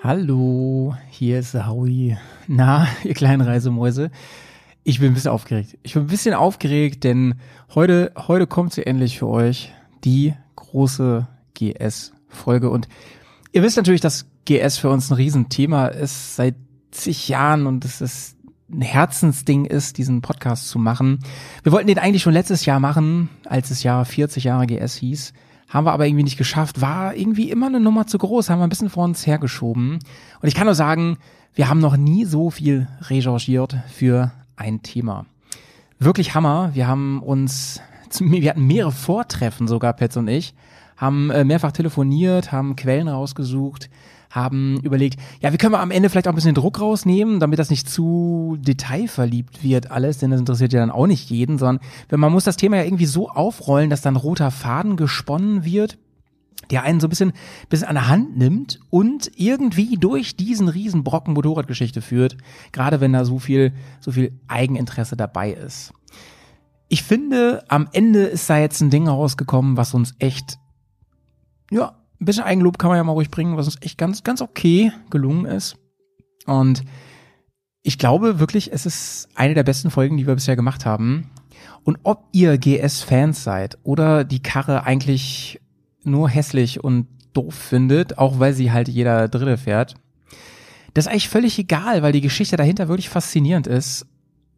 Hallo, hier ist Howie. Na, ihr kleinen Reisemäuse. Ich bin ein bisschen aufgeregt. Ich bin ein bisschen aufgeregt, denn heute, heute kommt sie endlich für euch. Die große GS-Folge. Und ihr wisst natürlich, dass GS für uns ein Riesenthema ist seit zig Jahren und es ist ein Herzensding ist, diesen Podcast zu machen. Wir wollten den eigentlich schon letztes Jahr machen, als es Jahr 40 Jahre GS hieß haben wir aber irgendwie nicht geschafft, war irgendwie immer eine Nummer zu groß, haben wir ein bisschen vor uns hergeschoben. Und ich kann nur sagen, wir haben noch nie so viel recherchiert für ein Thema. Wirklich Hammer. Wir haben uns, wir hatten mehrere Vortreffen sogar, Petz und ich, haben äh, mehrfach telefoniert, haben Quellen rausgesucht, haben überlegt, ja, wie können wir am Ende vielleicht auch ein bisschen Druck rausnehmen, damit das nicht zu detailverliebt wird alles, denn das interessiert ja dann auch nicht jeden, sondern wenn man muss das Thema ja irgendwie so aufrollen, dass dann roter Faden gesponnen wird, der einen so ein bisschen, bisschen an der Hand nimmt und irgendwie durch diesen riesen Brocken Motorradgeschichte führt, gerade wenn da so viel, so viel Eigeninteresse dabei ist. Ich finde, am Ende ist da jetzt ein Ding rausgekommen, was uns echt, ja, ein bisschen Eigenlob kann man ja mal ruhig bringen, was uns echt ganz, ganz okay gelungen ist. Und ich glaube wirklich, es ist eine der besten Folgen, die wir bisher gemacht haben. Und ob ihr GS-Fans seid oder die Karre eigentlich nur hässlich und doof findet, auch weil sie halt jeder Dritte fährt, das ist eigentlich völlig egal, weil die Geschichte dahinter wirklich faszinierend ist.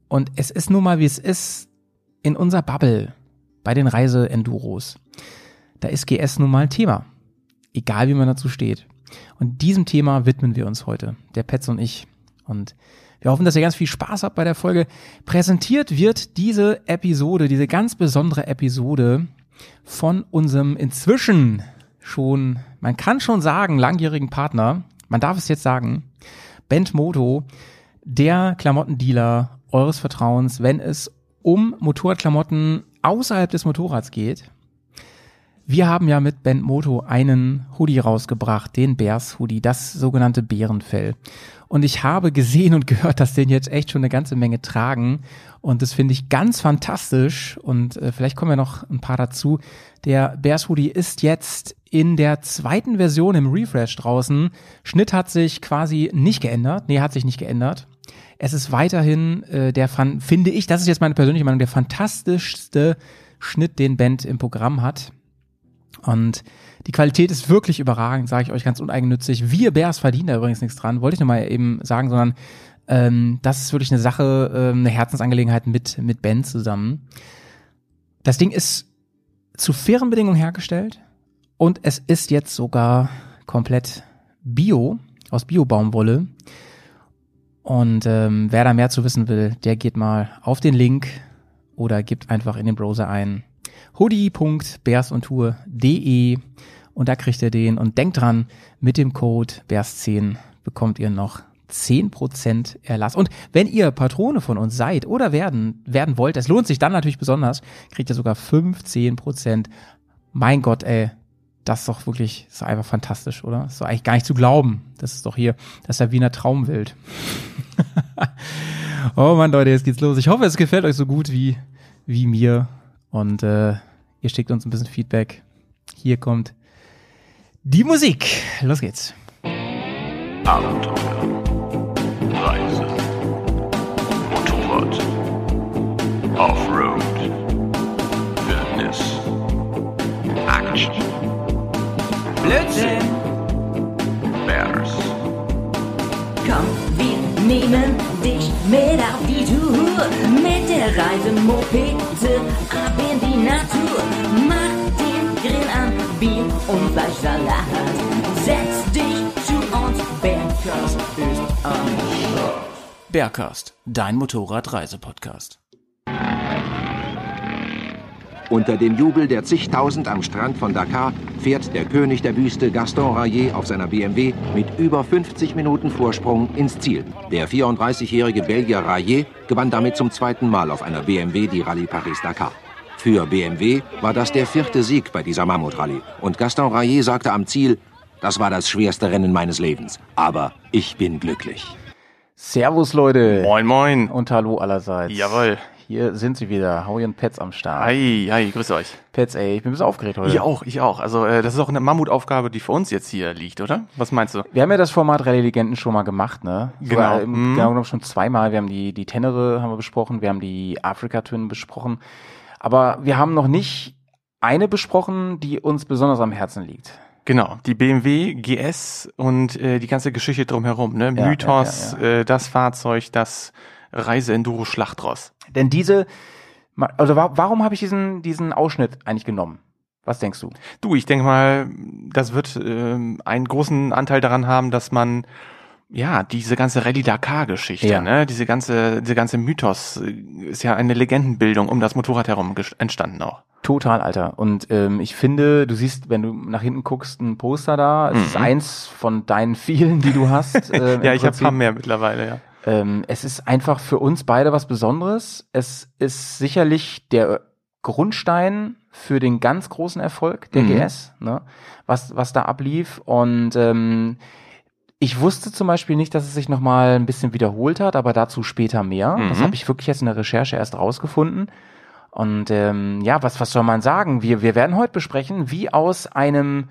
Und es ist nun mal, wie es ist, in unserer Bubble bei den Reise-Enduros. Da ist GS nun mal ein Thema egal wie man dazu steht. Und diesem Thema widmen wir uns heute, der Petz und ich. Und wir hoffen, dass ihr ganz viel Spaß habt bei der Folge. Präsentiert wird diese Episode, diese ganz besondere Episode von unserem inzwischen schon, man kann schon sagen, langjährigen Partner, man darf es jetzt sagen, Bent Moto, der Klamottendealer eures Vertrauens, wenn es um Motorradklamotten außerhalb des Motorrads geht. Wir haben ja mit Band Moto einen Hoodie rausgebracht, den Bears Hoodie, das sogenannte Bärenfell. Und ich habe gesehen und gehört, dass den jetzt echt schon eine ganze Menge tragen. Und das finde ich ganz fantastisch. Und äh, vielleicht kommen ja noch ein paar dazu. Der Bears Hoodie ist jetzt in der zweiten Version im Refresh draußen. Schnitt hat sich quasi nicht geändert. Nee, hat sich nicht geändert. Es ist weiterhin äh, der, finde ich, das ist jetzt meine persönliche Meinung, der fantastischste Schnitt, den Band im Programm hat. Und die Qualität ist wirklich überragend, sage ich euch ganz uneigennützig. Wir Bears verdienen da übrigens nichts dran, wollte ich nochmal eben sagen, sondern ähm, das ist wirklich eine Sache, äh, eine Herzensangelegenheit mit, mit Ben zusammen. Das Ding ist zu fairen Bedingungen hergestellt und es ist jetzt sogar komplett Bio, aus Bio-Baumwolle. Und ähm, wer da mehr zu wissen will, der geht mal auf den Link oder gibt einfach in den Browser ein hoodie.bearsundtour.de und da kriegt ihr den und denkt dran, mit dem Code BEARS10 bekommt ihr noch 10% Erlass. Und wenn ihr Patrone von uns seid oder werden, werden wollt, es lohnt sich dann natürlich besonders, kriegt ihr sogar 15%. Mein Gott, ey, das ist doch wirklich, ist einfach fantastisch, oder? ist doch eigentlich gar nicht zu glauben. Das ist doch hier, das ist ja Wiener Traumwelt. oh Mann, Leute, jetzt geht's los. Ich hoffe, es gefällt euch so gut wie, wie mir. Und äh, ihr schickt uns ein bisschen Feedback. Hier kommt die Musik. Los geht's. Abenteuer, Reise, Motorrad, Offroad, Wildnis, Action, Blödsinn. Bears, Komm, wir nehmen mit auf die Tour. Mit der Reisemopete ab in die Natur. Mach den Grill an, Bier und Fleischsalat. Setz dich zu uns, Bergkast ist am Start. Bergcast, dein Motorradreisepodcast. Unter dem Jubel der zigtausend am Strand von Dakar fährt der König der Wüste Gaston Raillet auf seiner BMW mit über 50 Minuten Vorsprung ins Ziel. Der 34-jährige Belgier Raillet gewann damit zum zweiten Mal auf einer BMW die Rallye Paris-Dakar. Für BMW war das der vierte Sieg bei dieser Mammutrallye. Und Gaston Raillet sagte am Ziel, das war das schwerste Rennen meines Lebens. Aber ich bin glücklich. Servus, Leute. Moin, moin. Und hallo allerseits. Jawohl. Hier sind sie wieder. Howie und Pets am Start. Hi, hi, grüß euch. Pets, ey, ich bin ein bisschen aufgeregt heute. Ich auch, ich auch. Also äh, das ist auch eine Mammutaufgabe, die für uns jetzt hier liegt, oder? Was meinst du? Wir haben ja das Format Rallye Legenden schon mal gemacht, ne? Genau. Im, Mhm. genau genommen schon zweimal. Wir haben die, die Tenere haben wir besprochen, wir haben die Afrika Twin besprochen. Aber wir haben noch nicht eine besprochen, die uns besonders am Herzen liegt. Genau, die BMW GS und äh, die ganze Geschichte drumherum, ne? Ja, Mythos, ja, Äh, das Fahrzeug, das Reise-Enduro-Schlachtross. Denn diese, also wa warum habe ich diesen, diesen Ausschnitt eigentlich genommen? Was denkst du? Du, ich denke mal, das wird ähm, einen großen Anteil daran haben, dass man ja diese ganze Rallye Dakar Geschichte, Ja. ne, diese ganze, diese ganze Mythos äh, ist ja eine Legendenbildung um das Motorrad herum entstanden auch. Total, Alter. Und ähm, ich finde, du siehst, wenn du nach hinten guckst, ein Poster da. Es ist eins von deinen vielen, die du hast. äh, Mhm. Ja, ich habe Prinzip. paar mehr mittlerweile, ja. Ähm, es ist einfach für uns beide was Besonderes. Es ist sicherlich der Grundstein für den ganz großen Erfolg der Mhm. GS, ne? was, was da ablief. Und ähm, ich wusste zum Beispiel nicht, dass es sich nochmal ein bisschen wiederholt hat, aber dazu später mehr. Das Mhm. habe ich wirklich jetzt in der Recherche erst rausgefunden. Und ähm, ja, was, was soll man sagen? Wir, wir werden heute besprechen, wie aus einem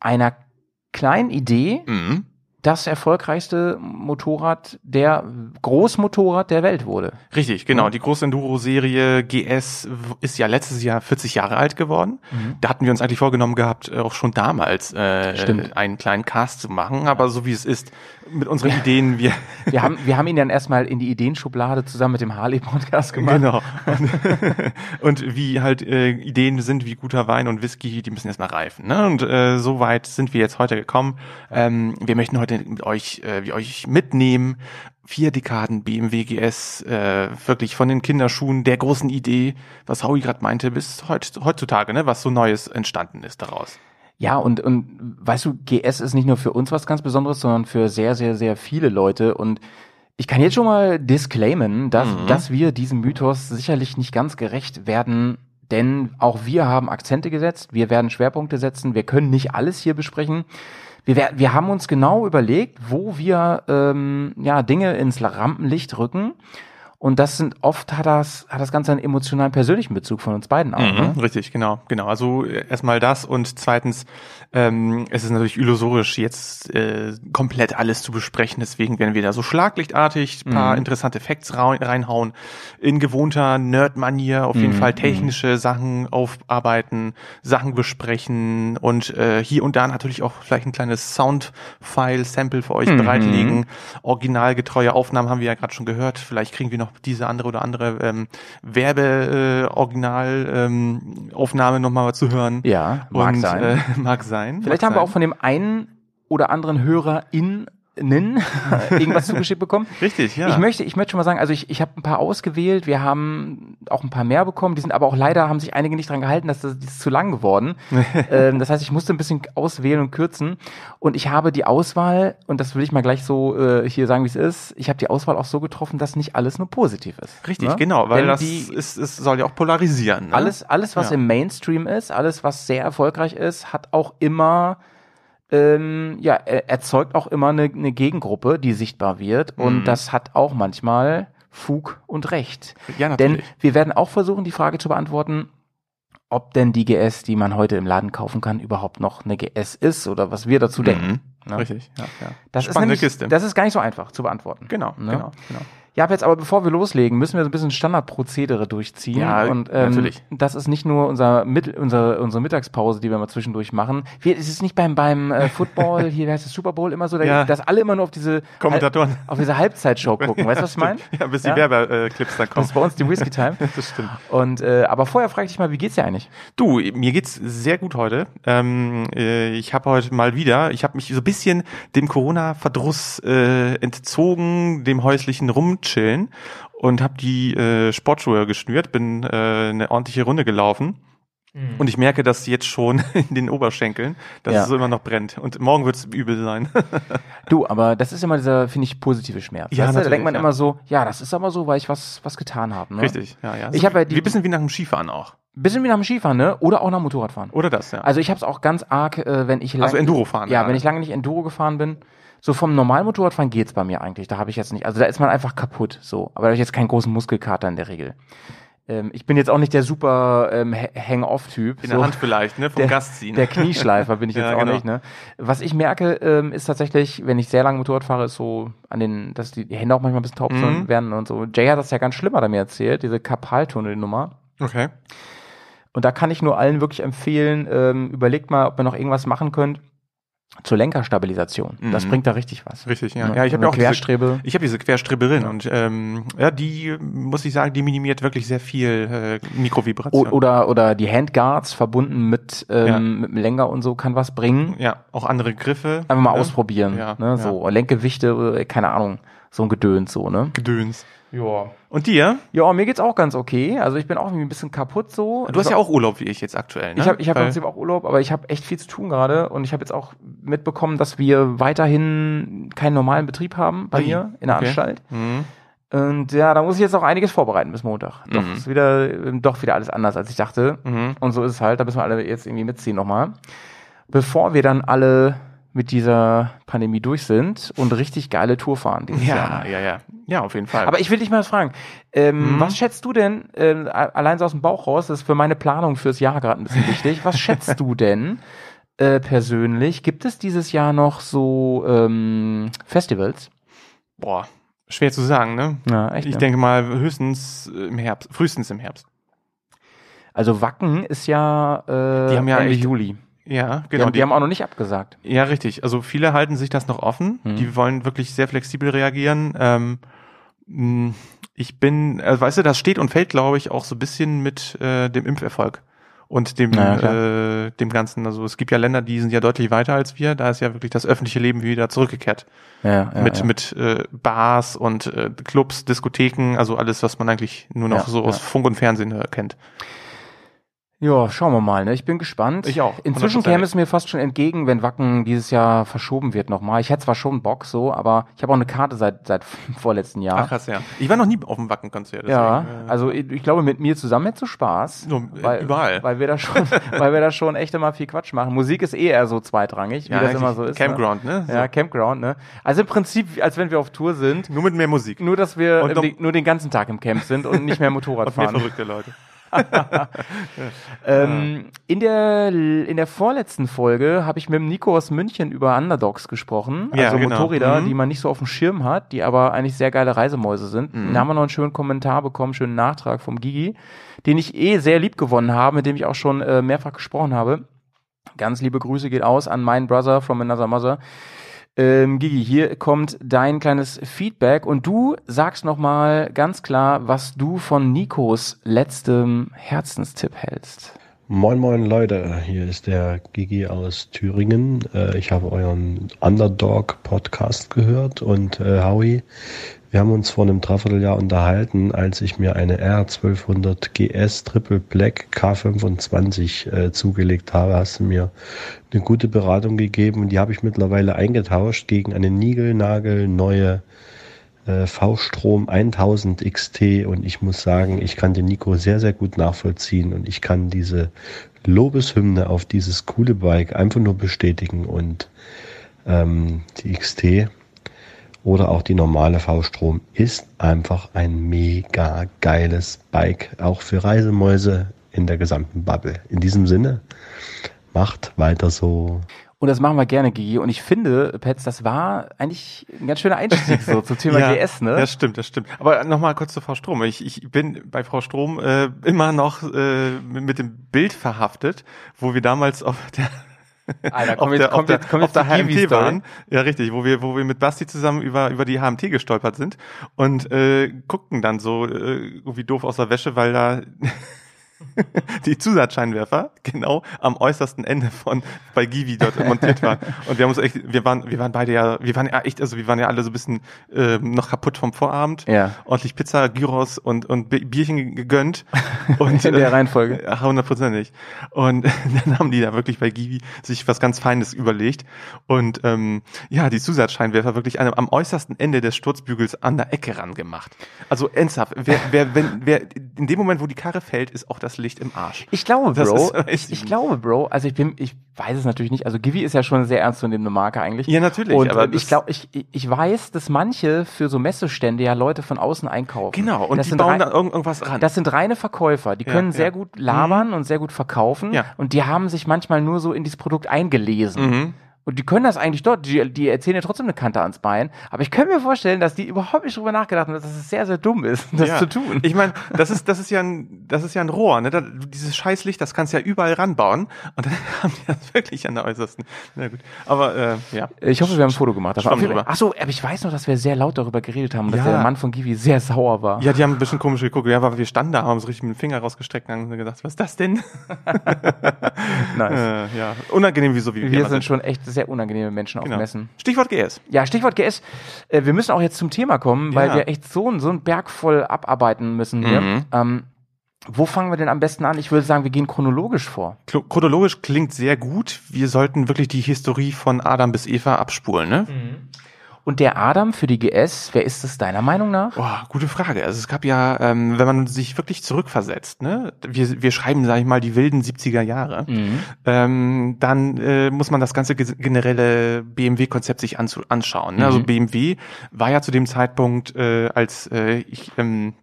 einer kleinen Idee Mhm. Das erfolgreichste Motorrad der Großmotorrad der Welt wurde. Richtig, genau. Die große Enduro-Serie GS ist ja letztes Jahr 40 Jahre alt geworden. Da hatten wir uns eigentlich vorgenommen gehabt, auch schon damals äh, Stimmt. einen kleinen Cast zu machen. Aber so wie es ist, mit unseren Ideen, wir Wir haben, wir haben ihn dann erstmal in die Ideenschublade zusammen mit dem Harley-Podcast gemacht. Genau. Und, und wie halt äh, Ideen sind wie guter Wein und Whisky, die müssen erstmal reifen. Ne? Und äh, so weit sind wir jetzt heute gekommen. Ähm, wir möchten heute mit euch, äh, wir euch mitnehmen. Vier Dekaden BMW GS, äh, wirklich von den Kinderschuhen der großen Idee, was Howie gerade meinte, bis heut, heutzutage, ne, was so Neues entstanden ist daraus. Ja, und, und weißt du, GS ist nicht nur für uns was ganz Besonderes, sondern für sehr, sehr, sehr viele Leute. Und ich kann jetzt schon mal disclaimen, dass, dass wir diesem Mythos sicherlich nicht ganz gerecht werden, denn auch wir haben Akzente gesetzt, wir werden Schwerpunkte setzen, wir können nicht alles hier besprechen. Wir, wir haben uns genau überlegt, wo wir ähm, ja, Dinge ins Rampenlicht rücken. Und das sind oft hat das, hat das Ganze einen emotionalen, persönlichen Bezug von uns beiden auch. Ne? Mhm, richtig, genau, genau. Also erstmal das und zweitens, ähm, es ist natürlich illusorisch, jetzt äh, komplett alles zu besprechen. Deswegen werden wir da so schlaglichtartig ein paar interessante Facts reinhauen, in gewohnter Nerd-Manier auf jeden Fall technische Sachen aufarbeiten, Sachen besprechen und äh, hier und da natürlich auch vielleicht ein kleines Sound-File-Sample für euch bereitlegen. Originalgetreue Aufnahmen haben wir ja gerade schon gehört. Vielleicht kriegen wir noch diese andere oder andere ähm, Werbe-Original-Aufnahme ähm, Aufnahme noch mal zu hören. Ja, mag und, sein. Äh, mag sein. Vielleicht mag haben wir sein. auch von dem einen oder anderen Hörer in irgendwas zugeschickt bekommen. Richtig, ja. Ich möchte, ich möchte schon mal sagen, also ich, ich habe ein paar ausgewählt, wir haben auch ein paar mehr bekommen, die sind aber auch leider, haben sich einige nicht dran gehalten, dass das, das ist zu lang geworden. ähm, das heißt, ich musste ein bisschen auswählen und kürzen und ich habe die Auswahl, und das will ich mal gleich so äh, hier sagen, wie es ist, ich habe die Auswahl auch so getroffen, dass nicht alles nur positiv ist. Richtig, ne? genau, weil Denn das die, ist, es soll ja auch polarisieren. Ne? alles, alles, was Ja. im Mainstream ist, alles, was sehr erfolgreich ist, hat auch immer, ähm, ja, er, erzeugt auch immer eine, eine Gegengruppe, die sichtbar wird. Und Mhm. das hat auch manchmal Fug und Recht. Ja, Denn natürlich. wir werden auch versuchen, die Frage zu beantworten, ob denn die GS, die man heute im Laden kaufen kann, überhaupt noch eine GS ist oder was wir dazu denken. Mhm. Ne? Richtig, ja, ja. Das ist, Spannende nämlich, Kiste. das ist gar nicht so einfach zu beantworten. genau, Ne? genau, genau. Ja, aber jetzt aber bevor wir loslegen, müssen wir so ein bisschen Standardprozedere durchziehen. Ja, und ähm, natürlich. das ist nicht nur unser Mittel, unsere, unsere Mittagspause, die wir mal zwischendurch machen. Wir, es ist nicht beim beim äh, Football, hier wie heißt es Super Bowl immer so, da, Ja. dass alle immer nur auf diese Kommentatoren. Halb, auf diese Halbzeitshow gucken. Weißt du, was ich meine? Ja, bis die Ja? Werbeclips dann Das kommen. ist bei uns die Whisky Time. Das stimmt. Und äh, aber vorher frage ich dich mal, wie geht's dir eigentlich? Du, mir geht's sehr gut heute. Ähm, äh, ich habe heute mal wieder, ich habe mich so ein bisschen dem Corona-Verdruss äh, entzogen, dem häuslichen Rumchillen und habe die äh, Sportschuhe geschnürt, bin äh, eine ordentliche Runde gelaufen. Und ich merke das jetzt schon in den Oberschenkeln, dass Ja. es so immer noch brennt. Und morgen wird es übel sein. Du, aber das ist immer dieser, finde ich, positive Schmerz. Ja, weißt du? Da denkt man ja. immer so, ja, das ist aber so, weil ich was, was getan habe. Ne? Richtig, ja, ja. Ich hab ja die- wie ein bisschen wie nach dem Skifahren auch. Bisschen wie nach dem Skifahren, ne? Oder auch nach dem Motorradfahren. Oder das, ja. Also ich habe es auch ganz arg, äh, wenn ich lang, Also Enduro fahren, Ja, ja. wenn ich lange nicht Enduro gefahren bin, So vom normalen Motorradfahren geht's bei mir eigentlich. Da habe ich jetzt nicht, also da ist man einfach kaputt, so. Aber da habe ich jetzt keinen großen Muskelkater in der Regel. Ähm, ich bin jetzt auch nicht der super ähm, Ha- Hang-Off-Typ. In der Hand vielleicht, ne? Vom der, Gast ziehen. Der Knieschleifer bin ich jetzt Ja, auch genau. nicht, ne? Was ich merke, ähm, ist tatsächlich, wenn ich sehr lange Motorrad fahre, ist so an den, dass die Hände auch manchmal ein bisschen taub Mhm. werden und so. Jay hat das ja ganz schlimm, hat er mir erzählt, diese Karpaltunnelnummer. Okay. Und da kann ich nur allen wirklich empfehlen, ähm, überlegt mal, ob ihr noch irgendwas machen könnt zur Lenkerstabilisation. Das Mhm. bringt da richtig was. Richtig, ja. Ja, Ja, ich habe ja auch diese, Querstrebe. ich habe diese Querstreberin und ähm, ja, die muss ich sagen, die minimiert wirklich sehr viel äh, Mikrovibration. Oder, oder die Handguards verbunden mit, ähm, Ja. mit dem Lenker und so kann was bringen. ja, auch andere Griffe. Einfach mal ne? ausprobieren. Ja, ne? So Lenkgewichte, äh, keine Ahnung, so ein Gedöns so, ne? Gedöns. Ja. Und dir? Ja, mir geht's auch ganz okay. Also ich bin auch irgendwie ein bisschen kaputt so. Du hast ja auch Urlaub wie ich jetzt aktuell, ne? Ich habe ich hab im Prinzip auch Urlaub, aber ich habe echt viel zu tun gerade und ich habe jetzt auch mitbekommen, dass wir weiterhin keinen normalen Betrieb haben bei Ui, mir in der okay. Anstalt. Mhm. Und ja, da muss ich jetzt auch einiges vorbereiten bis Montag. Doch, Mhm. ist wieder, ähm, doch wieder alles anders, als ich dachte. Mhm. Und so ist es halt, da müssen wir alle jetzt irgendwie mitziehen nochmal. Bevor wir dann alle mit dieser Pandemie durch sind und richtig geile Tour fahren. dieses Jahr. Ja, ja, ja. Ja, auf jeden Fall. Aber ich will dich mal fragen. Ähm, Mhm. Was schätzt du denn, a- allein so aus dem Bauch raus, das ist für meine Planung fürs Jahr gerade ein bisschen wichtig, was schätzt du denn äh, persönlich? Gibt es dieses Jahr noch so ähm, Festivals? boah, schwer zu sagen, ne? Ja, echt. Ich ne? denke mal höchstens im Herbst, frühestens im Herbst. Also Wacken ist ja, äh, Die haben ja Ende Juli. Ja, Die, genau. haben, die haben auch noch nicht abgesagt. Ja, richtig. Also viele halten sich das noch offen. Mhm. Die wollen wirklich sehr flexibel reagieren. Ähm, ich bin, äh, weißt du, das steht und fällt, glaube ich, auch so ein bisschen mit äh, dem Impferfolg und dem, Na ja, klar. äh, dem Ganzen. Also es gibt ja Länder, die sind ja deutlich weiter als wir. Da ist ja wirklich das öffentliche Leben wieder zurückgekehrt. Ja, ja, mit ja. mit äh, Bars und äh, Clubs, Diskotheken, also alles, was man eigentlich nur noch Ja, so aus. Funk und Fernsehen äh, kennt. Ja, schauen wir mal. Ne? Ich bin gespannt. Ich auch, Inzwischen 100%. käme es mir fast schon entgegen, wenn Wacken dieses Jahr verschoben wird nochmal. Ich hätte zwar schon Bock so, aber ich habe auch eine Karte seit seit vorletzten Jahr. Ach krass, ja. Ich war noch nie auf dem Wacken-Konzert. ja, äh, also ich, ich glaube, mit mir zusammen hättest du Spaß. So, äh, überall. Weil wir da schon, weil wir da schon echt immer viel Quatsch machen. Musik ist eh eher so zweitrangig, wie ja, das immer so ist. Campground, ne? Ne? Ja, Campground, ne? Also im Prinzip, als wenn wir auf Tour sind, Nur mit mehr Musik. nur dass wir die, nur den ganzen Tag im Camp sind und nicht mehr Motorrad Und mehr fahren. verrückte Leute. Ähm, in, der, in der vorletzten Folge habe ich mit dem Nico aus München über Underdogs gesprochen. Ja, also genau. Motorräder, Mhm. die man nicht so auf dem Schirm hat, die aber eigentlich sehr geile Reisemäuse sind. Mhm. Da haben wir noch einen schönen Kommentar bekommen, einen schönen Nachtrag vom Gigi, den ich eh sehr lieb gewonnen habe, mit dem ich auch schon äh, mehrfach gesprochen habe. Ganz liebe Grüße geht aus an meinen Brother from another mother. Ähm, Gigi, hier kommt dein kleines Feedback und du sagst nochmal ganz klar, was du von Nikos letztem Herzenstipp hältst. Moin Moin Leute, hier ist der Gigi aus Thüringen. Äh, Ich habe euren Underdog Podcast gehört und äh, Howie, wir haben uns vor einem Dreivierteljahr unterhalten, als ich mir eine R1200 GS Triple Black K25 äh, zugelegt habe, hast du mir eine gute Beratung gegeben und die habe ich mittlerweile eingetauscht gegen eine niegelnagel neue äh, V-Strom 1000 XT und ich muss sagen, ich kann den Nico sehr, sehr gut nachvollziehen und ich kann diese Lobeshymne auf dieses coole Bike einfach nur bestätigen und ähm, die XT oder auch die normale V-Strom ist einfach ein mega geiles Bike, auch für Reisemäuse in der gesamten Bubble. In diesem Sinne, macht weiter so. Und das machen wir gerne, Gigi. Und ich finde, Petz, das war eigentlich ein ganz schöner Einstieg so zum Thema GS, ne? Das stimmt, das stimmt. Aber nochmal kurz zu Frau Strom. Ich, ich bin bei Frau Strom äh, immer noch äh, mit mit dem Bild verhaftet, wo wir damals auf der Alter, auf komm jetzt- der, komm auf der, jetzt- komm auf jetzt der die HMT waren. Ja, richtig, wo wir, wo wir mit Basti zusammen über, über die HMT gestolpert sind und äh, guckten dann so äh, irgendwie doof aus der Wäsche, weil da die Zusatzscheinwerfer genau am äußersten Ende von bei Givi dort montiert waren. Und wir haben uns echt, wir waren, wir waren beide ja, wir waren ja echt, also wir waren ja alle so ein bisschen ähm, noch kaputt vom Vorabend. Ja. Ordentlich Pizza, Gyros und, und Bi- Bierchen gegönnt. Und, In der äh, Reihenfolge. hundertprozentig. Und dann haben die da wirklich bei Givi sich was ganz Feines überlegt. Und ähm, ja, die Zusatzscheinwerfer wirklich an, am äußersten Ende des Sturzbügels an der Ecke ran gemacht. Also ernsthaft, wer, wer, wenn, wer in dem Moment, wo die Karre fällt, ist auch das das Licht im Arsch. Ich glaube, Bro, ich, ich glaube, Bro, also ich bin, ich weiß es natürlich nicht. Also Givi ist ja schon eine sehr ernstzunehmende Marke eigentlich. Ja, natürlich, Und aber ich glaube, ich, ich weiß, dass manche für so Messestände ja Leute von außen einkaufen. Genau, und das die sind bauen da irgend, irgendwas ran. Das sind reine Verkäufer, die Ja, können ja. sehr gut labern und sehr gut verkaufen Ja. und die haben sich manchmal nur so in dieses Produkt eingelesen. Mhm. Und die können das eigentlich dort, die, die erzählen ja trotzdem eine Kante ans Bein. Aber ich könnte mir vorstellen, dass die überhaupt nicht drüber nachgedacht haben, dass es sehr, sehr dumm ist, das ja. zu tun. Ich meine, das ist, das ist ja ein, das ist ja ein Rohr, ne? Da, dieses Scheißlicht, das kannst du ja überall ranbauen. Und dann haben die das wirklich an der äußersten. Na gut. Aber äh, ja. Ich hoffe, wir haben ein Foto gemacht. Achso, aber ich weiß noch, dass wir sehr laut darüber geredet haben, dass Ja. der Mann von Givi sehr sauer war. Ja, die haben ein bisschen komisch geguckt. Ja, aber wir standen da, haben so richtig mit dem Finger rausgestreckt und haben gedacht, was ist das denn? nice. äh, ja, unangenehm wie so wie wir immer sind schon echt sehr unangenehme Menschen auf Genau. Messen. Stichwort GS. Ja, Stichwort GS. Äh, wir müssen auch jetzt zum Thema kommen, weil Ja. wir echt so, so einen Berg voll abarbeiten müssen hier. Mhm. Ähm, wo fangen wir denn am besten an? Ich würde sagen, wir gehen chronologisch vor. Chronologisch klingt sehr gut. Wir sollten wirklich die Historie von Adam bis Eva abspulen, ne? Und der Adam für die GS, wer ist es deiner Meinung nach? Boah, gute Frage. Also es gab ja, ähm, wenn man sich wirklich zurückversetzt, ne, wir, wir schreiben, sag ich mal, die wilden 70er Jahre, ähm, dann äh, muss man das ganze ge- generelle BMW-Konzept sich anzu anschauen. Ne? Also BMW war ja zu dem Zeitpunkt äh, als äh, ich, ähm,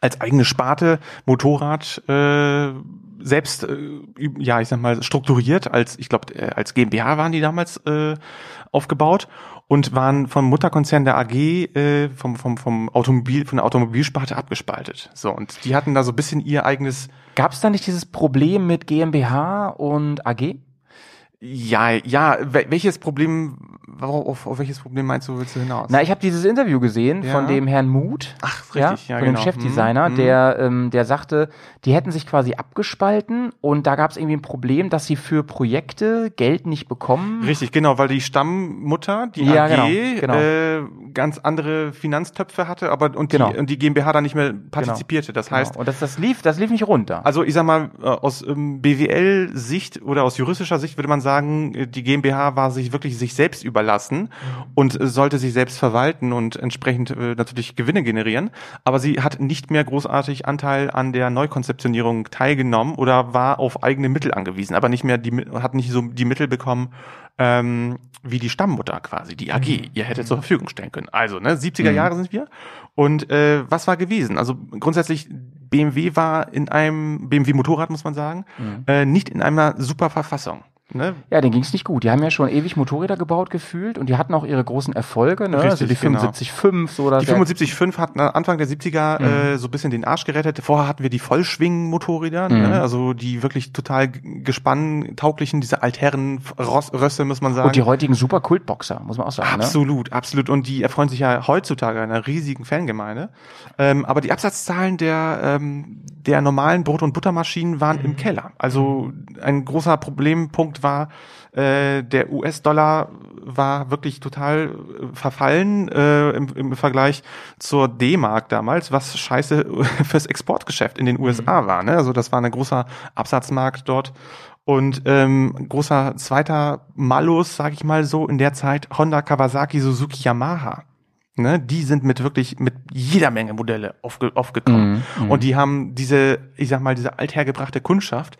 als eigene Sparte Motorrad äh, selbst, äh, ja, ich sag mal, strukturiert als, ich glaube, äh, als GmbH waren die damals äh, aufgebaut und waren vom Mutterkonzern der AG äh, vom, vom, vom Automobil, von der Automobilsparte abgespaltet. So, und die hatten da so ein bisschen ihr eigenes Gab es da nicht dieses Problem mit GmbH und AG? Ja, ja, wel- welches Problem, auf, auf welches Problem meinst du, willst du hinaus? Na, ich habe dieses Interview gesehen Ja. von dem Herrn Mut. Ach, richtig, ja, von genau. dem Chefdesigner, Mhm, der, ähm, der sagte, die hätten sich quasi abgespalten und da gab es irgendwie ein Problem, dass sie für Projekte Geld nicht bekommen. Richtig, genau, weil die Stammmutter, die Ja, AG, genau, genau. Äh, ganz andere Finanztöpfe hatte, aber und, Genau. die, und die GmbH da nicht mehr partizipierte. Das heißt, Genau. Und das, das lief, das lief nicht runter. also ich sag mal, äh, aus ähm, BWL-Sicht oder aus juristischer Sicht würde man sagen, äh, die GmbH war sich wirklich sich selbst überlassen und sollte sich selbst verwalten und entsprechend äh, natürlich Gewinne generieren. Aber sie hat nicht mehr großartig Anteil an der Neukonzeptionierung teilgenommen oder war auf eigene Mittel angewiesen, aber nicht mehr die hat nicht so die Mittel bekommen ähm, wie die Stammmutter quasi, die AG, ihr hätte zur Verfügung stellen können. Also, ne, 70er Jahre sind wir. Und äh, was war gewesen? Also grundsätzlich BMW war in einem BMW Motorrad, muss man sagen, äh, nicht in einer super Verfassung. Ne? Ja, denen ging's nicht gut. Die haben ja schon ewig Motorräder gebaut gefühlt und die hatten auch ihre großen Erfolge, ne? also die Richtig, genau. 75.5 so oder Die 75.5 hat Anfang der 70er äh, so ein bisschen den Arsch gerettet. Vorher hatten wir die Vollschwingen-Motorräder, ne? also die wirklich total gespanntauglichen, diese altherren Ross Rösse, muss man sagen. und die heutigen super Kultboxer, muss man auch sagen. Ne? Absolut, absolut. Und die erfreuen sich ja heutzutage einer riesigen Fangemeinde. Ähm, aber die Absatzzahlen der, ähm, der normalen Brot- und Buttermaschinen waren im Keller. Also ein großer Problempunkt war, äh, der US-Dollar war wirklich total äh, verfallen äh, im, im Vergleich zur D-Mark damals, was scheiße fürs Exportgeschäft in den USA war. Ne? Also das war ein großer Absatzmarkt dort. Und ähm, großer zweiter Malus, sag ich mal so, in der Zeit Honda, Kawasaki, Suzuki, Yamaha. Ne, die sind mit wirklich mit jeder Menge Modelle aufge, aufgekommen. Und die haben diese, ich sag mal, diese althergebrachte Kundschaft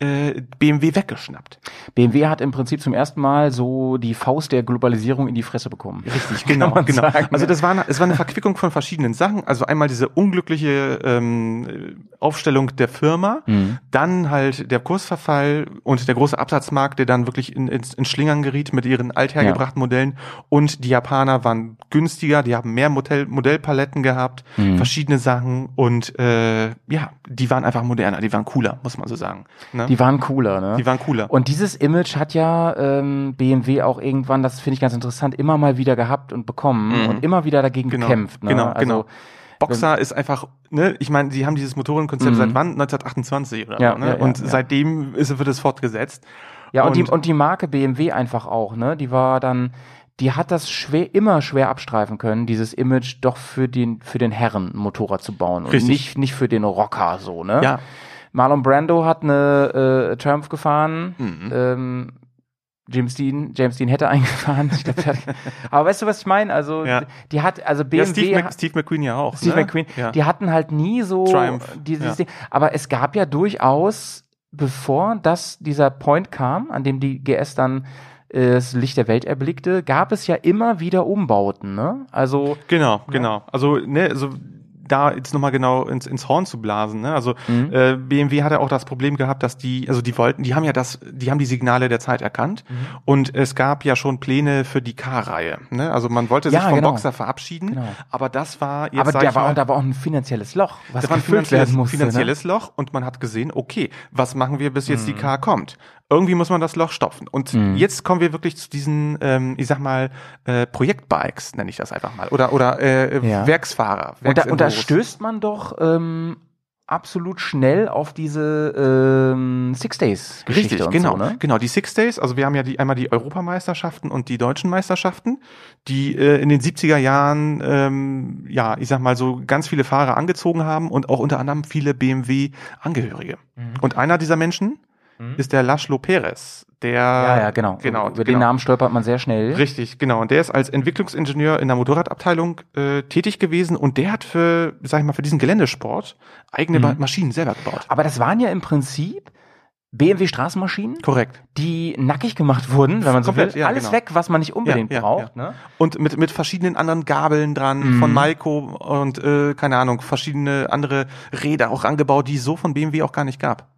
äh, BMW weggeschnappt. BMW hat im Prinzip zum ersten Mal so die Faust der Globalisierung in die Fresse bekommen. Richtig, genau, genau. sagen, also ne? das war eine, es war eine Verquickung von verschiedenen Sachen. Also einmal diese unglückliche ähm, Aufstellung der Firma, Mhm. dann halt der Kursverfall und der große Absatzmarkt, der dann wirklich in, ins, in Schlingern geriet mit ihren althergebrachten Modellen. Und die Japaner waren günstiger, die haben mehr Modell, Modellpaletten gehabt, Mhm. verschiedene Sachen und äh, ja, die waren einfach moderner, die waren cooler, muss man so sagen. Ne? Die waren cooler, ne? Die waren cooler. Und dieses Image hat ja ähm, BMW auch irgendwann, das finde ich ganz interessant, immer mal wieder gehabt und bekommen und immer wieder dagegen Genau, gekämpft. Ne? genau, also, genau. Boxer ist einfach, ne, ich meine, die haben dieses Motorenkonzept seit wann? 1928 oder Mhm. Ja, so, ne? ja, ja, und seitdem ist, wird es fortgesetzt. Ja, und, die, Und- und die Marke BMW einfach auch, ne? Die war dann, die hat das schwer, immer schwer abstreifen können, dieses Image doch für den, für den Herren Motorrad zu bauen und Richtig. nicht, nicht für den Rocker so, ne? Ja. Marlon Brando hat eine äh, Triumph gefahren, Mhm. ähm, James Dean, James Dean hätte eingefahren. Glaub, aber weißt du, was ich meine? Also Ja. die hat, also BMW Ja, Steve, hat- Steve McQueen ja auch. Steve ne? McQueen, Ja. die hatten halt nie so Triumph, dieses. Ding. Aber es gab ja durchaus, bevor das dieser Point kam, an dem die GS dann äh, das Licht der Welt erblickte, gab es ja immer wieder Umbauten. Ne? Also Genau, genau. Also, ne, also da jetzt nochmal genau ins, ins Horn zu blasen. Ne? Also Mhm. äh, BMW hat ja auch das Problem gehabt, dass die, also die wollten, die haben ja das, die haben die Signale der Zeit erkannt Mhm. und es gab ja schon Pläne für die K-Reihe. Ne? Also man wollte sich Ja, vom genau. Boxer verabschieden, Genau. aber das war jetzt aber da war, mal, da war auch ein finanzielles Loch, was das war ein finanzielles, musste. finanzielles Loch und man hat gesehen, okay, was machen wir, bis jetzt Mhm. die K kommt? Irgendwie muss man das Loch stopfen. Und jetzt kommen wir wirklich zu diesen, ähm, ich sag mal, äh, Projektbikes, nenne ich das einfach mal. Oder, oder äh, Ja. Werksfahrer. Ne? Und da, und da stößt man doch ähm, absolut schnell auf diese ähm, Six Days Geschichte Richtig, genau. so, ne? Genau, die Six Days, also wir haben ja die, einmal die Europameisterschaften und die deutschen Meisterschaften, die äh, in den 70er Jahren, ähm, ja, ich sag mal so ganz viele Fahrer angezogen haben und auch unter anderem viele BMW-Angehörige. Mhm. Und einer dieser Menschen ist der Laszlo Perez, der, Ja, ja, genau. genau, Über den genau. Namen stolpert man sehr schnell. Richtig, genau. Und der ist als Entwicklungsingenieur in der Motorradabteilung äh, tätig gewesen und der hat für, sag ich mal, für diesen Geländesport eigene Mhm. Maschinen selber gebaut. Aber das waren ja im Prinzip BMW Straßenmaschinen, Korrekt. die nackig gemacht wurden, wenn man so Komplett, will. ja, Alles genau. weg, was man nicht unbedingt Ja, ja, braucht. Ne? Und mit, mit verschiedenen anderen Gabeln dran, Mhm. von Maiko und äh, keine Ahnung, verschiedene andere Räder auch angebaut, die es so von BMW auch gar nicht gab.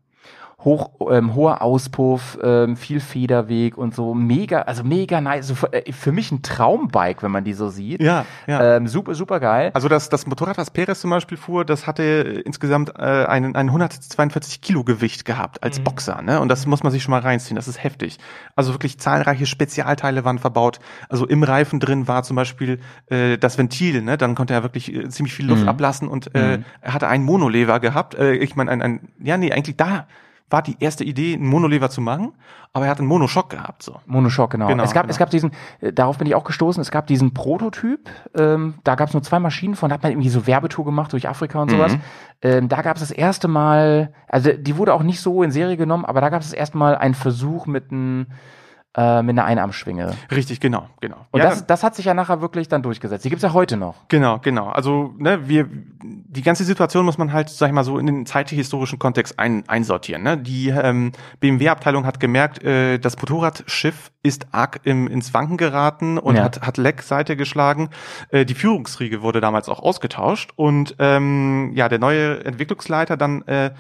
Hoch, ähm, hoher Auspuff, ähm, viel Federweg und so. Mega, also mega nice. So, für, äh, mich ein Traumbike, wenn man die so sieht. Ja, ja. Ähm, super, super geil. Also das, das Motorrad, was Perez zum Beispiel fuhr, das hatte insgesamt äh, einen, ein 142 Kilo Gewicht gehabt Mhm. als Boxer. Ne? Und das muss man sich schon mal reinziehen, das ist heftig. Also wirklich zahlreiche Spezialteile waren verbaut. Also im Reifen drin war zum Beispiel äh, das Ventil, ne? dann konnte er wirklich äh, ziemlich viel Luft Mhm. ablassen und äh, er hatte einen Monolever gehabt. Äh, ich meine, ein, ein, ja nee, eigentlich da war die erste Idee, einen Monolever zu machen, aber er hat einen Monoschock gehabt. so. Monoshock, genau. Genau, es gab, genau. es gab diesen, äh, darauf bin ich auch gestoßen, es gab diesen Prototyp, ähm, da gab es nur zwei Maschinen von, da hat man irgendwie so Werbetour gemacht durch Afrika und sowas. Ähm, da gab es das erste Mal, also die wurde auch nicht so in Serie genommen, aber da gab es das erste Mal einen Versuch mit, ein, äh, mit einer Einarmschwinge. Richtig, genau, genau. Und Ja, das, das hat sich ja nachher wirklich dann durchgesetzt. Die gibt's ja heute noch. Genau, genau. Also, ne, wir, die ganze Situation muss man halt, sag ich mal so, in den zeithistorischen Kontext ein, einsortieren. Ne? Die ähm, BMW-Abteilung hat gemerkt, äh, das Motorradschiff ist arg im, ins Wanken geraten und Ja. hat, hat Leckseite geschlagen. Äh, die Führungsriege wurde damals auch ausgetauscht und ähm, ja, der neue Entwicklungsleiter dann äh,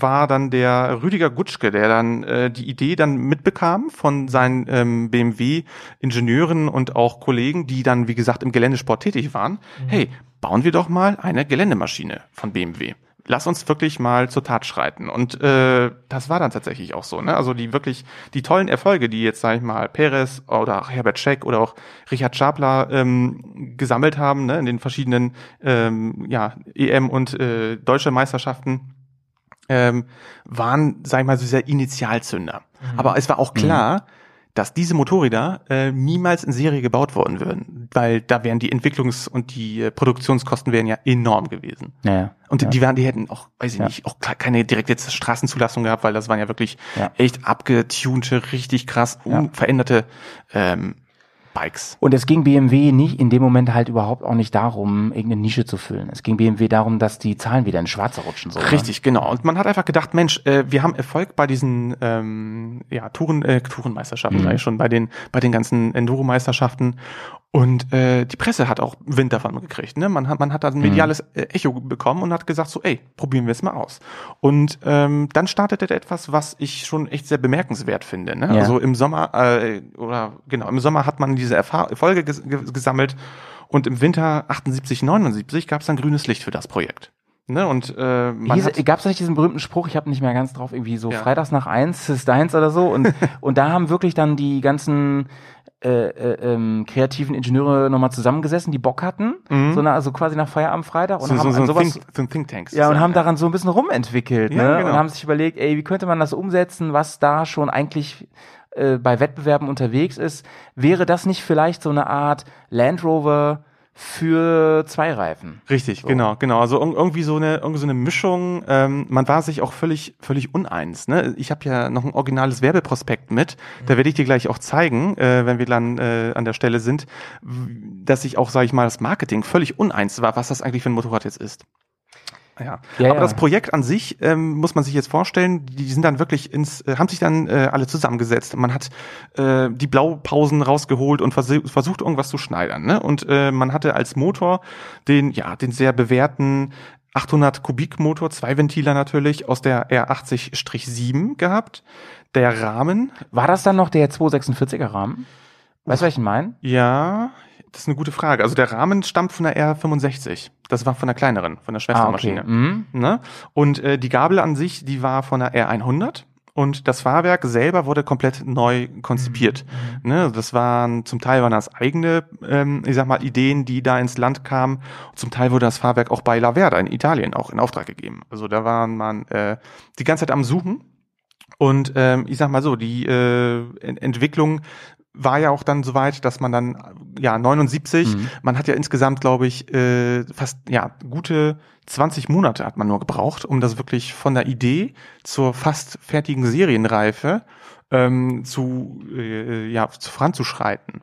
war dann der Rüdiger Gutschke, der dann äh, die Idee dann mitbekam von seinen ähm, BMW-Ingenieuren und auch Kollegen, die dann, wie gesagt, im Geländesport tätig waren. Hey, bauen wir doch mal eine Geländemaschine von BMW. Lass uns wirklich mal zur Tat schreiten. Und äh, das war dann tatsächlich auch so. Ne? Also die wirklich, die tollen Erfolge, die jetzt, sag ich mal, Perez oder auch Herbert Scheck oder auch Richard Schapler ähm, gesammelt haben, ne, in den verschiedenen ähm, ja, EM- und äh, deutsche Meisterschaften, ähm, waren, sag ich mal, so dieser Initialzünder. Aber es war auch klar, dass diese Motorräder äh, niemals in Serie gebaut worden würden, weil da wären die Entwicklungs- und die äh, Produktionskosten wären ja enorm gewesen. Naja. Und ja. die waren, die hätten auch, weiß ich Ja. nicht, auch ke- keine direkt jetzt Straßenzulassung gehabt, weil das waren ja wirklich Ja. echt abgetunte, richtig krass Ja. unveränderte ähm, Bikes. Und es ging BMW nicht in dem Moment halt überhaupt auch nicht darum, irgendeine Nische zu füllen. Es ging BMW darum, dass die Zahlen wieder ins Schwarze rutschen. So, ne? Richtig, genau. Und man hat einfach gedacht, Mensch, äh, wir haben Erfolg bei diesen ähm, ja, Touren, äh, Tourenmeisterschaften, Mhm. sag ich schon, bei den, bei den ganzen Enduro-Meisterschaften. Und äh, die Presse hat auch Wind davon gekriegt. Ne? Man, hat, man hat da ein mediales äh, Echo bekommen und hat gesagt, so, ey, probieren wir es mal aus. Und ähm, dann startete etwas, was ich schon echt sehr bemerkenswert finde. Ne? Ja. Also im Sommer, äh, oder genau, im Sommer hat man diese Erfahr Erfolge ges ge- gesammelt und im Winter 78, 79 gab es dann grünes Licht für das Projekt. Ne? Und äh, Gab es nicht diesen berühmten Spruch, ich habe nicht mehr ganz drauf, irgendwie so Ja. freitags nach eins ist deins oder so. Und, und da haben wirklich dann die ganzen äh, äh, ähm, kreativen Ingenieure nochmal zusammengesessen, die Bock hatten, so na, also quasi nach Feierabend Freitag und Mhm. so, haben so, so, sowas Think, so ein Think Tank. Ja, und haben daran so ein bisschen rumentwickelt, Ja, ne? genau. Und haben sich überlegt, ey, wie könnte man das umsetzen, was da schon eigentlich äh, bei Wettbewerben unterwegs ist? Wäre das nicht vielleicht so eine Art Land Rover für zwei Reifen. Richtig, genau, genau. Also irg- irgendwie so eine, irgendwie so eine Mischung. Ähm, man war sich auch völlig, völlig uneins. Ne? Ich habe ja noch ein originales Werbeprospekt mit. Da werde ich dir gleich auch zeigen, äh, wenn wir dann äh, an der Stelle sind, dass ich auch, sage ich mal, das Marketing völlig uneins war, was das eigentlich für ein Motorrad jetzt ist. Ja. Ja, aber ja. das Projekt an sich ähm, muss man sich jetzt vorstellen, die sind dann wirklich ins, äh, haben sich dann äh, alle zusammengesetzt. Man hat äh, die Blaupausen rausgeholt und versucht, versucht irgendwas zu schneidern. Ne? Und äh, man hatte als Motor den, ja, den sehr bewährten 800 Kubik Motor, zwei Ventiler natürlich, aus der R80-7 gehabt. Der Rahmen, War das dann noch der 246er Rahmen? Weißt du, was ich meine? ja, das ist eine gute Frage. Also der Rahmen stammt von der R65. Das war von der kleineren, von der Schwestermaschine. Mhm. Ne? Und äh, die Gabel an sich, die war von der R100 und das Fahrwerk selber wurde komplett neu konzipiert. Ne? Das waren zum Teil waren das eigene, ähm, ich sag mal, Ideen, die da ins Land kamen. Zum Teil wurde das Fahrwerk auch bei Laverda in Italien auch in Auftrag gegeben. Also da waren man äh, die ganze Zeit am Suchen. Und ähm, ich sag mal so, die äh, Ent Entwicklung war ja auch dann soweit, dass man dann, ja, 79, man hat ja insgesamt, glaube ich, äh, fast, ja, gute 20 Monate hat man nur gebraucht, um das wirklich von der Idee zur fast fertigen Serienreife ähm, zu, äh, ja, zu voranzuschreiten.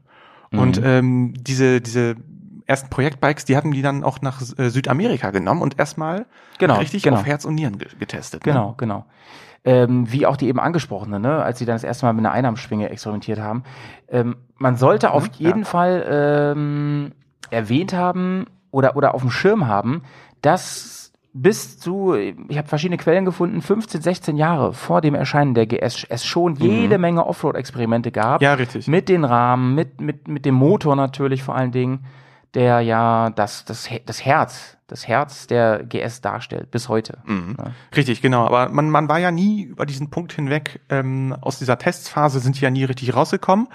Und ähm, diese, diese ersten Projektbikes, die hatten die dann auch nach äh, Südamerika genommen und erstmal Genau, richtig genau. auf Herz und Nieren ge getestet. Ne? Genau, genau. Ähm, wie auch die eben angesprochene, ne, als sie dann das erste Mal mit einer Einnahmeschwinge experimentiert haben. Ähm, man sollte auf jeden Fall ähm, erwähnt haben oder, oder auf dem Schirm haben, dass bis zu, ich habe verschiedene Quellen gefunden, 15, 16 Jahre vor dem Erscheinen der GS es schon jede Menge Offroad-Experimente gab. Ja, richtig. Mit den Rahmen, mit, mit, mit dem Motor natürlich vor allen Dingen, der ja das, das, das Herz, das Herz der GS darstellt, bis heute. Ja. Richtig, genau. Aber man, man war ja nie über diesen Punkt hinweg. Ähm, aus dieser Testphase sind die ja nie richtig rausgekommen.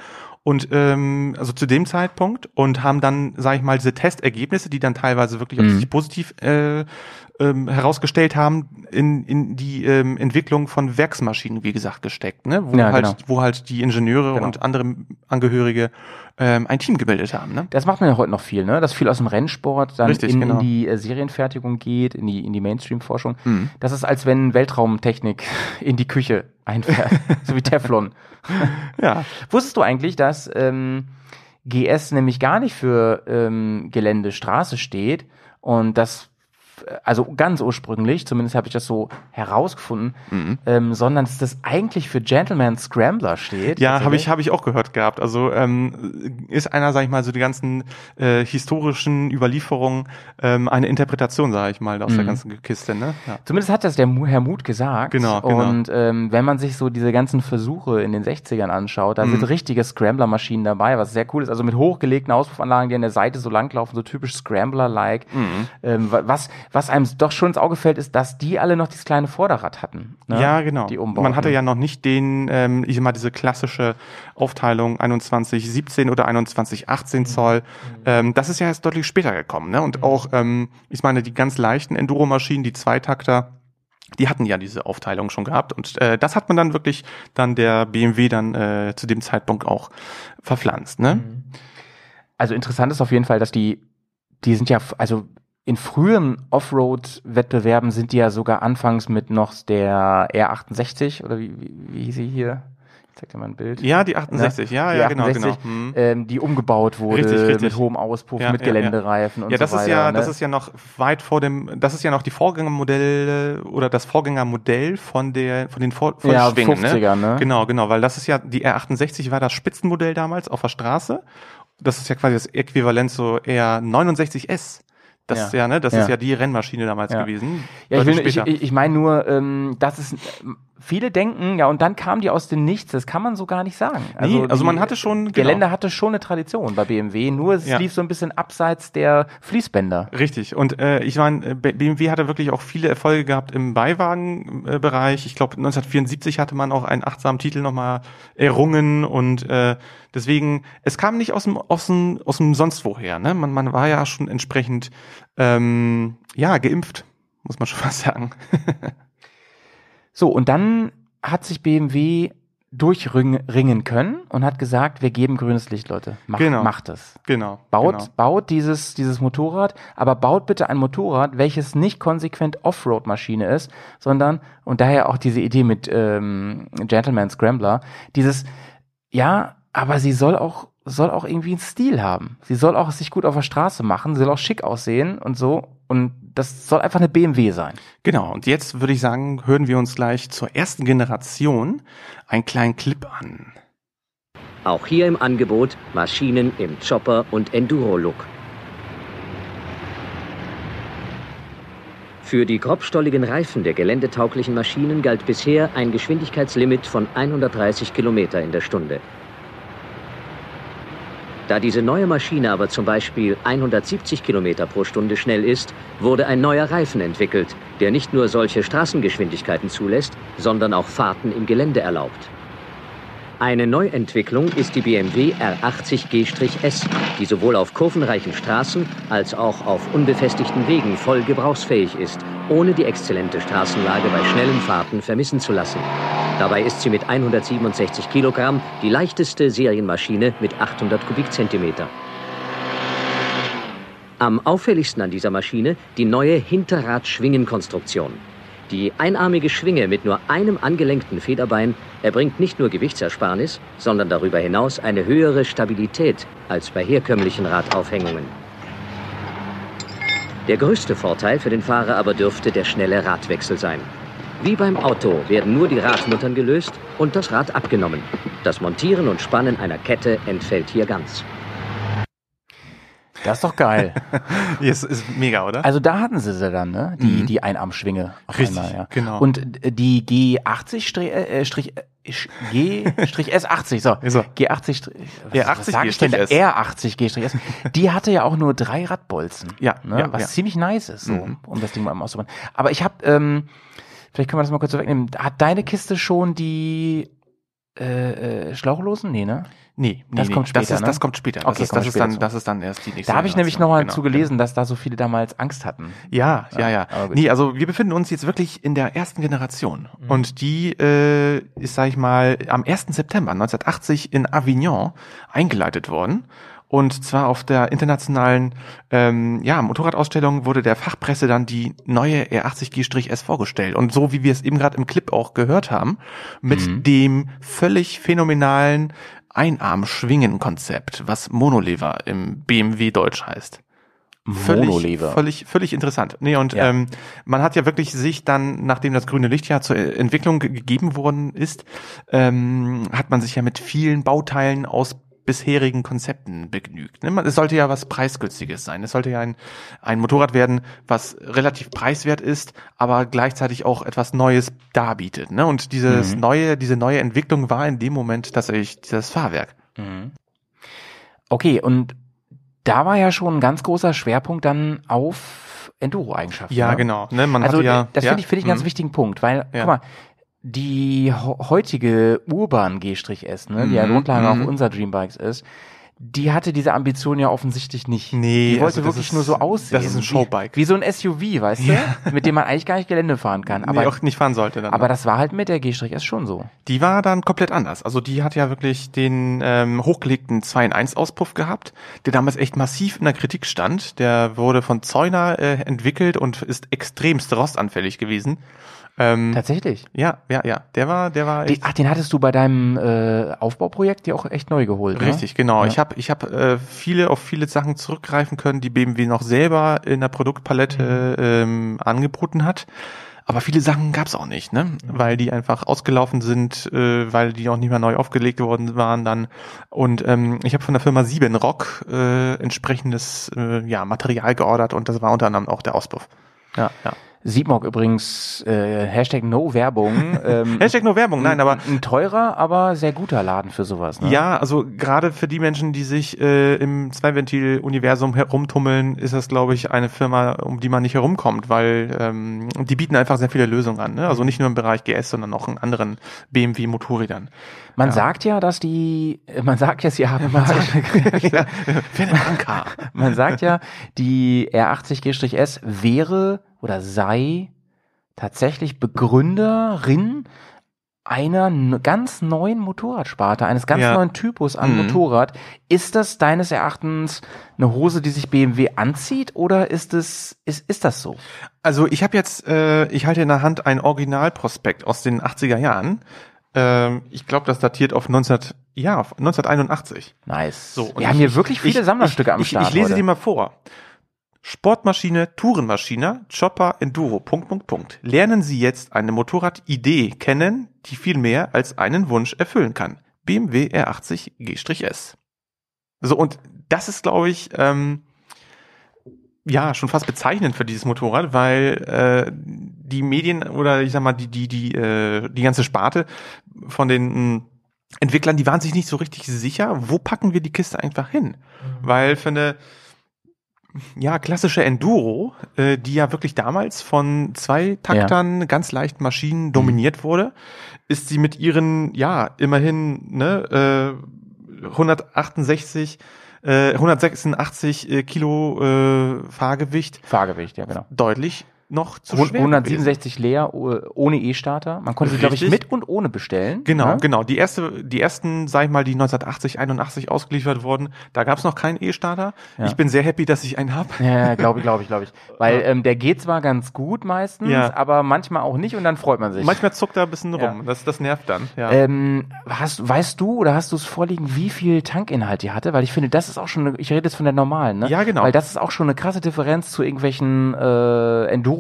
Und ähm, also zu dem Zeitpunkt und haben dann, sage ich mal, diese Testergebnisse, die dann teilweise wirklich Mhm. sich positiv äh, ähm, herausgestellt haben, in, in die ähm, Entwicklung von Werksmaschinen, wie gesagt, gesteckt, ne? Wo Ja, halt, genau. wo halt die Ingenieure Genau. und andere Angehörige ähm, ein Team gebildet haben, ne? Das macht man ja heute noch viel, ne? Dass viel aus dem Rennsport dann Richtig, in, genau. in die äh, Serienfertigung geht, in die, in die Mainstream-Forschung. Mhm. Das ist, als wenn Weltraumtechnik in die Küche einfährt, so wie Teflon. Ja. Wusstest du eigentlich, dass ähm, GS nämlich gar nicht für ähm, Gelände, Straße steht und das also ganz ursprünglich, zumindest habe ich das so herausgefunden, Mhm. ähm, sondern dass das eigentlich für Gentleman Scrambler steht. Ja, habe ich, hab ich auch gehört gehabt. Also ähm, ist einer, sag ich mal, so die ganzen äh, historischen Überlieferungen ähm, eine Interpretation, sage ich mal, aus der ganzen Kiste. Ne? Ja. Zumindest hat das der Herr Muth gesagt. Genau, genau. Und ähm, wenn man sich so diese ganzen Versuche in den 60ern anschaut, da Mhm. sind richtige Scrambler-Maschinen dabei, was sehr cool ist. Also mit hochgelegten Auspuffanlagen, die an der Seite so langlaufen, so typisch Scrambler-like. Mhm. Ähm, wa- was, was einem doch schon ins Auge fällt, ist, dass die alle noch dieses kleine Vorderrad hatten. Ne? Ja, genau. Die Umbauten. Man hatte ja noch nicht den, ähm, ich sag mal, diese klassische Aufteilung 21, 17 oder 21, 18 Mhm. Zoll. Ähm, das ist ja erst deutlich später gekommen. Ne? Und auch, ähm, ich meine, die ganz leichten Enduro-Maschinen, die Zweitakter, die hatten ja diese Aufteilung schon gehabt. Und äh, das hat man dann wirklich dann der BMW dann äh, zu dem Zeitpunkt auch verpflanzt. Ne? Mhm. Also interessant ist auf jeden Fall, dass die, die sind ja, also in früheren Offroad-Wettbewerben sind die ja sogar anfangs mit noch der R68 oder wie, wie, wie hieß sie hier? Ich zeig dir mal ein Bild. Ja, die 68, ja, Die ja, genau, 68, genau. Hm. Ähm, die umgebaut wurde Richtig, richtig. mit hohem Auspuff, Ja, mit ja, ja. Geländereifen und Ja, das so ist weiter. ja, ne? das ist ja noch weit vor dem, das ist ja noch die Vorgängermodelle oder das Vorgängermodell von der, von den Vor Ja, Vollschwingen, 50er, ne? Genau, genau, weil das ist ja, die R68 war das Spitzenmodell damals auf der Straße. Das ist ja quasi das Äquivalent zu R69S. Das Ja. ist ja, ne, das Ja. ist ja die Rennmaschine damals Ja. gewesen. Ja, ich, will, ich, ich, meine nur, ähm, das ist, viele denken, ja, und dann kamen die aus dem Nichts, das kann man so gar nicht sagen. Nee, also die- man hatte schon- Gelände genau. hatte schon eine Tradition bei BMW, nur es Ja. lief so ein bisschen abseits der Fließbänder. Richtig. Und äh, ich meine, B- BMW hatte wirklich auch viele Erfolge gehabt im Beiwagenbereich. Ich glaube, 1974 hatte man auch einen achtsamen Titel nochmal errungen und äh, deswegen, es kam nicht aus dem, aus dem, aus dem sonst woher. Ne? Man, man war ja schon entsprechend ähm, ja geimpft, muss man schon fast sagen. So, und dann hat sich BMW durchringen können und hat gesagt, wir geben grünes Licht, Leute. Macht, Genau. macht es. Genau. Baut, genau. baut dieses, dieses Motorrad, aber baut bitte ein Motorrad, welches nicht konsequent Offroad-Maschine ist, sondern, und daher auch diese Idee mit ähm, Gentleman Scrambler, dieses, ja, aber sie soll auch, soll auch irgendwie einen Stil haben. Sie soll auch sich gut auf der Straße machen, sie soll auch schick aussehen und so. Und das soll einfach eine BMW sein. Genau, und jetzt würde ich sagen, hören wir uns gleich zur ersten Generation einen kleinen Clip an. Auch hier im Angebot Maschinen im Chopper- und Enduro-Look. Für die grobstolligen Reifen der geländetauglichen Maschinen galt bisher ein Geschwindigkeitslimit von 130 Kilometer in der Stunde. Da diese neue Maschine aber zum Beispiel 170 Kilometer pro Stunde schnell ist, wurde ein neuer Reifen entwickelt, der nicht nur solche Straßengeschwindigkeiten zulässt, sondern auch Fahrten im Gelände erlaubt. Eine Neuentwicklung ist die BMW R80 G-S, die sowohl auf kurvenreichen Straßen als auch auf unbefestigten Wegen voll gebrauchsfähig ist, ohne die exzellente Straßenlage bei schnellen Fahrten vermissen zu lassen. Dabei ist sie mit 167 Kilogramm die leichteste Serienmaschine mit 800 Kubikzentimeter. Am auffälligsten an dieser Maschine die neue Hinterradschwingenkonstruktion. Die einarmige Schwinge mit nur einem angelenkten Federbein erbringt nicht nur Gewichtsersparnis, sondern darüber hinaus eine höhere Stabilität als bei herkömmlichen Radaufhängungen. Der größte Vorteil für den Fahrer aber dürfte der schnelle Radwechsel sein. Wie beim Auto werden nur die Radmuttern gelöst und das Rad abgenommen. Das Montieren und Spannen einer Kette entfällt hier ganz. Das ist doch geil. Yes, ist mega, oder? Also da hatten sie sie dann, ne? Die, Mhm. die Einarmschwinge. Richtig, einmal, ja. genau. Und äh, die G80 Strich, äh, Strich, äh, Sch- G Strich S80, so. So. G80 Strich, was, Ja, was 80 sag ich denn? G-S. R80 G Strich S. Die hatte ja auch nur drei Radbolzen. Ja, ne? ja, was ja. ziemlich nice ist, so, Mhm. um das Ding mal auszubauen. Aber ich habe, ähm, vielleicht können wir das mal kurz so wegnehmen. Hat deine Kiste schon die äh, äh, Schlauchlosen? Nee, ne? Nee, nee, das nee. kommt das später, ist, ne? Das kommt später. Das, Okay, ist, kommt das, ist dann, zu. das ist dann erst die nächste Da habe ich nämlich nochmal Genau, zu gelesen, dass da so viele damals Angst hatten. Ja, ja, ja. gut. Nee, also wir befinden uns jetzt wirklich in der ersten Generation. Mhm. Und die äh, ist, sag ich mal, am 1. September 1980 in Avignon eingeleitet worden. Und zwar auf der internationalen ähm, ja, Motorradausstellung wurde der Fachpresse dann die neue R80 G-S vorgestellt. Und so wie wir es eben gerade im Clip auch gehört haben, mit Mhm. dem völlig phänomenalen Einarm-Schwingen-Konzept, was Monolever im BMW Deutsch heißt. Völlig, Monolever. Völlig, völlig interessant. Nee, und Ja. ähm, man hat ja wirklich sich dann, nachdem das grüne Licht ja zur Entwicklung ge- gegeben worden ist, ähm, hat man sich ja mit vielen Bauteilen aus bisherigen Konzepten begnügt. Ne? Es sollte ja was Preisgünstiges sein. Es sollte ja ein, ein Motorrad werden, was relativ preiswert ist, aber gleichzeitig auch etwas Neues darbietet. Ne? Und dieses Mhm. neue, diese neue Entwicklung war in dem Moment tatsächlich dieses Fahrwerk. Mhm. Okay, und da war ja schon ein ganz großer Schwerpunkt dann auf Enduro-Eigenschaften. Ja, ne? genau. Ne? Man also ja, das ja, finde ich, finde ich einen ganz mhm. wichtigen Punkt, weil, Ja. guck mal, die heutige Urban G-S, ne, die ja Mhm, Grundlage mhm. auf unser Dreambikes ist, die hatte diese Ambition ja offensichtlich nicht. Nee, die wollte also wirklich ist- nur so aussehen. das ist ein wie- Showbike. Wie, so ein SUV, weißt du? Mit dem man eigentlich gar nicht Gelände fahren kann. Aber, nee, auch nicht fahren sollte dann. aber das war halt mit der G-S schon so. Die war dann komplett anders. Also die hat ja wirklich den ähm, hochgelegten 2 in 1 Auspuff gehabt, der damals echt massiv in der Kritik stand. Der wurde von Zeuner äh, entwickelt und ist extremst rostanfällig gewesen. Ähm, Tatsächlich. ja, ja, ja. Der war, der war echt ach, den hattest du bei deinem äh, Aufbauprojekt ja auch echt neu geholt, ne? richtig, genau. Ja. Ich habe ich hab, äh, viele auf viele Sachen zurückgreifen können, die BMW noch selber in der Produktpalette Mhm. ähm, angeboten hat. Aber viele Sachen gab's auch nicht, ne? Mhm. Weil die einfach ausgelaufen sind, äh, weil die auch nicht mehr neu aufgelegt worden waren dann. Und ähm, ich habe von der Firma Siebenrock äh, entsprechendes äh, ja, Material geordert und das war unter anderem auch der Auspuff. Ja, ja. Siebmog übrigens, äh, Hashtag No Werbung. Ähm, Hashtag nur Werbung, nein, aber ein teurer, aber sehr guter Laden für sowas. Ne? Ja, also gerade für die Menschen, die sich äh, im Zweiventil-Universum herumtummeln, ist das, glaube ich, eine Firma, um die man nicht herumkommt, weil ähm, die bieten einfach sehr viele Lösungen an. Ne? Also nicht nur im Bereich GS, sondern auch in anderen BMW-Motorrädern. Man sagt ja, dass die, äh, man sagt ja, sie haben, man, sagt, man sagt ja, die R80 G-S wäre oder sei tatsächlich Begründerin einer ganz neuen Motorradsparte, eines ganz Ja. neuen Typus an Mhm. Motorrad. Ist das deines Erachtens eine Hose, die sich BMW anzieht oder ist es ist, ist das so? Also ich habe jetzt, äh, ich halte in der Hand ein Originalprospekt aus den 80er Jahren. Ähm, ich glaube, das datiert auf 19, ja, auf 1981. Nice. So, und Wir haben ich- hier wirklich viele ich- Sammlerstücke ich, am Start. Ich lese heute. dir mal vor. Sportmaschine, Tourenmaschine, Chopper, Enduro, Punkt, Punkt, Punkt. Lernen Sie jetzt eine Motorradidee kennen, die viel mehr als einen Wunsch erfüllen kann. BMW R80 G-S. So, und das ist, glaube ich, ähm, ja, schon fast bezeichnend für dieses Motorrad, weil äh, die Medien oder ich sag mal, die, die, die, äh, die ganze Sparte von den mh, Entwicklern, die waren sich nicht so richtig sicher, wo packen wir die Kiste einfach hin? Weil für eine ja, klassische Enduro, äh, die ja wirklich damals von zwei Taktern, ganz leichten Maschinen dominiert wurde, ist sie mit ihren, ja, immerhin, ne, äh, 168, äh, 186 äh, Kilo äh, Fahrgewicht Fahrgewicht, ja genau. deutlich noch zu Hund- schwer 167 leer oh- ohne E-Starter. Man konnte sie, glaube ich, mit und ohne bestellen. Genau, ne? genau. Die erste, die ersten, sag ich mal, die 1980, 81 ausgeliefert wurden, da gab es noch keinen E-Starter. Ja. Ich bin sehr happy, dass ich einen habe. Ja, glaube ich, glaube ich, glaube ich. Weil ähm, der geht zwar ganz gut meistens, Ja. aber manchmal auch nicht und dann freut man sich. Manchmal zuckt er ein bisschen Ja. rum. Das, das nervt dann. Ja. Ähm, hast, weißt du oder hast du es vorliegen, wie viel Tankinhalt die hatte? Weil ich finde, das ist auch schon, eine, ich rede jetzt von der normalen, ne? Ja, genau. Weil das ist auch schon eine krasse Differenz zu irgendwelchen äh, Enduro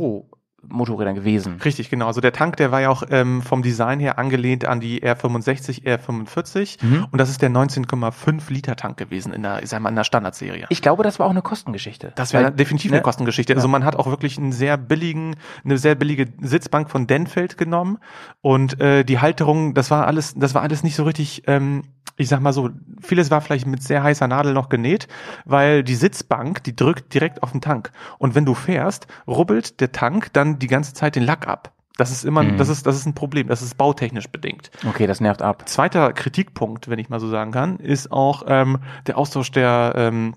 Motorrädern gewesen. Richtig, genau. Also der Tank, der war ja auch ähm, vom Design her angelehnt an die R65, R45 Mhm. und das ist der 19,5 Liter Tank gewesen in der, ich sag mal, in der Standardserie. Ich glaube, das war auch eine Kostengeschichte. Das wäre definitiv ne? eine Kostengeschichte. Also man hat auch wirklich einen sehr billigen, eine sehr billige Sitzbank von Denfeld genommen und äh, die Halterung, das war alles, das war alles nicht so richtig. Ähm, ich sag mal so, vieles war vielleicht mit sehr heißer Nadel noch genäht, weil die Sitzbank, die drückt direkt auf den Tank. Und wenn du fährst, rubbelt der Tank dann die ganze Zeit den Lack ab. Das ist immer, Mhm. das ist, das ist ein Problem. Das ist bautechnisch bedingt. Okay, das nervt ab. Zweiter Kritikpunkt, wenn ich mal so sagen kann, ist auch ähm, der Austausch der ähm,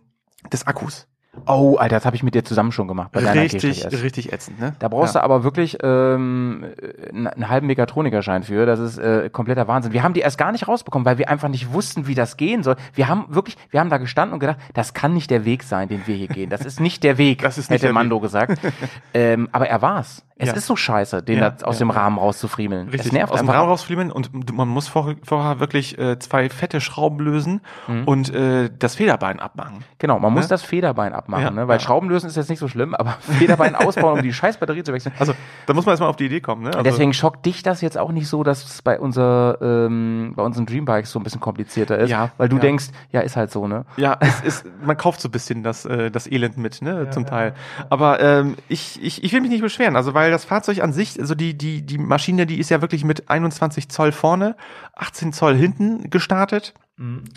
des Akkus. Oh, Alter, das habe ich mit dir zusammen schon gemacht Richtig, richtig ätzend, ne? Da brauchst ja. du aber wirklich ähm, einen, halben Mechatronikerschein für. Das ist äh, kompletter Wahnsinn. Wir haben die erst gar nicht rausbekommen, weil wir einfach nicht wussten, wie das gehen soll. Wir haben wirklich, wir haben da gestanden und gedacht, das kann nicht der Weg sein, den wir hier gehen. Das ist nicht der Weg, Das ist nicht hätte der Mando gesagt. ähm, aber er war's. Es Ja. ist so scheiße, den Ja, da aus ja. dem Rahmen rauszufriemeln. Richtig, Es nervt aus dem einfach. Rahmen rausfliegen und man muss vor, vorher wirklich äh, zwei fette Schrauben lösen Mhm. und äh, das Federbein abmachen. Genau, man muss Ne? das Federbein abmachen, ne? weil. Schrauben lösen ist jetzt nicht so schlimm, aber Federbein ausbauen, um die scheiß Batterie zu wechseln. Also da muss man erstmal auf die Idee kommen, ne? Also, Deswegen schockt dich das jetzt auch nicht so, dass es bei unser, ähm, bei unseren Dreambikes so ein bisschen komplizierter ist, Ja, weil du denkst, ja, ist halt so, ne? Ja, es ist, man kauft so ein bisschen das, äh, das Elend mit, ne, zum Teil. Aber ähm, ich, ich, ich will mich nicht beschweren, also weil das Fahrzeug an sich, also die, die, die Maschine, die ist ja wirklich mit 21 Zoll vorne, 18 Zoll hinten gestartet,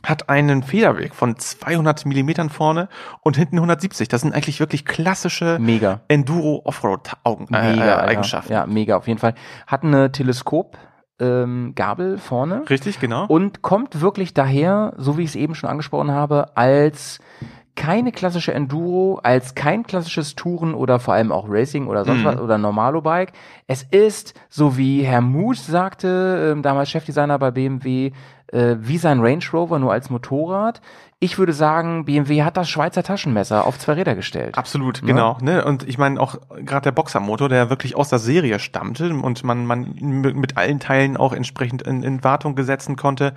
hat einen Federweg von 200 Millimetern vorne und hinten 170. Das sind eigentlich wirklich klassische Mega. Enduro-Offroad-Eigenschaften. Äh, Mega, äh. Eigenschaften. Ja, mega, auf jeden Fall. Hat eine Teleskop, ähm, Gabel vorne Richtig, genau. und kommt wirklich daher, so wie ich es eben schon angesprochen habe, als keine klassische Enduro, als kein klassisches Touren oder vor allem auch Racing oder sonst Mhm. was oder Normalo-Bike. Es ist, so wie Herr Muth sagte, ähm, damals Chefdesigner bei BMW, äh, wie sein Range Rover, nur als Motorrad. Ich würde sagen, BMW hat das Schweizer Taschenmesser auf zwei Räder gestellt. Absolut, Ne? genau. Ne? Und ich meine auch gerade der Boxermotor, der wirklich aus der Serie stammte und man, man mit allen Teilen auch entsprechend in, in Wartung gesetzen konnte.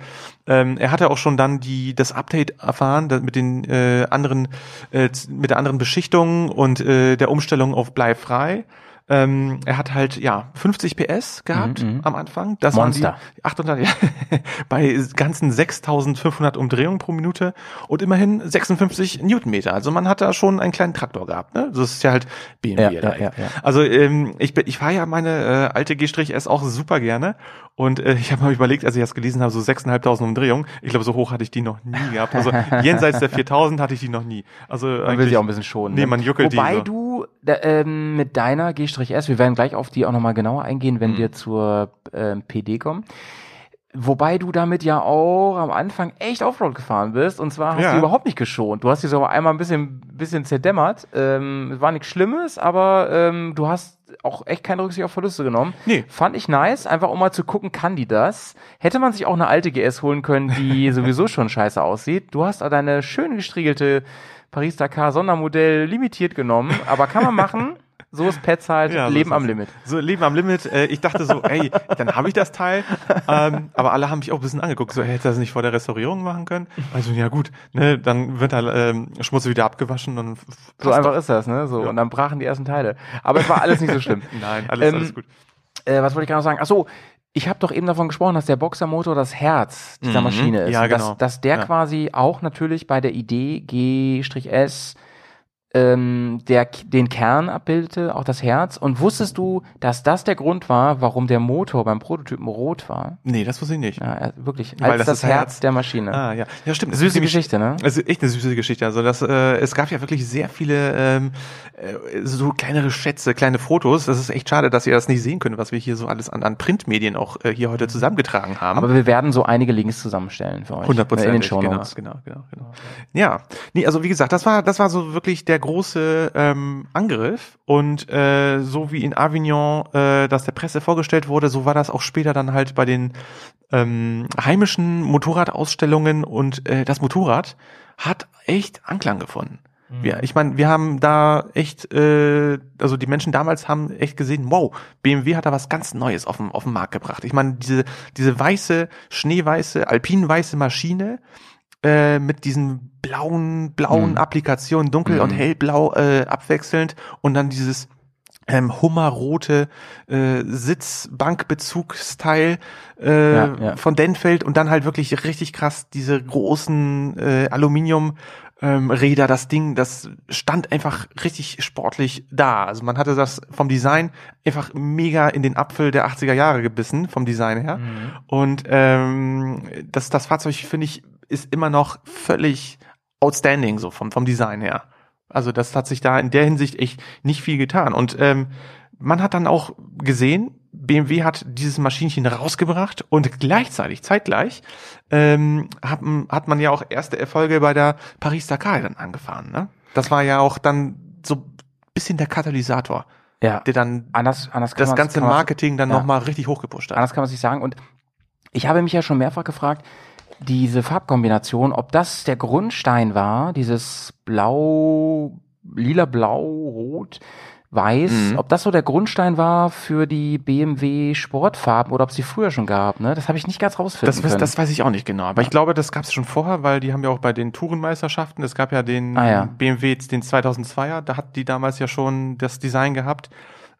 Ähm, er hatte auch schon dann die das Update erfahren mit den äh, anderen äh, mit der anderen Beschichtung und äh, der Umstellung auf bleifrei. Ähm, er hat halt ja 50 PS gehabt Mhm, mhm. am Anfang. Das Monster. waren die 800 ja, bei ganzen 6500 Umdrehungen pro Minute und immerhin 56 Newtonmeter. Also man hat da schon einen kleinen Traktor gehabt. Ne? Das ist ja halt BMW. Ja, ja, ja, ja. Also ähm, ich, ich fahre ja meine äh, alte G-S auch super gerne und äh, ich habe mal überlegt, als ich das gelesen habe, so 6.500 Umdrehungen. Ich glaube, so hoch hatte ich die noch nie gehabt. Also jenseits der 4.000 hatte ich die noch nie. Also Man will sich auch ein bisschen schonen. Nee, ne? man juckelt die Wobei so. du ähm, mit deiner G-S, wir werden gleich auf die auch nochmal genauer eingehen, wenn Mhm. wir zur ähm, PD kommen. Wobei du damit ja auch am Anfang echt Offroad gefahren bist und zwar hast Ja. du überhaupt nicht geschont. Du hast dich so einmal ein bisschen, bisschen zerdämmert. Ähm, es war nichts Schlimmes, aber ähm, du hast auch echt keine Rücksicht auf Verluste genommen. Nee. Fand ich nice, einfach um mal zu gucken, kann die das? Hätte man sich auch eine alte GS holen können, die sowieso schon scheiße aussieht. Du hast da deine schön gestriegelte Paris-Dakar Sondermodell limitiert genommen, aber kann man machen. So ist Pets halt, Ja, Leben am. Limit. So, Leben am Limit. Äh, ich dachte so, ey, dann habe ich das Teil. Ähm, aber alle haben mich auch ein bisschen angeguckt. So, hätte das nicht vor der Restaurierung machen können? Also, ja gut, ne, dann wird da ähm, Schmutz wieder abgewaschen und So einfach ist das, ne? So, und dann brachen die ersten Teile. Aber es war alles nicht so schlimm. Nein, alles, Ähm, alles gut. Äh, was wollte ich gerade noch sagen? Ach so, ich habe doch eben davon gesprochen, dass der Boxermotor das Herz dieser Mhm. Maschine ist. Ja, genau. Dass, dass der Ja. quasi auch natürlich bei der Idee G-S ähm, der, den Kern abbildete, auch das Herz. Und wusstest du, dass das der Grund war, warum der Motor beim Prototypen rot war? Nee, das wusste ich nicht. Ja, er- wirklich, Weil als das das, Herz Herz. der Maschine. Ah, ja. Ja, stimmt. Süße Geschichte, ne? Also echt eine süße Geschichte. Also das, äh, es gab ja wirklich sehr viele ähm, äh, so kleinere Schätze, kleine Fotos. Das ist echt schade, dass ihr das nicht sehen könnt, was wir hier so alles an, an Printmedien auch äh, hier heute zusammengetragen haben. Aber wir werden so einige Links zusammenstellen für euch. 100 Prozent In den Show genau, genau, genau, genau. Ja, nee, also wie gesagt, das war, das war so wirklich der große ähm, Angriff und äh, so wie in Avignon äh, das der Presse vorgestellt wurde, so war das auch später dann halt bei den ähm, heimischen Motorradausstellungen und äh, das Motorrad hat echt Anklang gefunden. Wir, ich meine, wir haben da echt, äh, also die Menschen damals haben echt gesehen, wow, BMW hat da was ganz Neues auf den, auf den Markt gebracht. Ich meine, diese, diese weiße, schneeweiße, alpinweiße Maschine äh, mit diesen blauen, blauen Mhm. Applikationen, dunkel und hellblau äh, abwechselnd und dann dieses ähm, hummerrote äh, Sitzbankbezugsteil äh, Ja, ja. von Denfeld und dann halt wirklich richtig krass diese großen äh, Aluminium ähm, Räder, das Ding, das stand einfach richtig sportlich da. Also man hatte das vom Design einfach mega in den Apfel der 80er Jahre gebissen, vom Design her. Und ähm, das, das Fahrzeug, finde ich, ist immer noch völlig outstanding, so vom, vom Design her. Also das hat sich da in der Hinsicht echt nicht viel getan. Und ähm, man hat dann auch gesehen, BMW hat dieses Maschinchen rausgebracht und gleichzeitig, zeitgleich, ähm, hat, hat man ja auch erste Erfolge bei der Paris-Dakar dann angefahren. Ne? Das war ja auch dann so ein bisschen der Katalysator, Ja. der dann Anders, anders das ganze Marketing dann ja. nochmal richtig hochgepusht hat. Anders kann man sich sagen. Und ich habe mich ja schon mehrfach gefragt, diese Farbkombination, ob das der Grundstein war, dieses Blau, lila, Blau, Rot, Weiß, Mhm. ob das so der Grundstein war für die BMW Sportfarben oder ob es die früher schon gab, ne? Das habe ich nicht ganz rausfinden Das, weiß- können. das weiß ich auch nicht genau. Aber ich glaube, das gab es schon vorher, weil die haben ja auch bei den Tourenmeisterschaften, es gab ja den Ah, ja. BMW, den 2002er, da hat die damals ja schon das Design gehabt.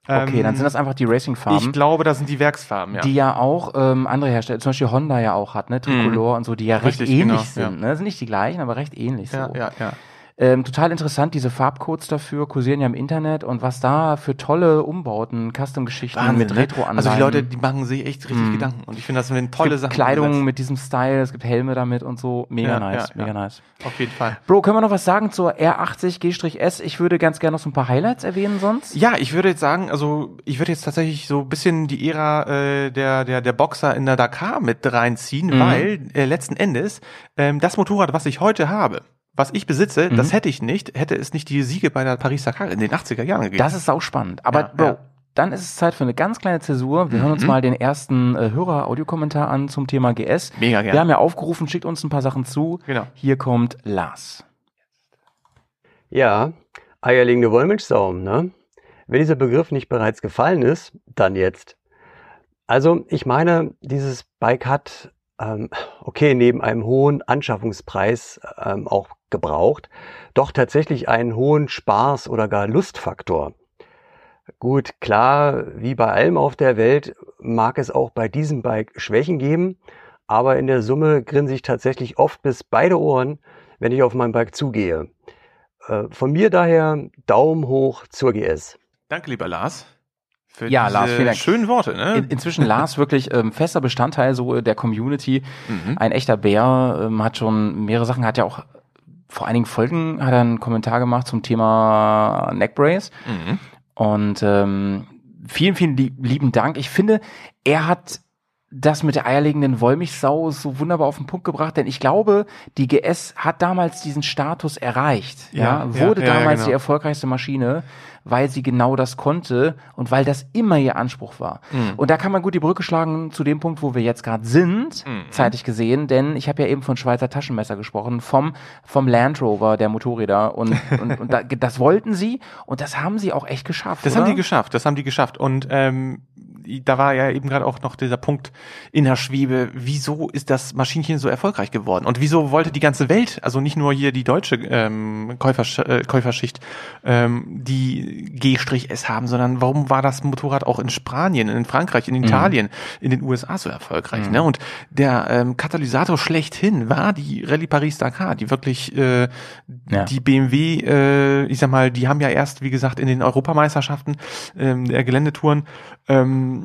Okay, Ähm, dann sind das einfach die Racing-Farben. Ich glaube, das sind die Werksfarben, ja. die ja auch ähm, andere Hersteller, zum Beispiel Honda ja auch hat, ne, Tricolor und so, die ja recht Richtig, ähnlich genau, sind. Ne? Sind nicht die gleichen, aber recht ähnlich so. ja, ja, ja. Ähm, total interessant, diese Farbcodes dafür kursieren ja im Internet und was da für tolle Umbauten, Custom-Geschichten mit ne? Retro-Anleihen. Also die Leute, die machen sich echt richtig Mhm. Gedanken. Und ich finde, das sind es tolle gibt Sachen. Kleidung mit diesem Style, es gibt Helme damit und so. Mega Ja, nice, ja, mega ja. nice. Auf jeden Fall. Bro, können wir noch was sagen zur R80 G-S? Ich würde ganz gerne noch so ein paar Highlights erwähnen sonst. Ja, ich würde jetzt sagen, also ich würde jetzt tatsächlich so ein bisschen die Ära äh, der, der, der Boxer in der Dakar mit reinziehen, Mhm. weil äh, letzten Endes ähm, das Motorrad, was ich heute habe, was ich besitze, Mhm. das hätte ich nicht, hätte es nicht die Siege bei der Paris-Dakar in den 80er Jahren gegeben. Das ist auch spannend. Aber Ja, Bro, ja. dann ist es Zeit für eine ganz kleine Zäsur. Wir hören uns Mhm. mal den ersten äh, Hörer-Audiokommentar an zum Thema GS. Mega gerne. Wir haben ja aufgerufen, schickt uns ein paar Sachen zu. Genau. Hier kommt Lars. Ja, eierlegende Wollmilchsau, ne? Wenn dieser Begriff nicht bereits gefallen ist, dann jetzt. Also, ich meine, dieses Bike hat, ähm, okay, neben einem hohen Anschaffungspreis ähm, auch gebraucht, doch tatsächlich einen hohen Spaß- oder gar Lustfaktor. Gut, klar, wie bei allem auf der Welt mag es auch bei diesem Bike Schwächen geben, aber in der Summe grinse ich tatsächlich oft bis beide Ohren, wenn ich auf mein Bike zugehe. Äh, Von mir daher Daumen hoch zur GS. Danke, lieber Lars. Für Ja, diese Lars, vielen Dank. schönen Worte, ne? In, inzwischen Lars wirklich ähm, fester Bestandteil so der Community. Mhm. Ein echter Bär, ähm, hat schon mehrere Sachen, hat ja auch vor einigen Folgen hat er einen Kommentar gemacht zum Thema Neckbrace. Mhm. Und ähm, vielen, vielen lieb, lieben Dank. Ich finde, er hat das mit der eierlegenden Wollmilchsau so wunderbar auf den Punkt gebracht, denn ich glaube, die GS hat damals diesen Status erreicht. Ja, Ja, wurde ja, ja, damals genau. die erfolgreichste Maschine, weil sie genau das konnte und weil das immer ihr Anspruch war. Mhm. Und da kann man gut die Brücke schlagen zu dem Punkt, wo wir jetzt gerade sind, Mhm. zeitlich gesehen, denn ich habe ja eben von Schweizer Taschenmesser gesprochen, vom, vom Land Rover der Motorräder und, und, und da, das wollten sie und das haben sie auch echt geschafft. Das oder? haben die geschafft, das haben die geschafft. Und ähm, da war ja eben gerade auch noch dieser Punkt in der Schwebe, wieso ist das Maschinchen so erfolgreich geworden? Und wieso wollte die ganze Welt, also nicht nur hier die deutsche ähm, Käufersch äh, Käuferschicht, ähm, die G-S haben, sondern warum war das Motorrad auch in Spanien, in Frankreich, in Italien, in den USA so erfolgreich? Ne? Und der ähm, Katalysator schlechthin war die Rallye Paris-Dakar, die wirklich äh, Ja. die BMW, äh, ich sag mal, die haben ja erst, wie gesagt, in den Europameisterschaften ähm, der Geländetouren ähm,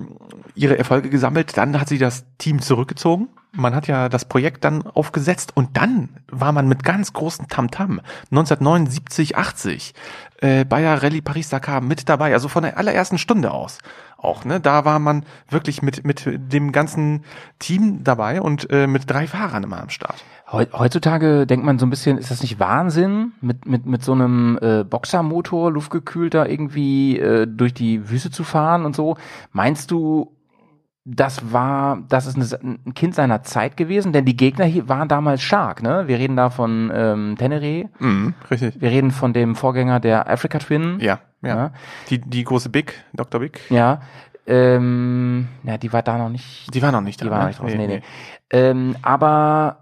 ihre Erfolge gesammelt. Dann hat sie das Team zurückgezogen. Man hat ja das Projekt dann aufgesetzt und dann war man mit ganz großen Tamtam 1979, 80 äh, bei der Rallye Paris-Dakar mit dabei, also von der allerersten Stunde aus auch, ne? Da war man wirklich mit, mit dem ganzen Team dabei und äh, mit drei Fahrern immer am Start. Heu- Heutzutage denkt man so ein bisschen, ist das nicht Wahnsinn, mit, mit, mit so einem äh, Boxermotor, luftgekühlter, irgendwie äh, durch die Wüste zu fahren und so? Meinst du, das war, das ist eine, ein Kind seiner Zeit gewesen? Denn die Gegner hier waren damals stark, ne? Wir reden da von ähm, Teneré, Mhm, richtig. wir reden von dem Vorgänger der Africa Twin. Ja, ja. Ja. Die, die große Big, Dr. Big. Ja. Ähm, ja, die war da noch nicht. Die war noch nicht da. Die war ne? noch nicht draußen. Nee, nee. Ähm, aber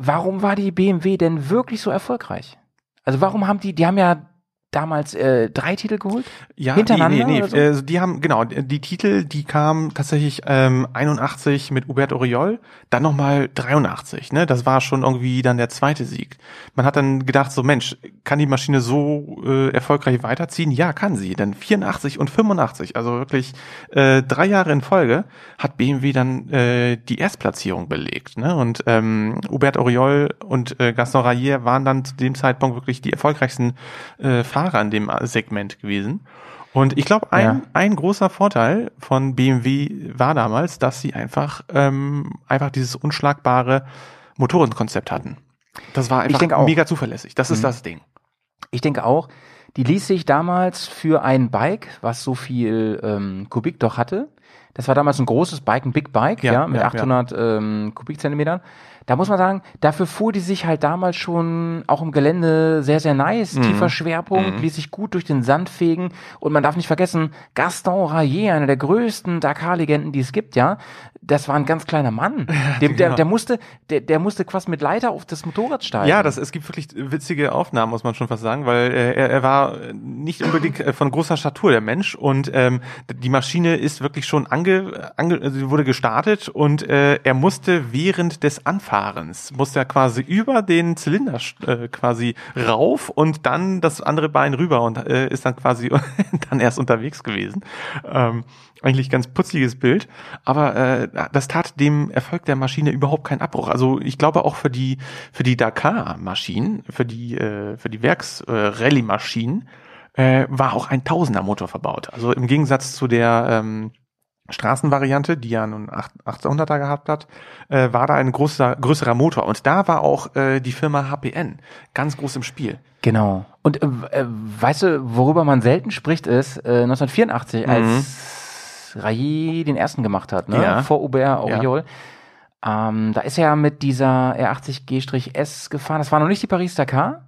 warum war die BMW denn wirklich so erfolgreich? Also warum haben die, die haben ja damals äh, drei Titel geholt? Ja, Hintereinander Nee, nee, oder so? nee. Also die haben, genau, die Titel, die kamen tatsächlich ähm, 81 mit Hubert Oriol, dann nochmal 83, ne? Das war schon irgendwie dann der zweite Sieg. Man hat dann gedacht, so Mensch, kann die Maschine so äh, erfolgreich weiterziehen? Ja, kann sie. Dann 84 und 85, also wirklich äh, drei Jahre in Folge hat BMW dann äh, die Erstplatzierung belegt. Ne? Und ähm, Hubert Oriol und äh, Gaston Rayer waren dann zu dem Zeitpunkt wirklich die erfolgreichsten äh, Fahrer in dem Segment gewesen. Und ich glaube, ein, Ja. ein großer Vorteil von BMW war damals, dass sie einfach, ähm, einfach dieses unschlagbare Motorenkonzept hatten. Das war einfach mega zuverlässig. Das ist Mhm. das Ding. Ich denke auch, die ließ sich damals für ein Bike, was so viel ähm, Kubik doch hatte, das war damals ein großes Bike, ein Big Bike, ja, Ja, mit ja, 800 Ähm, Kubikzentimetern. Da muss man sagen, dafür fuhr die sich halt damals schon auch im Gelände sehr, sehr nice. Mhm. Tiefer Schwerpunkt, ließ sich gut durch den Sand fegen. Und man darf nicht vergessen, Gaston Rayer, einer der größten Dakar-Legenden, die es gibt, ja, das war ein ganz kleiner Mann. Dem, der, genau. der musste, der, der musste quasi mit Leiter auf das Motorrad steigen. Ja, das, es gibt wirklich witzige Aufnahmen, muss man schon fast sagen, weil äh, er, er war nicht unbedingt äh, von großer Statur, der Mensch. Und ähm, die Maschine ist wirklich schon ange, ange also sie wurde gestartet und äh, er musste während des Anfahrens, musste er quasi über den Zylinder äh, quasi rauf und dann das andere Bein rüber und äh, ist dann quasi dann erst unterwegs gewesen. Ähm, eigentlich ganz putzliges Bild, aber äh, das tat dem Erfolg der Maschine überhaupt keinen Abbruch. Also ich glaube auch für die für die Dakar-Maschinen, für die äh, für die Werks-Rallye-Maschinen äh, war auch ein Tausender Motor verbaut. Also im Gegensatz zu der ähm, Straßenvariante, die ja nun 8 1800er gehabt hat, äh, war da ein großer, größerer Motor. Und da war auch äh, die Firma HPN ganz groß im Spiel. Genau. Und äh, äh, weißt du, worüber man selten spricht, ist äh, 1984, als Rayi den ersten gemacht hat, ne? Mhm. Ja. vor Hubert Auriol. Ähm, da ist er ja mit dieser R80G-S gefahren. Das war noch nicht die Paris-Dakar.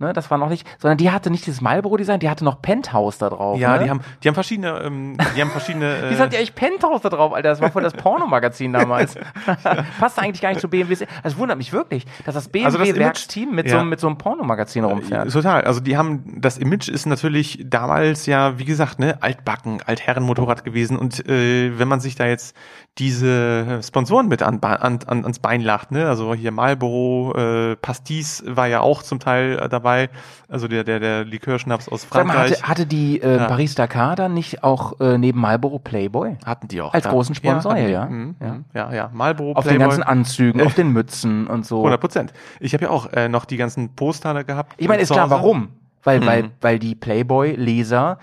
Ne, das war noch nicht, sondern die hatte nicht dieses Marlboro-Design, die hatte noch Penthouse da drauf. Ja, ne? die haben, die haben verschiedene, ähm, die haben verschiedene. Wie sagt ihr eigentlich Penthouse da drauf, Alter? Das war voll das Pornomagazin damals. Passt eigentlich gar nicht zu BMW. Also wundert mich wirklich, dass das Also BMW-Werksteam mit, so, Ja. einem- mit so einem Pornomagazin rumfährt. Total. Also die haben, das Image ist natürlich damals ja, wie gesagt, ne, altbacken, Altherrenmotorrad gewesen. Und äh, wenn man sich da jetzt diese Sponsoren mit an, an, an, ans Bein lacht, ne, also hier Marlboro, äh, Pastis war ja auch zum Teil äh, dabei, also der, der, der Likörschnaps aus Sag mal, Frankreich. hatte, hatte die äh, Ja. Paris-Dakar dann nicht auch äh, neben Marlboro Playboy? hatten die auch. als ja. großen Sponsor, hatten die. ja. Mhm, Ja. mhm. ja, ja. Marlboro, Auf den Playboy. ganzen Anzügen, auf den Mützen und so. 100 Prozent. Ich habe ja auch äh, noch die ganzen Poster gehabt. Ich meine, ist klar, warum? Weil, weil, Mhm. weil die Playboy-Leser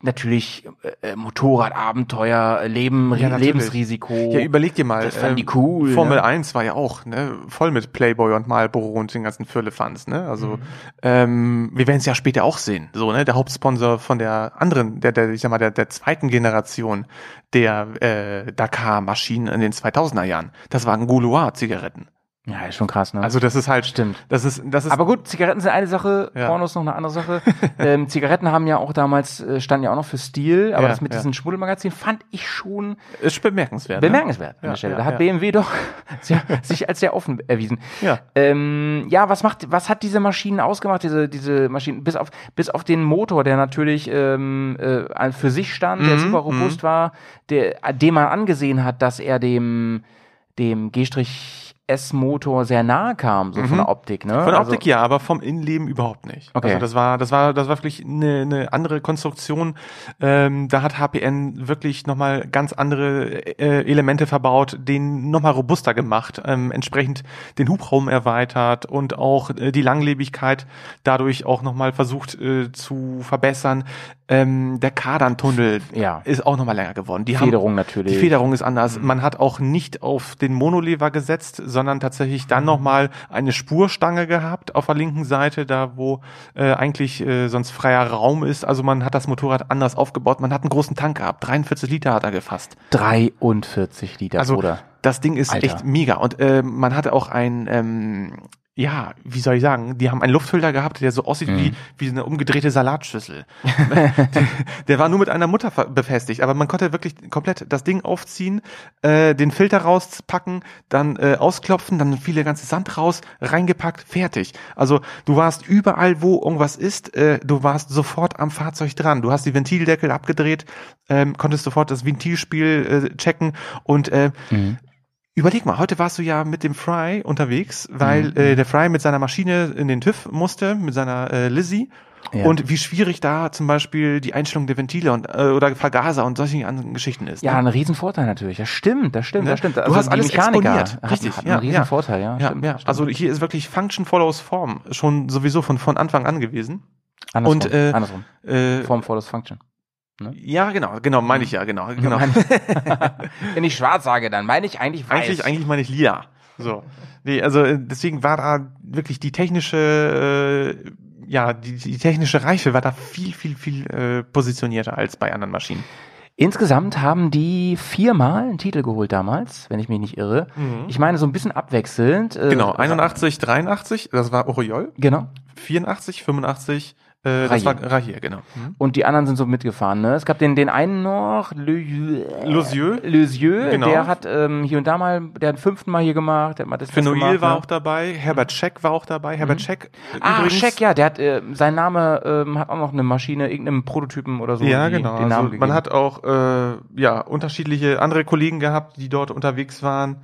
natürlich äh, Motorradabenteuer, Leben, Ja. Lebensrisiko. Ja, überleg dir mal. Das fanden die ähm, cool, Formel ne? 1 war ja auch ne, voll mit Playboy und Marlboro und den ganzen Firlefanz. Ne? Also Mhm. ähm, wir werden es ja später auch sehen. So ne, der Hauptsponsor von der anderen, der, der ich sag mal der, der zweiten Generation der äh, Dakar-Maschinen in den 2000er Jahren, das waren Gouloir Zigaretten. Ja, ist schon krass, ne? Also das ist halt Stimmt. Das ist das ist Aber gut, Zigaretten sind eine Sache, Ja. Pornos noch eine andere Sache. ähm, Zigaretten haben ja auch damals, äh, standen ja auch noch für Stil, aber Ja, das mit ja. diesen Schmuddelmagazinen fand ich schon ist bemerkenswert. ne? bemerkenswert an Ja, der Stelle. da hat. BMW doch sich als sehr offen erwiesen. Ja. Ähm, ja, was macht, was hat diese Maschinen ausgemacht, diese, diese Maschinen, bis auf, bis auf den Motor, der natürlich ähm, äh, für sich stand, der Mhm, super robust war, der, dem man angesehen hat, dass er dem, dem G-S-Motor sehr nahe kam, so von der Optik, ne? Mhm. Von der Also- Optik ja, aber vom Innenleben überhaupt nicht. Okay. Also das war, das war, das war wirklich eine, eine andere Konstruktion. Ähm, da hat HPN wirklich nochmal ganz andere äh, Elemente verbaut, den nochmal robuster gemacht, ähm, entsprechend den Hubraum erweitert und auch äh, die Langlebigkeit dadurch auch nochmal versucht äh, zu verbessern. Ähm, der Kardantunnel Ja. ist auch nochmal länger geworden. Die Federung haben, natürlich. Die Federung ist anders. Man hat auch nicht auf den Monolever gesetzt, sondern tatsächlich dann nochmal eine Spurstange gehabt auf der linken Seite, da wo äh, eigentlich äh, sonst freier Raum ist. Also man hat das Motorrad anders aufgebaut. Man hat einen großen Tank gehabt. 43 Liter hat er gefasst. 43 Liter, Also Bruder. das Ding ist Alter. echt mega. Und äh, man hatte auch ein, ähm, ja, wie soll ich sagen, die haben einen Luftfilter gehabt, der so aussieht wie, wie eine umgedrehte Salatschüssel. der, der war nur mit einer Mutter befestigt, aber man konnte wirklich komplett das Ding aufziehen, äh, den Filter rauspacken, dann äh, ausklopfen, dann fiel der ganze Sand raus, reingepackt, fertig. Also du warst überall, wo irgendwas ist, äh, du warst sofort am Fahrzeug dran. Du hast die Ventildeckel abgedreht, ähm, konntest sofort das Ventilspiel äh, checken und äh, Überleg mal, heute warst du ja mit dem Fry unterwegs, weil Mhm. äh, der Fry mit seiner Maschine in den TÜV musste, mit seiner äh, Lizzie. Ja. Und wie schwierig da zum Beispiel die Einstellung der Ventile und äh, oder Vergaser und solche anderen Geschichten ist. Ja, ne? ein Riesenvorteil natürlich. Das stimmt, das stimmt, Ne? das stimmt. Du Also hast alles Mechaniker exponiert. hat- Richtig, hat ja, einen Riesenvorteil, ja. Ja, stimmt, ja. stimmt. Also hier ist wirklich Function follows Form schon sowieso von von Anfang an gewesen. andersrum, und, äh, andersrum. Äh, Form follows Function. Ja, genau, genau, meine ich ja, genau, genau. Wenn ich schwarz sage, dann meine ich eigentlich weiß. Eigentlich, eigentlich meine ich lila. So. Nee, also äh, deswegen war da wirklich die technische, äh, ja, die, die technische Reife war da viel, viel, viel äh, positionierter als bei anderen Maschinen. Insgesamt haben die viermal einen Titel geholt damals, wenn ich mich nicht irre. Ich meine, so ein bisschen abwechselnd. äh, Genau, 81, 83, das war Oriol. Genau. 84, 85, äh, das war Rahier, genau. Mhm. Und die anderen sind so mitgefahren. Ne? Es gab den, den einen noch, Le- Losieux. Lesieux, Genau. der hat ähm, hier und da mal, der hat den fünften Mal hier gemacht, der hat mal das Fenoil gemacht, war ne? auch dabei, Herbert Scheck war auch dabei, Herbert Scheck. äh, Ah, übrigens, Scheck, ja, der hat, äh, sein Name ähm, hat auch noch eine Maschine, irgendeinem Prototypen oder so. Ja, die, genau. Den Namen also man hat auch äh, ja unterschiedliche andere Kollegen gehabt, die dort unterwegs waren.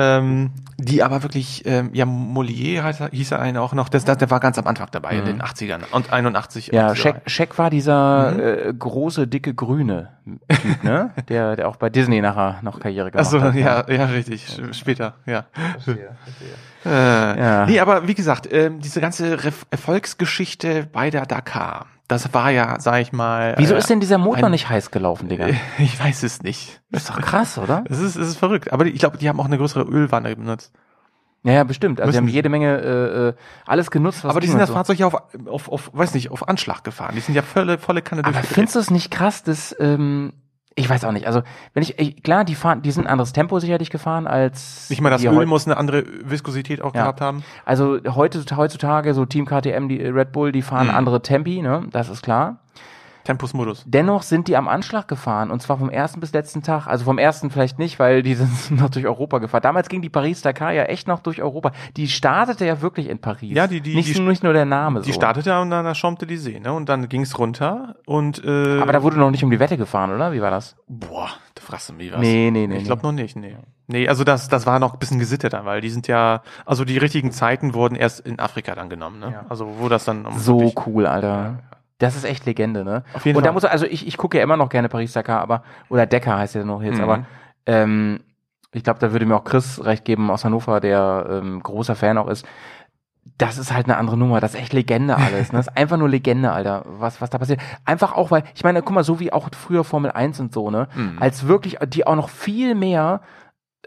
Ähm, die aber wirklich, ähm, ja, Molière heißt hieß er einer auch noch, das, das, der war ganz am Anfang dabei, in den 80ern und 81. Mhm. Ja, 80er. Scheck, war dieser Mhm. äh, große, dicke, grüne Typ, ne? der, der auch bei Disney nachher noch Karriere gemacht Achso, hat. ja, ja, richtig, später, ja. Äh, Ja. Nee, aber wie gesagt, ähm, diese ganze Re Erfolgsgeschichte bei der Dakar, das war ja, sag ich mal. Wieso äh, ist denn dieser Motor ein- nicht heiß gelaufen, Digga? Ich weiß es nicht. Das ist doch krass, oder? Es ist, es ist verrückt. Aber die- ich glaube, die haben auch eine größere Ölwanne benutzt. Ja, ja, bestimmt. Also die Müssen haben sie. jede Menge äh, äh, alles genutzt, was aber die sind das so. Fahrzeug ja auf, auf, auf, weiß nicht, auf Anschlag gefahren. Die sind ja volle, volle Kanne Aber durchgedreht. findest du es nicht krass, dass ähm, ich weiß auch nicht. Also wenn ich, ich klar, die fahren, die sind ein anderes Tempo sicherlich gefahren als Ich meine, das Öl muss eine andere Viskosität auch Ja. gehabt haben. Also heute, heutzutage so Team KTM, die äh, Red Bull, die fahren Mhm. andere Tempi, ne? Das ist klar. Tempusmodus. Dennoch sind die am Anschlag gefahren und zwar vom ersten bis letzten Tag. Also vom ersten vielleicht nicht, weil die sind noch durch Europa gefahren. Damals ging die Paris-Dakar ja echt noch durch Europa. Die startete ja wirklich in Paris. Ja, die- die- nicht, die- nicht nur der Name. Die so. startete und dann da schäumte die See, ne? Und dann ging's runter und äh, Aber da wurde noch nicht um die Wette gefahren, oder? Wie war das? boah, da fragst du mich was. Nee, nee, nee, Ich glaube noch nicht, nee. Nee, also das, das war noch ein bisschen gesitteter, weil die sind ja, also die richtigen Zeiten wurden erst in Afrika dann genommen, ne? Ja. Also wo das dann um So cool, Alter. Das ist echt Legende, ne? Auf jeden und da Fall. muss also ich, ich gucke ja immer noch gerne Paris-Dakar, aber oder Decker heißt ja noch jetzt, Mhm. aber ähm, ich glaube, da würde mir auch Chris recht geben aus Hannover, der ähm, großer Fan auch ist. das ist halt eine andere Nummer. Das ist echt Legende alles. Ne? Das ist einfach nur Legende, Alter, was, was da passiert. Einfach auch, weil, ich meine, guck mal, so wie auch früher Formel 1 und so, ne? Mhm. Als wirklich, die auch noch viel mehr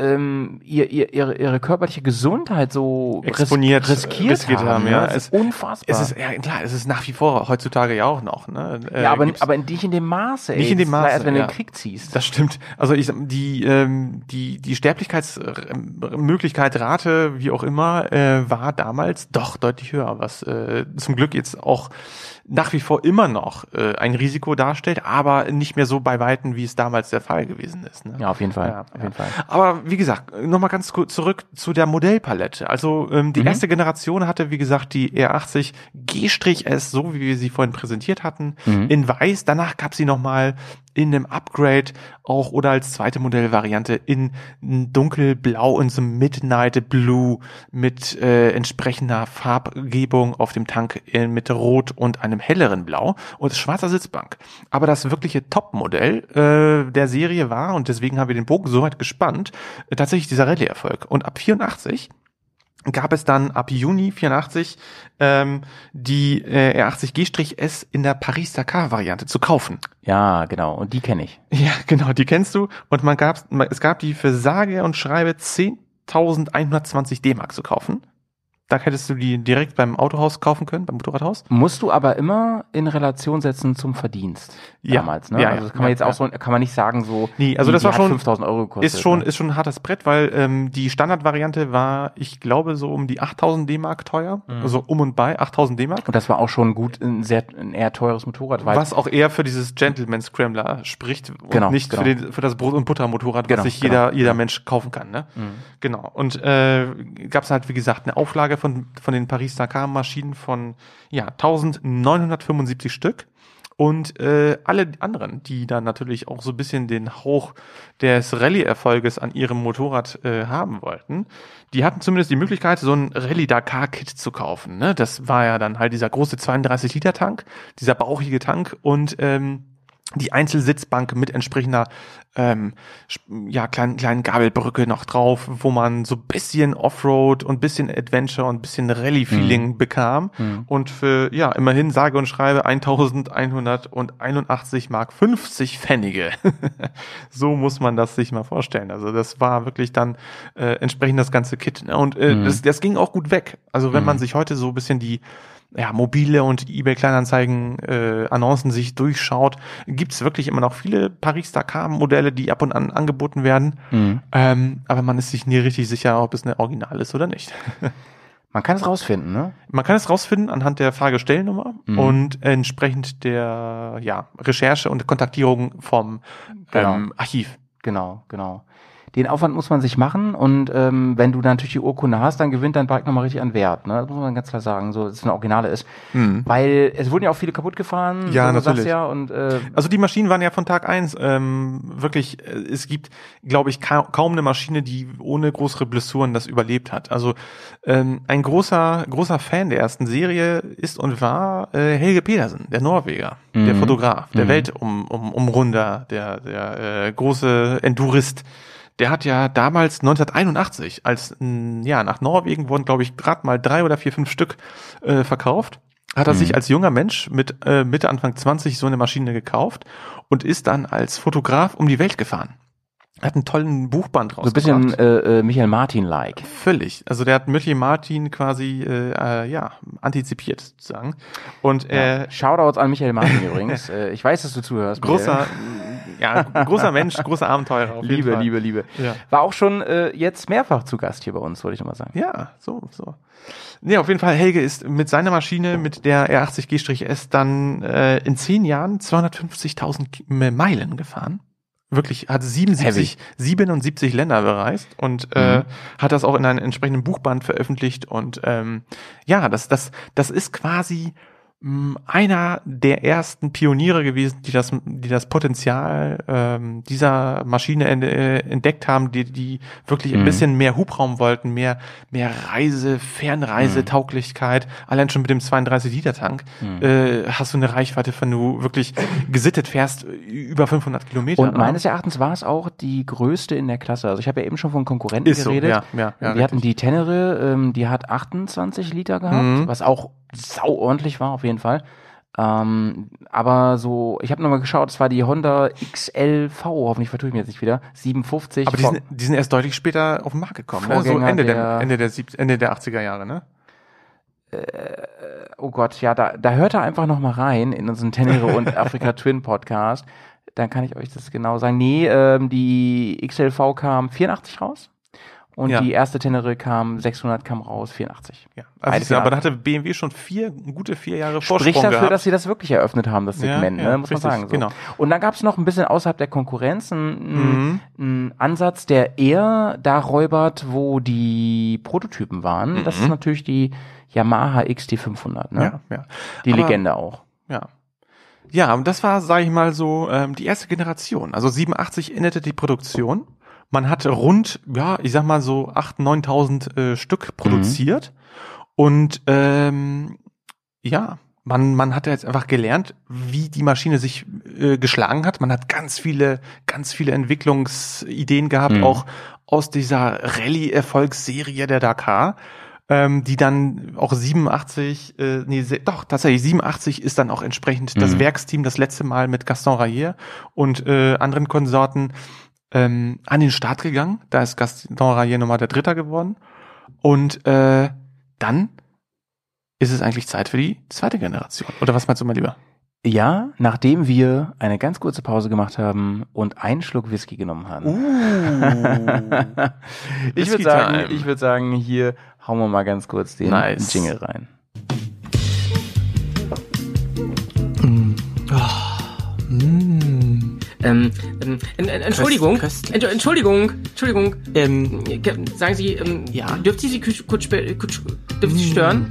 ähm, ihr, ihr, ihre, ihre körperliche Gesundheit so ris- Exponiert, riskiert, riskiert haben. haben, ne? ja. Es- ist unfassbar. Es ist, ja klar, es ist nach wie vor heutzutage ja auch noch. Ne? Äh, ja, aber, aber nicht in dem Maße, ey. Nicht in dem Maße, Erst wenn du ja. den Krieg ziehst. Das stimmt. Also ich die ähm, die die Sterblichkeitsmöglichkeit Rate wie auch immer äh, war damals doch deutlich höher, was äh, zum Glück jetzt auch nach wie vor immer noch äh, ein Risiko darstellt, aber nicht mehr so bei weitem, wie es damals der Fall gewesen ist. Ne? ja, auf jeden Fall. Ja, auf jeden Fall. Aber wie gesagt, nochmal ganz kurz zurück zu der Modellpalette. Also ähm, die Mhm. erste Generation hatte, wie gesagt, die R80 G-S, so wie wir sie vorhin präsentiert hatten, Mhm. in weiß. Danach gab sie nochmal in einem Upgrade auch oder als zweite Modellvariante in dunkelblau und so Midnight Blue mit äh, entsprechender Farbgebung auf dem Tank äh, mit rot und einem helleren Blau und schwarzer Sitzbank. Aber das wirkliche Top-Modell äh, der Serie war, und deswegen haben wir den Bogen so weit gespannt, äh, tatsächlich dieser Rallye-Erfolg. Und ab 84 gab es dann ab Juni 84 ähm, die äh, R80 G-S in der Paris-Dakar-Variante zu kaufen. Ja, genau. Und die kenne ich. Ja, genau, die kennst du. Und man gab, es gab die für sage und schreibe 10.120 D-Mark zu kaufen. Da hättest du die direkt beim Autohaus kaufen können, beim Motorradhaus. Musst du aber immer in Relation setzen zum Verdienst Ja. damals, ne? Ja, also das kann man jetzt auch so, kann man nicht sagen so. Nee, also die- das war schon- 5000 Euro gekostet. Ist schon, ne? ist schon ein hartes Brett, weil ähm, die Standardvariante war, ich glaube, so um die 8000 D-Mark teuer. Mhm. Also um und bei 8000 D-Mark. Und das war auch schon gut, ein sehr, ein eher teures Motorrad, Was auch eher für dieses Gentleman Scrambler spricht und Genau, nicht genau. Für, den, für das Brot- und Buttermotorrad, Genau, was sich jeder, jeder genau. Mensch kaufen kann. Ne? Mhm. Genau. Und äh, gab es halt, wie gesagt, eine Auflage von, von den Paris-Dakar-Maschinen von ja, 1975 Stück. Und äh, alle anderen, die dann natürlich auch so ein bisschen den Hauch des Rallye-Erfolges an ihrem Motorrad äh, haben wollten, die hatten zumindest die Möglichkeit, so ein Rallye-Dakar-Kit zu kaufen. Ne? Das war ja dann halt dieser große 32-Liter-Tank, dieser bauchige Tank und ähm, die Einzelsitzbank mit entsprechender ähm, ja, kleinen, kleinen Gabelbrücke noch drauf, wo man so bisschen Offroad und bisschen Adventure und bisschen Rallye-Feeling bekam. Und für, ja, immerhin sage und schreibe 1181 Mark 50 Pfennige. so muss man das sich mal vorstellen. Also das war wirklich dann äh, entsprechend das ganze Kit. Ne? Und äh, das, das ging auch gut weg. Also wenn man sich heute so ein bisschen die ja, mobile und eBay Kleinanzeigen äh, Annoncen sich durchschaut, gibt's wirklich immer noch viele Paris-Dakar-Modelle, die ab und an angeboten werden. Mhm. Ähm, aber man ist sich nie richtig sicher, ob es eine Original ist oder nicht. man kann es rausfinden, ne? Man kann es rausfinden anhand der Fragestellnummer Mhm. und entsprechend der ja, Recherche und Kontaktierung vom Genau. ähm, Archiv. Genau, genau. Den Aufwand muss man sich machen und ähm, wenn du dann natürlich die Urkunde hast, dann gewinnt dein Bike nochmal richtig an Wert. Ne? Das muss man ganz klar sagen, so dass es eine Originale ist. Weil es wurden ja auch viele kaputt gefahren, Ja, so, natürlich. ja, und äh, Also die Maschinen waren ja von Tag eins ähm, wirklich, äh, es gibt, glaube ich, ka kaum eine Maschine, die ohne größere Blessuren das überlebt hat. Also ähm, ein großer, großer Fan der ersten Serie ist und war äh, Helge Pedersen, der Norweger, der Fotograf, der Weltumrunder, um, Umrunder, der, der äh, große Endurist. Der hat ja damals 1981, als ja nach Norwegen wurden, glaube ich, gerade mal drei oder vier, fünf Stück äh, verkauft, hat er sich als junger Mensch mit äh, Mitte Anfang 20 so eine Maschine gekauft und ist dann als Fotograf um die Welt gefahren. Hat einen tollen Buchband so ein bisschen rausgebracht. äh, äh, Michael Martin-like. Völlig. Also der hat Michael Martin quasi äh, äh, ja antizipiert sozusagen. Und äh, Shoutouts an Michael Martin übrigens. äh, ich weiß, dass du zuhörst. großer, Michael. Ja, großer Mensch, großer Abenteurer. Auf Liebe. Liebe, Liebe. Ja. War auch schon äh, jetzt mehrfach zu Gast hier bei uns, wollte ich nochmal sagen. Ja, so, so. Nee, auf jeden Fall, Helge ist mit seiner Maschine, mit der R80 G-S, dann äh, in zehn Jahren 250.000 Ki- Meilen gefahren. Wirklich, hat 77, 77 Länder bereist und äh, hat das auch in einem entsprechenden Buchband veröffentlicht. Und ähm, ja, das, das, das ist quasi einer der ersten Pioniere gewesen, die das, die das Potenzial ähm, dieser Maschine äh, entdeckt haben, die, die wirklich ein Mhm. bisschen mehr Hubraum wollten, mehr, mehr Reise, Fernreisetauglichkeit. Allein schon mit dem 32 Liter Tank Mhm. äh, hast du eine Reichweite, wenn du wirklich gesittet fährst, über 500 Kilometer. Und meines Erachtens war es auch die größte in der Klasse. Also ich habe ja eben schon von Konkurrenten Ist so, geredet. ja, ja, ja, wir richtig. hatten die Tenere, ähm, die hat 28 Liter gehabt, Mhm. was auch sau ordentlich war auf jeden Fall. Ähm, aber so, ich habe nochmal geschaut, es war die Honda XLV, hoffentlich vertue ich mir jetzt nicht wieder, 57. Aber die sind, die sind erst deutlich später auf den Markt gekommen, ne? so Ende der, der- Ende der, sieb, Ende der 80er Jahre, ne? oh Gott, ja, da, da hört er einfach noch mal rein in unseren Tenere und Afrika Twin Podcast. Dann kann ich euch das genau sagen. Nee, ähm, die XLV kam 84 raus und Ja. die erste Tenere kam 600 kam raus 84. Ja. Also aber da hatte BMW schon vier, gute vier Jahre Spricht Vorsprung dafür, gehabt. dass sie das wirklich eröffnet haben, das Ja, Segment, ja, ne, muss richtig, man sagen. So. genau. Und dann gab es noch ein bisschen außerhalb der Konkurrenz einen, Mhm. einen Ansatz, der eher da räubert, wo die Prototypen waren. Das ist natürlich die Yamaha XT500, ne? Mhm. Ja, ja. Die Aber- Legende auch. Ja. Ja, und das war, sage ich mal so, ähm, die erste Generation. Also 87 endete die Produktion. Man hat rund, ja, ich sag mal so 8.000, 9.000 äh, Stück produziert. Und ähm, ja, man, man hat jetzt einfach gelernt, wie die Maschine sich äh, geschlagen hat. Man hat ganz viele, ganz viele Entwicklungsideen gehabt, Mhm. auch aus dieser Rallye-Erfolgsserie der Dakar ähm, die dann auch 87, äh, nee, doch, tatsächlich 87 ist dann auch entsprechend das Mhm. Werksteam das letzte Mal mit Gaston Rayer und äh, anderen Konsorten ähm, an den Start gegangen. Da ist Gaston Rayer nochmal der Dritter geworden. Und äh, dann ist es eigentlich Zeit für die zweite Generation. Oder was meinst du mal lieber? Ja, nachdem wir eine ganz kurze Pause gemacht haben und einen Schluck Whisky genommen haben. ich Whisky würde sagen, ich würde sagen, hier hauen wir mal ganz kurz den Nice. Jingle rein. Ähm, ähm, en- en- Entschuldigung, Ent- Entschuldigung, Entschuldigung. Ähm, sagen Sie, ähm, ja? dürfte ich Sie kurz, kurz, ich Sie stören?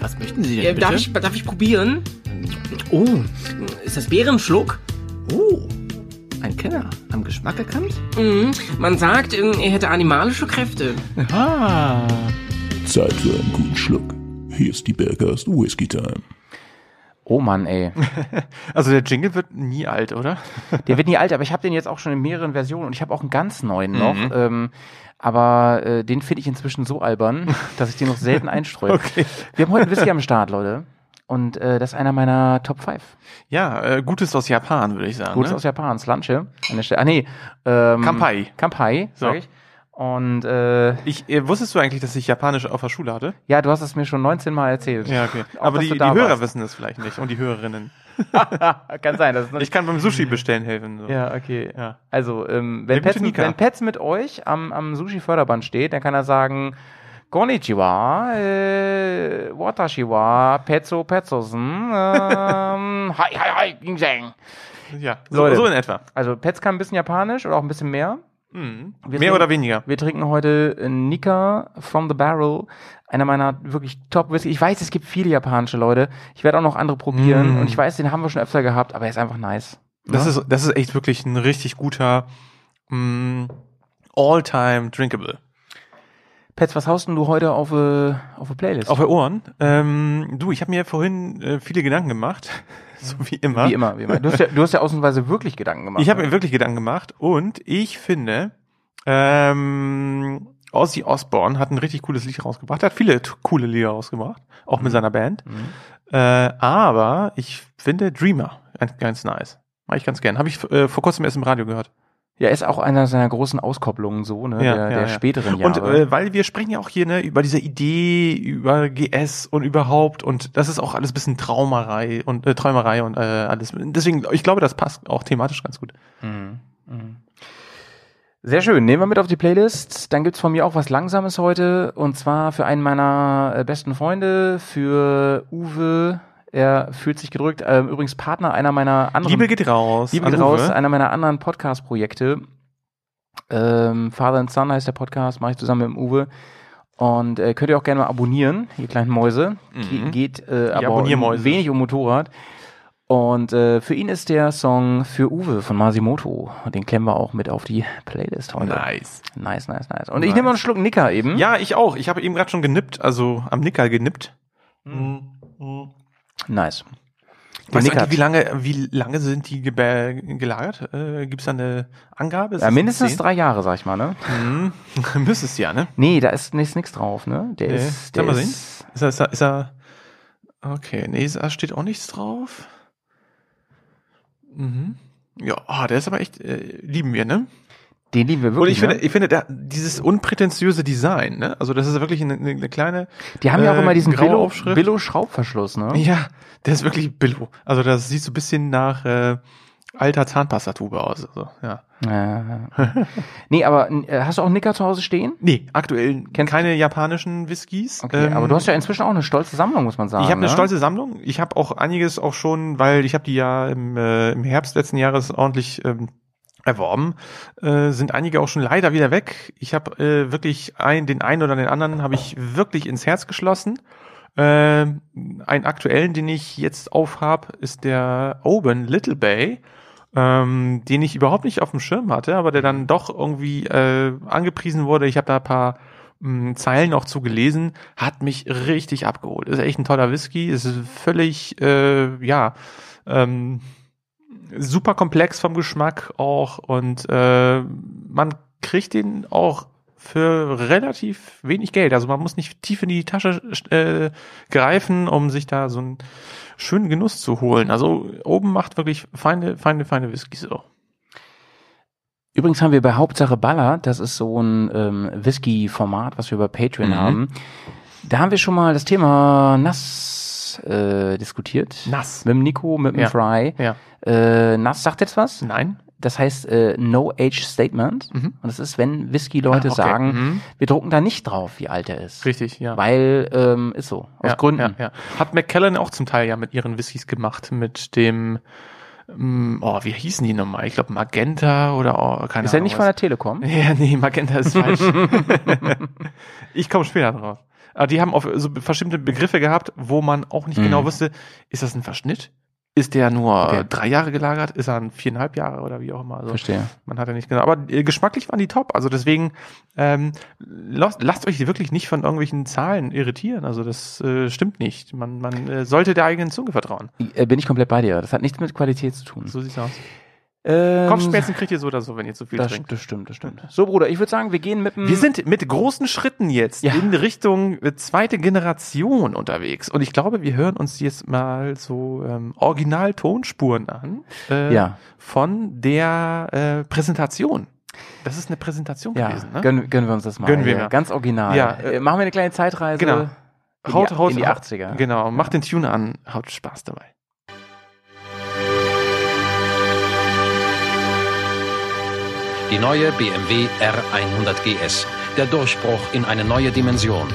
Was möchten Sie denn Äh, bitte? darf, ich, darf ich probieren? Oh, ist das Bärenschluck? Oh, ein Kenner. Am Geschmack erkannt? Mhm. Man sagt, ähm, er hätte animalische Kräfte. Aha. Zeit für einen guten Schluck. Hier ist die Bergast Whisky Time. Oh Mann, ey. Also der Jingle wird nie alt, oder? Der wird nie alt, aber ich habe den jetzt auch schon in mehreren Versionen und ich habe auch einen ganz neuen noch. Mhm. Ähm, aber äh, den finde ich inzwischen so albern, dass ich den noch selten einstreue. Okay. Wir haben heute einen Whisky am Start, Leute. Und äh, das ist einer meiner Top 5. Ja, äh, Gutes aus Japan, würde ich sagen. Gutes ne? aus Japan, Slanche. An der Stelle. Ah, nee. Ähm, Kampai. Kampai, So. sag ich. Und äh, Ich, äh, wusstest du eigentlich, dass ich Japanisch auf der Schule hatte? ja, du hast es mir schon 19 Mal erzählt. Ja, okay. Auch, Aber die, die Hörer warst. wissen das vielleicht nicht und die Hörerinnen. Kann sein, das ist Ich kann beim Sushi bestellen helfen. So. Ja, okay. Ja. Also, ähm, wenn, Pets, wenn Pets mit euch am, am Sushi-Förderband steht, dann kann er sagen, Konnichiwa, äh, Watashiwa, Petzo, Petzosen, ähm, hi, hi, hi, Ginseng. Ja, so, Leute. so in etwa. Also, Pets kann ein bisschen Japanisch oder auch ein bisschen mehr. Mhm. Mehr trinken- oder weniger. Wir trinken heute äh, Nika from the Barrel, einer meiner wirklich top Whisky. Ich weiß, es gibt viele japanische Leute. Ich werde auch noch andere probieren Mm. und ich weiß, den haben wir schon öfter gehabt, aber er ist einfach nice. Das, Ne? ist, das ist echt wirklich ein richtig guter mh, All-Time Drinkable. Pets, was haust denn du heute auf äh, auf eine Playlist? Auf die Ohren. Ähm, du, ich habe mir vorhin äh, viele Gedanken gemacht. so wie immer. Wie immer, wie immer. Du hast ja, du hast ja ausnahmsweise wirklich Gedanken gemacht. Ich habe ne? mir wirklich Gedanken gemacht und ich finde, ähm, Ozzy Osbourne hat ein richtig cooles Lied rausgebracht. Er hat viele coole Lieder rausgebracht, auch mit seiner Band. Äh, aber ich finde Dreamer ganz, ganz nice. Mach ich ganz gern. Habe ich äh, vor kurzem erst im Radio gehört. Ja, ist auch einer seiner großen Auskopplungen so, ne, der, der späteren Jahre. Und äh, weil wir sprechen ja auch hier ne, über diese Idee, über GS und überhaupt und das ist auch alles bisschen Traumerei und äh, Träumerei und äh, alles. Deswegen, ich glaube, das passt auch thematisch ganz gut. Mhm. Mhm. Sehr schön. Nehmen wir mit auf die Playlist. Dann gibt's von mir auch was Langsames heute. Und zwar für einen meiner äh, besten Freunde, für Uwe. Er fühlt sich gedrückt. Ähm, übrigens Partner einer meiner anderen. Liebe geht raus. Liebe geht raus. Einer meiner anderen Podcast-Projekte. Ähm, Father and Son heißt der Podcast. Mache ich zusammen mit dem Uwe. Und äh, könnt ihr auch gerne mal abonnieren, ihr kleinen Mäuse. Mhm. Ge geht äh, Die aber wenig um Motorrad. Und äh, für ihn ist der Song für Uwe von Masimoto. Und den klemmen wir auch mit auf die Playlist heute. Nice. Nice, nice, nice. Und ich Nice. nehme mal einen Schluck Nicker eben. Ja, ich auch. Ich habe eben gerade schon genippt, also am Nickerl genippt. Nice. Weißt du wie lange, wie lange sind die gelagert? Äh, Gibt es da eine Angabe? Ist Ja, mindestens drei Jahre, sag ich mal, ne? Mhm. Müsste es ja, ne? Nee, da ist nichts nix drauf, ne? Der Nee. ist, der mal sehen. ist, er, ist er, ist er, okay, nee, da steht auch nichts drauf. Mhm. Ja, ah, der ist aber echt, äh, lieben wir, ne? Den lieben wir Und wirklich. ich finde, ne? ich finde, da, dieses unprätentiöse Design, ne? Also das ist wirklich eine, eine, eine kleine. Die haben ja auch äh, immer diesen Billo. Billo Schraubverschluss, ne? Ja, der ist wirklich Billo. Also das sieht so ein bisschen nach äh, alter Zahnpastatube aus. Also, ja. Ja. nee, aber äh, hast du auch Nicker zu Hause stehen? Nee, aktuell Kennst- keine japanischen Whiskys. Okay, Ähm, aber du hast ja inzwischen auch eine stolze Sammlung, muss man sagen. Ich habe eine ne? stolze Sammlung. Ich habe auch einiges auch schon, weil ich habe die ja im, äh, im Herbst letzten Jahres ordentlich ähm, erworben. Äh, sind einige auch schon leider wieder weg. Ich habe äh, wirklich ein, den einen oder den anderen habe ich wirklich ins Herz geschlossen. Äh, einen aktuellen, den ich jetzt aufhab, ist der Oben Little Bay, ähm, den ich überhaupt nicht auf dem Schirm hatte, aber der dann doch irgendwie äh, angepriesen wurde. Ich habe da ein paar mh, Zeilen auch zu gelesen, hat mich richtig abgeholt. Ist echt ein toller Whisky, ist völlig, äh, ja, ähm, super komplex vom Geschmack auch und äh, man kriegt den auch für relativ wenig Geld. Also man muss nicht tief in die Tasche äh, greifen, um sich da so einen schönen Genuss zu holen. Also oben macht wirklich feine, feine, feine Whiskys so. Übrigens haben wir bei Hauptsache Baller, das ist so ein ähm, Whisky-Format, was wir bei Patreon Mhm. haben. Da haben wir schon mal das Thema Nass äh, diskutiert. Nass. Mit dem Nico, mit dem Ja. Fry. Ja. Äh, Nass sagt jetzt was? Nein. Das heißt äh, No Age Statement. Mhm. Und das ist, wenn Whisky-Leute Ah, okay. sagen, Mhm. wir drucken da nicht drauf, wie alt er ist. Richtig, ja. Weil, ähm, ist so, aus ja, Gründen. Ja. Hat McKellen auch zum Teil ja mit ihren Whiskys gemacht, mit dem, ähm, oh, wie hießen die nochmal? Ich glaube Magenta oder oh, keine Ist er Ahnung. nicht von der Telekom? Ja, nee, Magenta ist falsch. ich komme später drauf. Aber die haben auf so bestimmte Begriffe gehabt, wo man auch nicht Mhm. genau wusste, ist das ein Verschnitt? Ist der nur Okay. drei Jahre gelagert? Ist er ein viereinhalb Jahre oder wie auch immer? Also, Verstehe. Man hat ja nicht genau. Aber äh, geschmacklich waren die top. Also deswegen ähm, lasst, lasst euch wirklich nicht von irgendwelchen Zahlen irritieren. Also das äh, stimmt nicht. Man, man äh, sollte der eigenen Zunge vertrauen. Äh, bin ich komplett bei dir. Das hat nichts mit Qualität zu tun. So sieht's aus. Ähm, Kopfschmerzen kriegt ihr so oder so, wenn ihr zu viel das, trinkt. das stimmt, das stimmt. So, Bruder, ich würde sagen, wir gehen mit dem. Wir sind mit großen Schritten jetzt Ja. in Richtung äh, zweite Generation unterwegs. Und ich glaube, wir hören uns jetzt mal so ähm, Original-Tonspuren an äh, Ja. von der äh, Präsentation. Das ist eine Präsentation ja, gewesen, ne? gönnen, gönnen wir uns das mal. Gönnen wir mal. Ganz original. Ja, äh, machen wir eine kleine Zeitreise. Genau. In Haut, die, haut, in die haut- 80er. Genau, macht den Tune an, haut Spaß dabei. Die neue BMW R100 GS. Der Durchbruch in eine neue Dimension.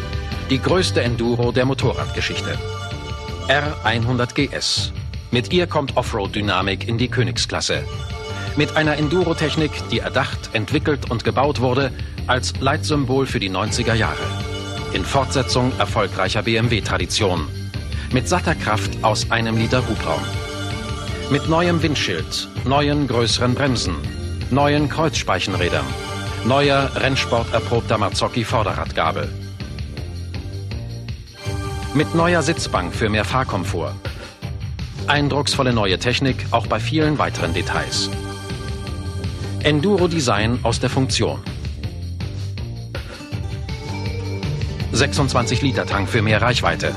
Die größte Enduro der Motorradgeschichte. R100 GS. Mit ihr kommt Offroad-Dynamik in die Königsklasse. Mit einer Enduro-Technik, die erdacht, entwickelt und gebaut wurde, als Leitsymbol für die 90er Jahre. In Fortsetzung erfolgreicher BMW-Tradition. Mit satter Kraft aus einem Liter Hubraum. Mit neuem Windschild, neuen größeren Bremsen, neuen Kreuzspeichenrädern, neuer Rennsport-erprobter Mazzocchi-Vorderradgabel. Mit neuer Sitzbank für mehr Fahrkomfort. Eindrucksvolle neue Technik auch bei vielen weiteren Details. Enduro-Design aus der Funktion. 26 Liter Tank für mehr Reichweite.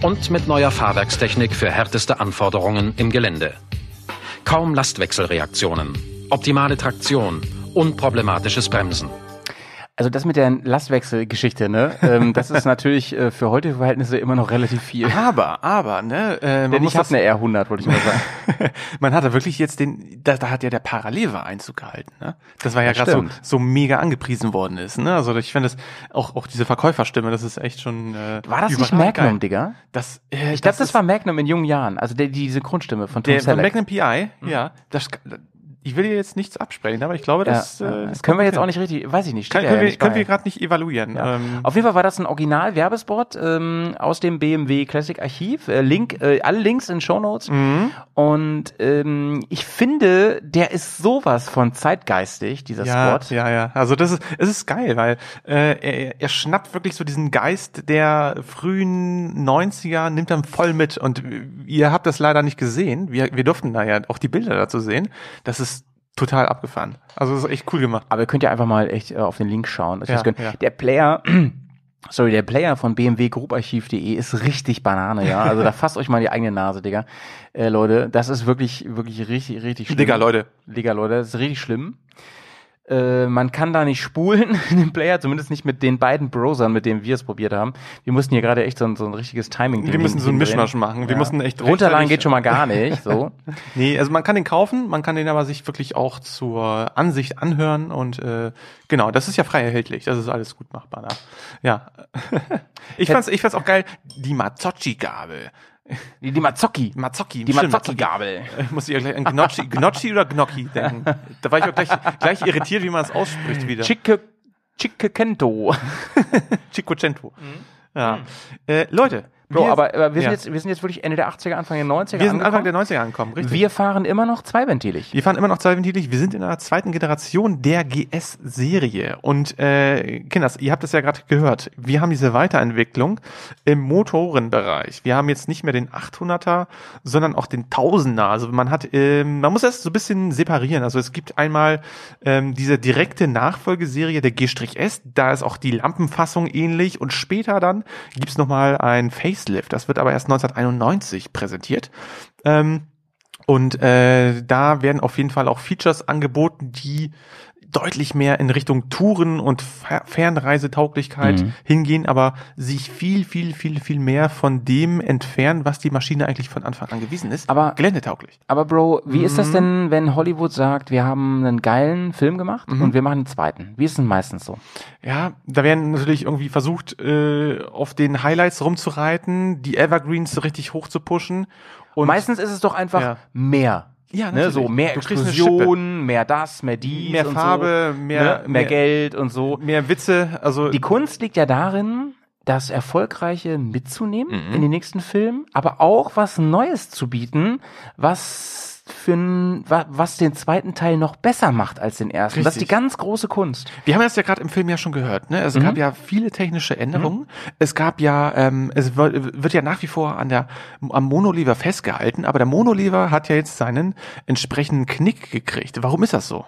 Und mit neuer Fahrwerkstechnik für härteste Anforderungen im Gelände. Kaum Lastwechselreaktionen, optimale Traktion, unproblematisches Bremsen. Also das mit der Lastwechselgeschichte, ne? ähm, das ist natürlich äh, für heutige Verhältnisse immer noch relativ viel. Aber, aber, ne? Äh, man Denn ich habe das- eine R100, wollte ich mal sagen. Man hat da wirklich jetzt den, da, da hat ja der Parallelwar Einzug gehalten, ne? Das war ja Das gerade so, so mega angepriesen worden ist, ne? Also ich finde das auch, auch diese Verkäuferstimme, das ist echt schon. Äh, War das nicht Magnum, geil. Digga? Das, äh, Ich glaube, das, ist- war Magnum in jungen Jahren. Also der, die, diese Grundstimme von Tom der von Selleck. Magnum PI, ja, das, ich will dir jetzt nichts absprechen, aber ich glaube, das, Ja, äh, das das können wir jetzt auch hin. nicht richtig, weiß ich nicht. Kann, können ja wir, nicht können wir gerade nicht evaluieren. Ja. Ähm, Auf jeden Fall war das ein Original-Werbespot ähm, aus dem BMW Classic Archiv. Äh, Link, äh, alle Links in Shownotes. Mhm. Und ähm, ich finde, der ist sowas von zeitgeistig, dieser ja, Spot. ja, ja. Also das ist, es ist geil, weil äh, er, er schnappt wirklich so diesen Geist der frühen 90er, nimmt dann voll mit. Und ihr habt das leider nicht gesehen. Wir, wir durften da ja auch die Bilder dazu sehen. Das ist total abgefahren. Also das ist echt cool gemacht. Aber ihr könnt ja einfach mal echt äh, auf den Link schauen. Ja, ja. Der Player, sorry, der Player von bmwgrouparchiv.de ist richtig Banane, ja. Also da fasst euch mal die eigene Nase, Digga. Äh, Leute, das ist wirklich, wirklich richtig, richtig schlimm. Digga, Leute. Digga, Leute, das ist richtig schlimm. Äh, man kann da nicht spulen in dem Player, zumindest nicht mit den beiden Browsern, mit denen wir es probiert haben. Wir mussten hier gerade echt so, ein- so ein richtiges Timing Wir müssen so einen Mischmasch machen. Wir mussten echt Runterladen geht schon mal gar nicht, so. Nee, also man kann den kaufen, man kann den aber sich wirklich auch zur Ansicht anhören und äh, genau, das ist ja frei erhältlich. Das ist alles gut machbar. Da. Ja. ich fand's, ich fand's auch geil, die Mazzocchi-Gabel. Die, die Mazzocchi. Mazzocchi. Die Mazzocchi-Gabel. Ich muss ja gleich an Gnocchi, Gnocchi oder Gnocchi denken. Da war ich auch gleich, gleich irritiert, wie man es ausspricht wieder. Chique, Chiquecento. Cinquecento. Ja. Äh, Leute. Bro, wir- aber, aber wir, sind ja. jetzt, wir sind jetzt wirklich Ende der 80er, Anfang der 90er wir sind Anfang angekommen. der 90er angekommen, richtig. Wir fahren immer noch zweiventilig. Wir fahren immer noch zweiventilig. Wir sind in der zweiten Generation der GS-Serie. Und äh, Kinders, ihr habt es ja gerade gehört. Wir haben diese Weiterentwicklung im Motorenbereich. Wir haben jetzt nicht mehr den 800er, sondern auch den 1000er. Also man hat, ähm, man muss das so ein bisschen separieren. Also es gibt einmal ähm, diese direkte Nachfolgeserie der G-S. Da ist auch die Lampenfassung ähnlich. Und später dann gibt's noch nochmal ein Facelift. Das wird aber erst 1991 präsentiert. Ähm, und äh, da werden auf jeden Fall auch Features angeboten, die deutlich mehr in Richtung Touren und Fer Fernreisetauglichkeit Mhm. hingehen, aber sich viel, viel, viel, viel mehr von dem entfernen, was die Maschine eigentlich von Anfang an gewesen ist. Aber geländetauglich. Aber Bro, wie ist das Mhm. denn, wenn Hollywood sagt, wir haben einen geilen Film gemacht Mhm. und wir machen einen zweiten? Wie ist es denn meistens so? Ja, da werden natürlich irgendwie versucht, äh, auf den Highlights rumzureiten, die Evergreens richtig hoch zu pushen. Und meistens ist es doch einfach Ja. mehr. Ja, ne, so mehr Explosionen, mehr das, mehr dies, Mehr und Farbe, so, mehr- ne, mehr, mehr- Geld und so. mehr Witze. Also Die Kunst liegt ja darin, das Erfolgreiche mitzunehmen Mhm. in den nächsten Film, aber auch was Neues zu bieten, was für ein, was den zweiten Teil noch besser macht als den ersten. Das ist die Richtig. ganz große Kunst. Wir haben das ja gerade im Film ja schon gehört. Ne? Es Mhm. gab ja viele technische Änderungen. Es gab ja, ähm, es wird, wird ja nach wie vor an der am Monolever festgehalten, aber der Monolever hat ja jetzt seinen entsprechenden Knick gekriegt. Warum ist das so?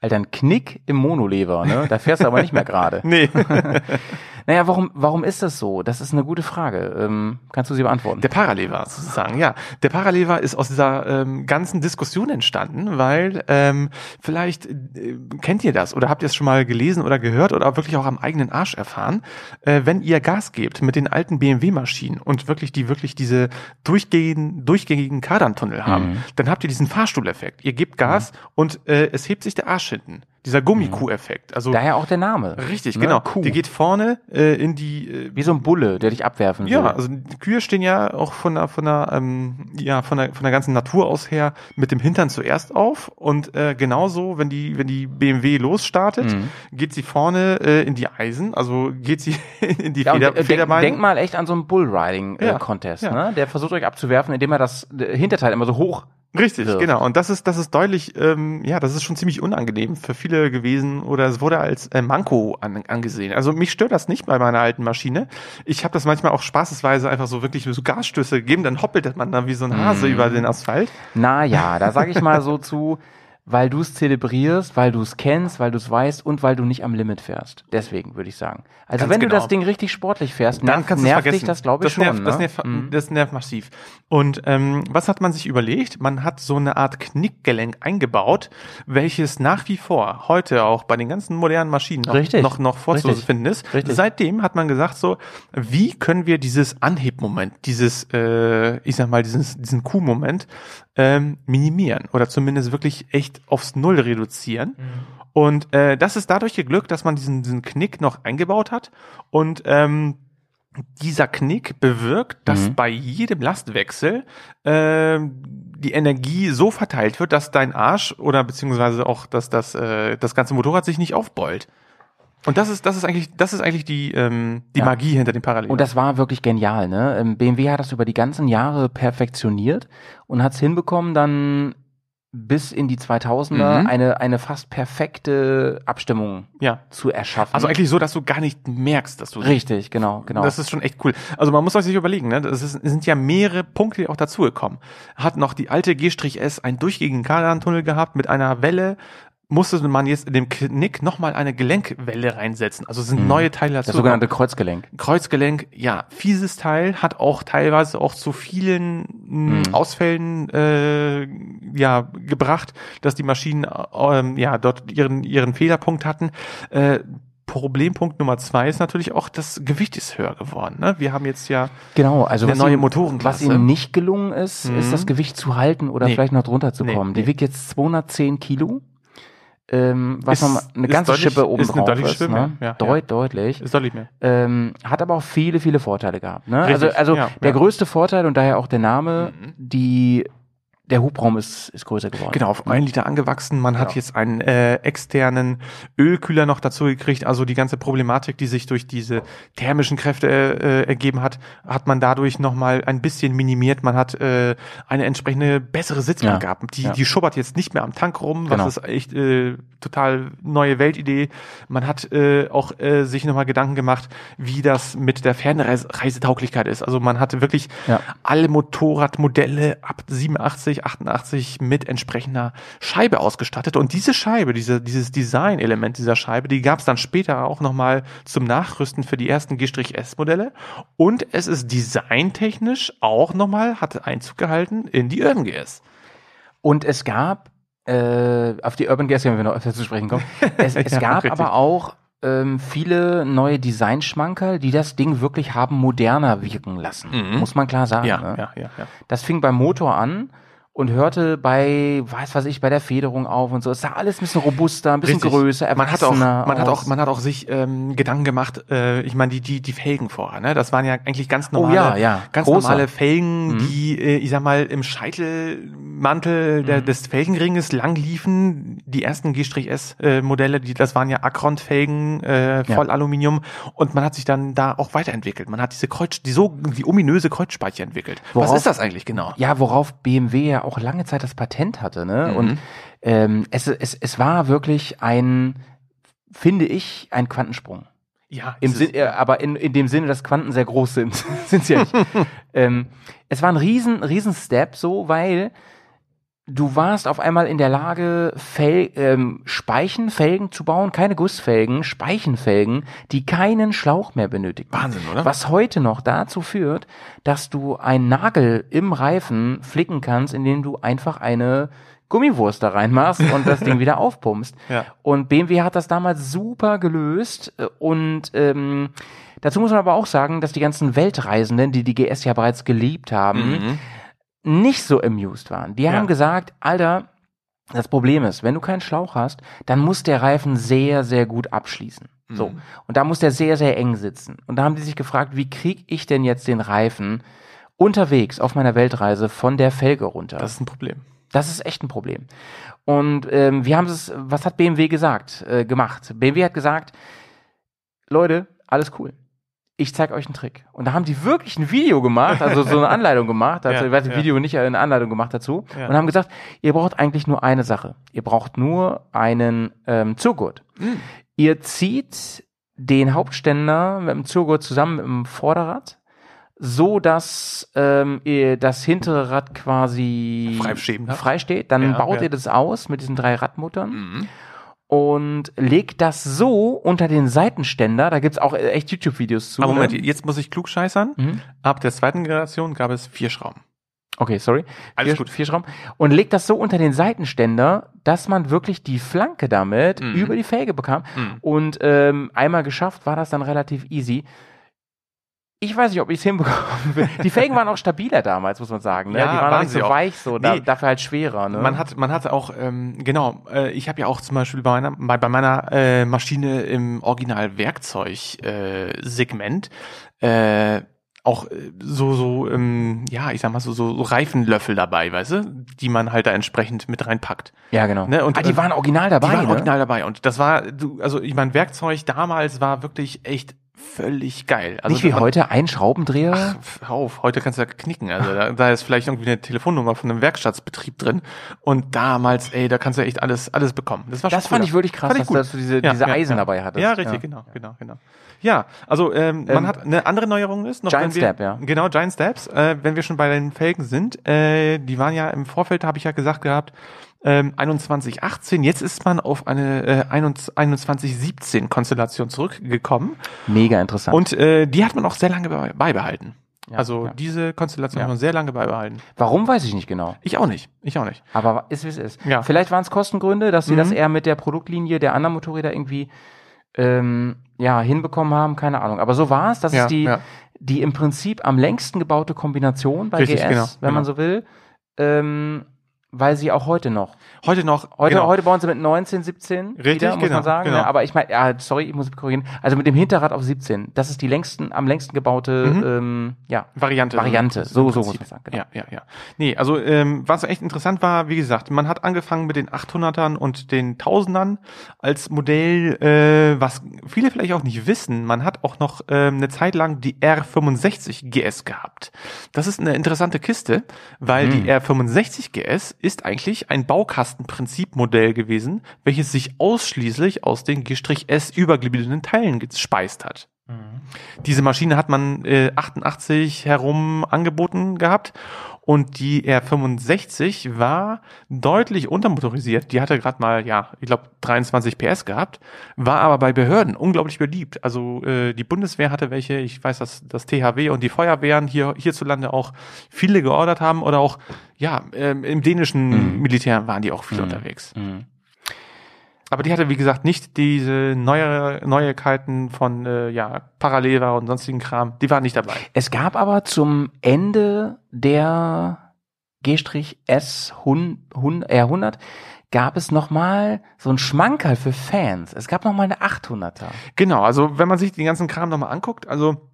Alter, ein Knick im Monolever, ne? Da fährst du aber nicht mehr gerade. Nee. naja, warum, warum ist das so? Das ist eine gute Frage. Ähm, kannst du sie beantworten? Der Paralever sozusagen, ja. Der Paralever ist aus dieser ähm, ganzen Diskussion entstanden, weil ähm, vielleicht äh, kennt ihr das oder habt ihr es schon mal gelesen oder gehört oder wirklich auch am eigenen Arsch erfahren, äh, wenn ihr Gas gebt mit den alten BMW-Maschinen und wirklich die wirklich diese durchgängigen, durchgängigen Kardantunnel haben, Mhm. dann habt ihr diesen Fahrstuhleffekt. Ihr gebt Gas und äh, es hebt sich der Arsch hinten. Dieser Gummikuh-Effekt. Also Daher auch der Name. Richtig, Ne? genau. Kuh. Die geht vorne äh, in die äh, Wie so ein Bulle, der dich abwerfen will. ja, also die Kühe stehen ja auch von der von der ähm, ja von der von der ganzen Natur aus her mit dem Hintern zuerst auf und äh, genauso wenn die wenn die BMW losstartet, Mhm. geht sie vorne äh, in die Eisen, also geht sie in die Ja, und Feder, äh, denk, Federbeine. denk mal echt an so einen Bullriding-Contest, Ja, ja. ne? Der versucht euch abzuwerfen, indem er das äh, Hinterteil immer so hoch Richtig, wirft. genau. Und das ist, das ist deutlich, ähm, ja, das ist schon ziemlich unangenehm für viele gewesen oder es wurde als äh, Manko an, angesehen. Also mich stört das nicht bei meiner alten Maschine. Ich habe das manchmal auch spaßesweise einfach so wirklich so Gasstöße gegeben, dann hoppelt man da wie so ein Hase Mhm. über den Asphalt. Naja, da sage ich mal so zu, weil du es zelebrierst, weil du es kennst, weil du es weißt und weil du nicht am Limit fährst. Deswegen würde ich sagen. Also Ganz wenn genau. du das Ding richtig sportlich fährst, Dann nervt, nervt vergessen. dich das, glaube ich, das nervt, schon. Das ne? nervt, Mhm. das nervt massiv. Und ähm, was hat man sich überlegt? Man hat so eine Art Knickgelenk eingebaut, welches nach wie vor heute auch bei den ganzen modernen Maschinen noch, Richtig. noch, noch vorzufinden ist. Richtig. Seitdem hat man gesagt so, wie können wir dieses Anhebmoment, dieses, äh, ich sag mal, dieses, diesen Q-Moment ähm, minimieren oder zumindest wirklich echt aufs Null reduzieren. Und äh, das ist dadurch geglückt, dass man diesen, diesen Knick noch eingebaut hat und ähm, dieser Knick bewirkt, dass Mhm. bei jedem Lastwechsel ähm, die Energie so verteilt wird, dass dein Arsch oder beziehungsweise auch dass das, äh, das ganze Motorrad sich nicht aufbeult. Und das ist, das ist eigentlich, das ist eigentlich die, ähm, die Ja. Magie hinter dem Parallel. Und das war wirklich genial. Ne? Ähm, BMW hat das über die ganzen Jahre perfektioniert und hat es hinbekommen, dann bis in die 2000er Mhm. eine, eine fast perfekte Abstimmung ja. zu erschaffen. Also eigentlich so, dass du gar nicht merkst, dass du Richtig, genau, genau. Das ist schon echt cool. Also man muss sich überlegen, ne? Das ist, es sind ja mehrere Punkte auch dazugekommen. Hat noch die alte G-S einen durchgängigen Kardantunnel gehabt mit einer Welle. Musste man jetzt in dem Knick nochmal eine Gelenkwelle reinsetzen. Also sind Mhm. neue Teile dazu. das sogenannte Kreuzgelenk. Kreuzgelenk, ja, fieses Teil, hat auch teilweise auch zu vielen mh, Mhm. Ausfällen äh, ja, gebracht, dass die Maschinen ähm, ja dort ihren, ihren Fehlerpunkt hatten. Äh, Problempunkt Nummer zwei ist natürlich auch, das Gewicht ist höher geworden. Ne? Wir haben jetzt ja Genau, also eine neue ihm, Motorenklasse. Was ihm nicht gelungen ist, Mhm. ist das Gewicht zu halten oder Nee. vielleicht noch drunter zu Nee, kommen. nee. Die wiegt jetzt 210 Kilo. Ähm, was Ist- nochmal eine ganze deutlich- Schippe oben ist drauf deutliche ist. Ne? ja, Deut, ja. Deutlich. Ist deutlich mehr. Ähm, hat aber auch viele, viele Vorteile gehabt. Ne? Richtig, Also, also ja, der. Mhm. größte Vorteil und daher auch der Name, die der Hubraum ist, ist größer geworden. Genau, auf einen Liter angewachsen. Man hat Genau. jetzt einen äh, externen Ölkühler noch dazu gekriegt. Also die ganze Problematik, die sich durch diese thermischen Kräfte äh, ergeben hat, hat man dadurch nochmal ein bisschen minimiert. Man hat äh, eine entsprechende bessere Sitzbank Ja, gehabt. Die, ja. die schubbert jetzt nicht mehr am Tank rum, Genau. was ist echt äh, total neue Weltidee. Man hat äh, auch äh, sich nochmal Gedanken gemacht, wie das mit der Fernreisetauglichkeit ist. Also man hatte wirklich Ja. alle Motorradmodelle ab 87, 88 mit entsprechender Scheibe ausgestattet. Und diese Scheibe, diese, dieses Design-Element dieser Scheibe, die gab es dann später auch nochmal zum Nachrüsten für die ersten G-S-Modelle. Und es ist designtechnisch auch nochmal, hatte Einzug gehalten in die Urban GS. Und es gab, äh, auf die Urban Gas, wenn wir noch öfter zu sprechen kommen, es, es Ja, gab richtig. aber auch ähm, viele neue Designschmankerl, die das Ding wirklich haben moderner wirken lassen. Mhm. Muss man klar sagen. Ja, ne? ja, ja, ja. Das fing beim Motor an und hörte bei, weiß was ich, bei der Federung auf und so. Es sah alles ein bisschen robuster, ein bisschen Richtig. größer, man hat auch, erwachsener man hat auch, man hat auch sich ähm, Gedanken gemacht. Äh, ich meine die die die Felgen vorher, ne? Das waren ja eigentlich ganz Oh normale, ja, ja. ganz Großer. normale Felgen, Mhm. die äh, ich sag mal im Scheitelmantel Mhm. der, des Felgenringes lang liefen. Die ersten G-S äh, Modelle, die das waren ja Acron-Felgen, äh, Ja. voll Aluminium und man hat sich dann da auch weiterentwickelt. Man hat diese Kreuz, die so die ominöse Kreuzspeicher entwickelt. Worauf- Was ist das eigentlich genau? Ja, worauf BMW ja auch lange Zeit das Patent hatte, ne? Mhm. Und ähm, es, es, es war wirklich ein, finde ich, ein Quantensprung. Ja, Im Sinn, äh, aber in, in dem Sinne, dass Quanten sehr groß sind, sind sie ja nicht. ähm, es war ein riesen, riesen Step so, weil du warst auf einmal in der Lage, Fel ähm, Speichenfelgen zu bauen, keine Gussfelgen, Speichenfelgen, die keinen Schlauch mehr benötigen. Wahnsinn, oder? Was heute noch dazu führt, dass du einen Nagel im Reifen flicken kannst, indem du einfach eine Gummiwurst da reinmachst und das Ding wieder aufpumpst. Ja. Und BMW hat das damals super gelöst äh, und ähm, dazu muss man aber auch sagen, dass die ganzen Weltreisenden, die die GS ja bereits geliebt haben, Mhm. Nicht so amused waren. Die Ja. haben gesagt, Alter, das Problem ist, wenn du keinen Schlauch hast, dann muss der Reifen sehr, sehr gut abschließen. So. Mhm. Und da muss der sehr, sehr eng sitzen. Und da haben die sich gefragt, wie kriege ich denn jetzt den Reifen unterwegs auf meiner Weltreise von der Felge runter? Das ist ein Problem. Das ist echt ein Problem. Und ähm, wir haben es, was hat BMW gesagt, äh, gemacht? BMW hat gesagt, Leute, alles cool. Ich zeige euch einen Trick. Und da haben die wirklich ein Video gemacht, also so eine Anleitung gemacht, also Ja, ich weiß ein ja. Video nicht, eine Anleitung gemacht dazu Ja. und haben gesagt, ihr braucht eigentlich nur eine Sache. Ihr braucht nur einen ähm, Zugurt. Mhm. Ihr zieht den Hauptständer mit dem Zugurt zusammen mit dem Vorderrad, so dass ähm, ihr das hintere Rad quasi Frei frei steht. Dann baut ihr das aus mit diesen drei Radmuttern Mhm. Und legt das so unter den Seitenständer. Da gibt's auch äh, echt YouTube-Videos zu. Aber Moment, ne? jetzt muss ich klug scheißern. Mhm. Ab der zweiten Generation gab es vier Schrauben. Okay, sorry. Alles vier, gut. Vier Schrauben. Und legt das so unter den Seitenständer, dass man wirklich die Flanke damit Mhm. über die Felge bekam. Mhm. Und ähm, einmal geschafft war das dann relativ easy. Ich weiß nicht, ob ich es hinbekommen will. Die Felgen waren auch stabiler damals, muss man sagen. Ne? Ja, die waren, auch waren nicht so auch. weich, so da, Nee. dafür halt schwerer. Ne? Man hat, man hat auch, ähm, genau, äh, ich habe ja auch zum Beispiel bei meiner, bei, bei meiner äh, Maschine im Original Werkzeug äh, äh, auch äh, so, so, ähm, ja, ich sag mal so, so, Reifenlöffel dabei, weißt du, die man halt da entsprechend mit reinpackt. Ja, genau. Ne? Und, ah, die äh, waren original dabei. Die waren ne? original dabei. Und das war, also ich mein Werkzeug damals war wirklich echt völlig geil. Also Nicht wie heute ein Schraubendreher. Ach, auf, heute kannst du ja knicken. Also da, da ist vielleicht irgendwie eine Telefonnummer von einem Werkstattsbetrieb drin. Und damals, ey, da kannst du echt alles, alles bekommen. Das war Das fand ich wirklich krass, ich dass- dass du diese- diese Eisen dabei hattest. Ja, richtig, Ja. genau, genau, genau. Ja, also ähm, man Ähm, hat eine andere Neuerung ist noch. Giant wir, Step, ja. Genau, Giant Steps. Äh, wenn wir schon bei den Felgen sind, äh, die waren ja im Vorfeld, habe ich ja gesagt gehabt, ähm, 2118. Jetzt ist man auf eine äh, 2117 Konstellation zurückgekommen. Mega interessant. Und äh, die hat man auch sehr lange bei- beibehalten. Ja, also ja. diese Konstellation Ja. hat man sehr lange beibehalten. Warum weiß ich nicht genau. Ich auch nicht. Ich auch nicht. Aber ist wie es ist. Ja. Vielleicht waren es Kostengründe, dass sie das Mhm. eher mit der Produktlinie der anderen Motorräder irgendwie ähm, ja, hinbekommen haben, keine Ahnung. Aber so war es. Das ist die, die im Prinzip am längsten gebaute Kombination bei Richtig, GS, genau, wenn man genau. so will. Ähm, weil sie auch heute noch. Heute noch. Heute, genau. heute bauen sie mit 19, 17 Richtig, wieder, muss genau, man sagen. genau. Ne? Aber ich meine, ja, sorry, ich muss korrigieren. Also mit dem Hinterrad auf 17. Das ist die längsten, am längsten gebaute Mhm. ähm, ja, Variante. Variante. Das ist So, so muss man sagen. Genau. Ja, ja, ja. Nee, also ähm, was echt interessant war, wie gesagt, man hat angefangen mit den 800ern und den 1000ern als Modell, äh, was viele vielleicht auch nicht wissen. Man hat auch noch ähm, eine Zeit lang die R65 GS gehabt. Das ist eine interessante Kiste, weil Hm. die R65 GS ist eigentlich ein Baukastenprinzipmodell gewesen, welches sich ausschließlich aus den G-S übergebliebenen Teilen gespeist hat. Diese Maschine hat man äh, 88 herum angeboten gehabt und die R65 war deutlich untermotorisiert. Die hatte gerade mal, ja, ich glaube 23 PS gehabt, war aber bei Behörden unglaublich beliebt. Also äh, die Bundeswehr hatte welche, ich weiß, dass das THW und die Feuerwehren hier hierzulande auch viele geordert haben oder auch, ja, ähm, im dänischen Militär waren die auch viel unterwegs. Mhm. Aber die hatte, wie gesagt, nicht diese neue Neuigkeiten von äh, ja, Parallelware und sonstigen Kram. Die waren nicht dabei. Es gab aber zum Ende der G-S 100 gab es nochmal so ein Schmankerl für Fans. Es gab nochmal eine 800er. Genau, also wenn man sich den ganzen Kram nochmal anguckt, also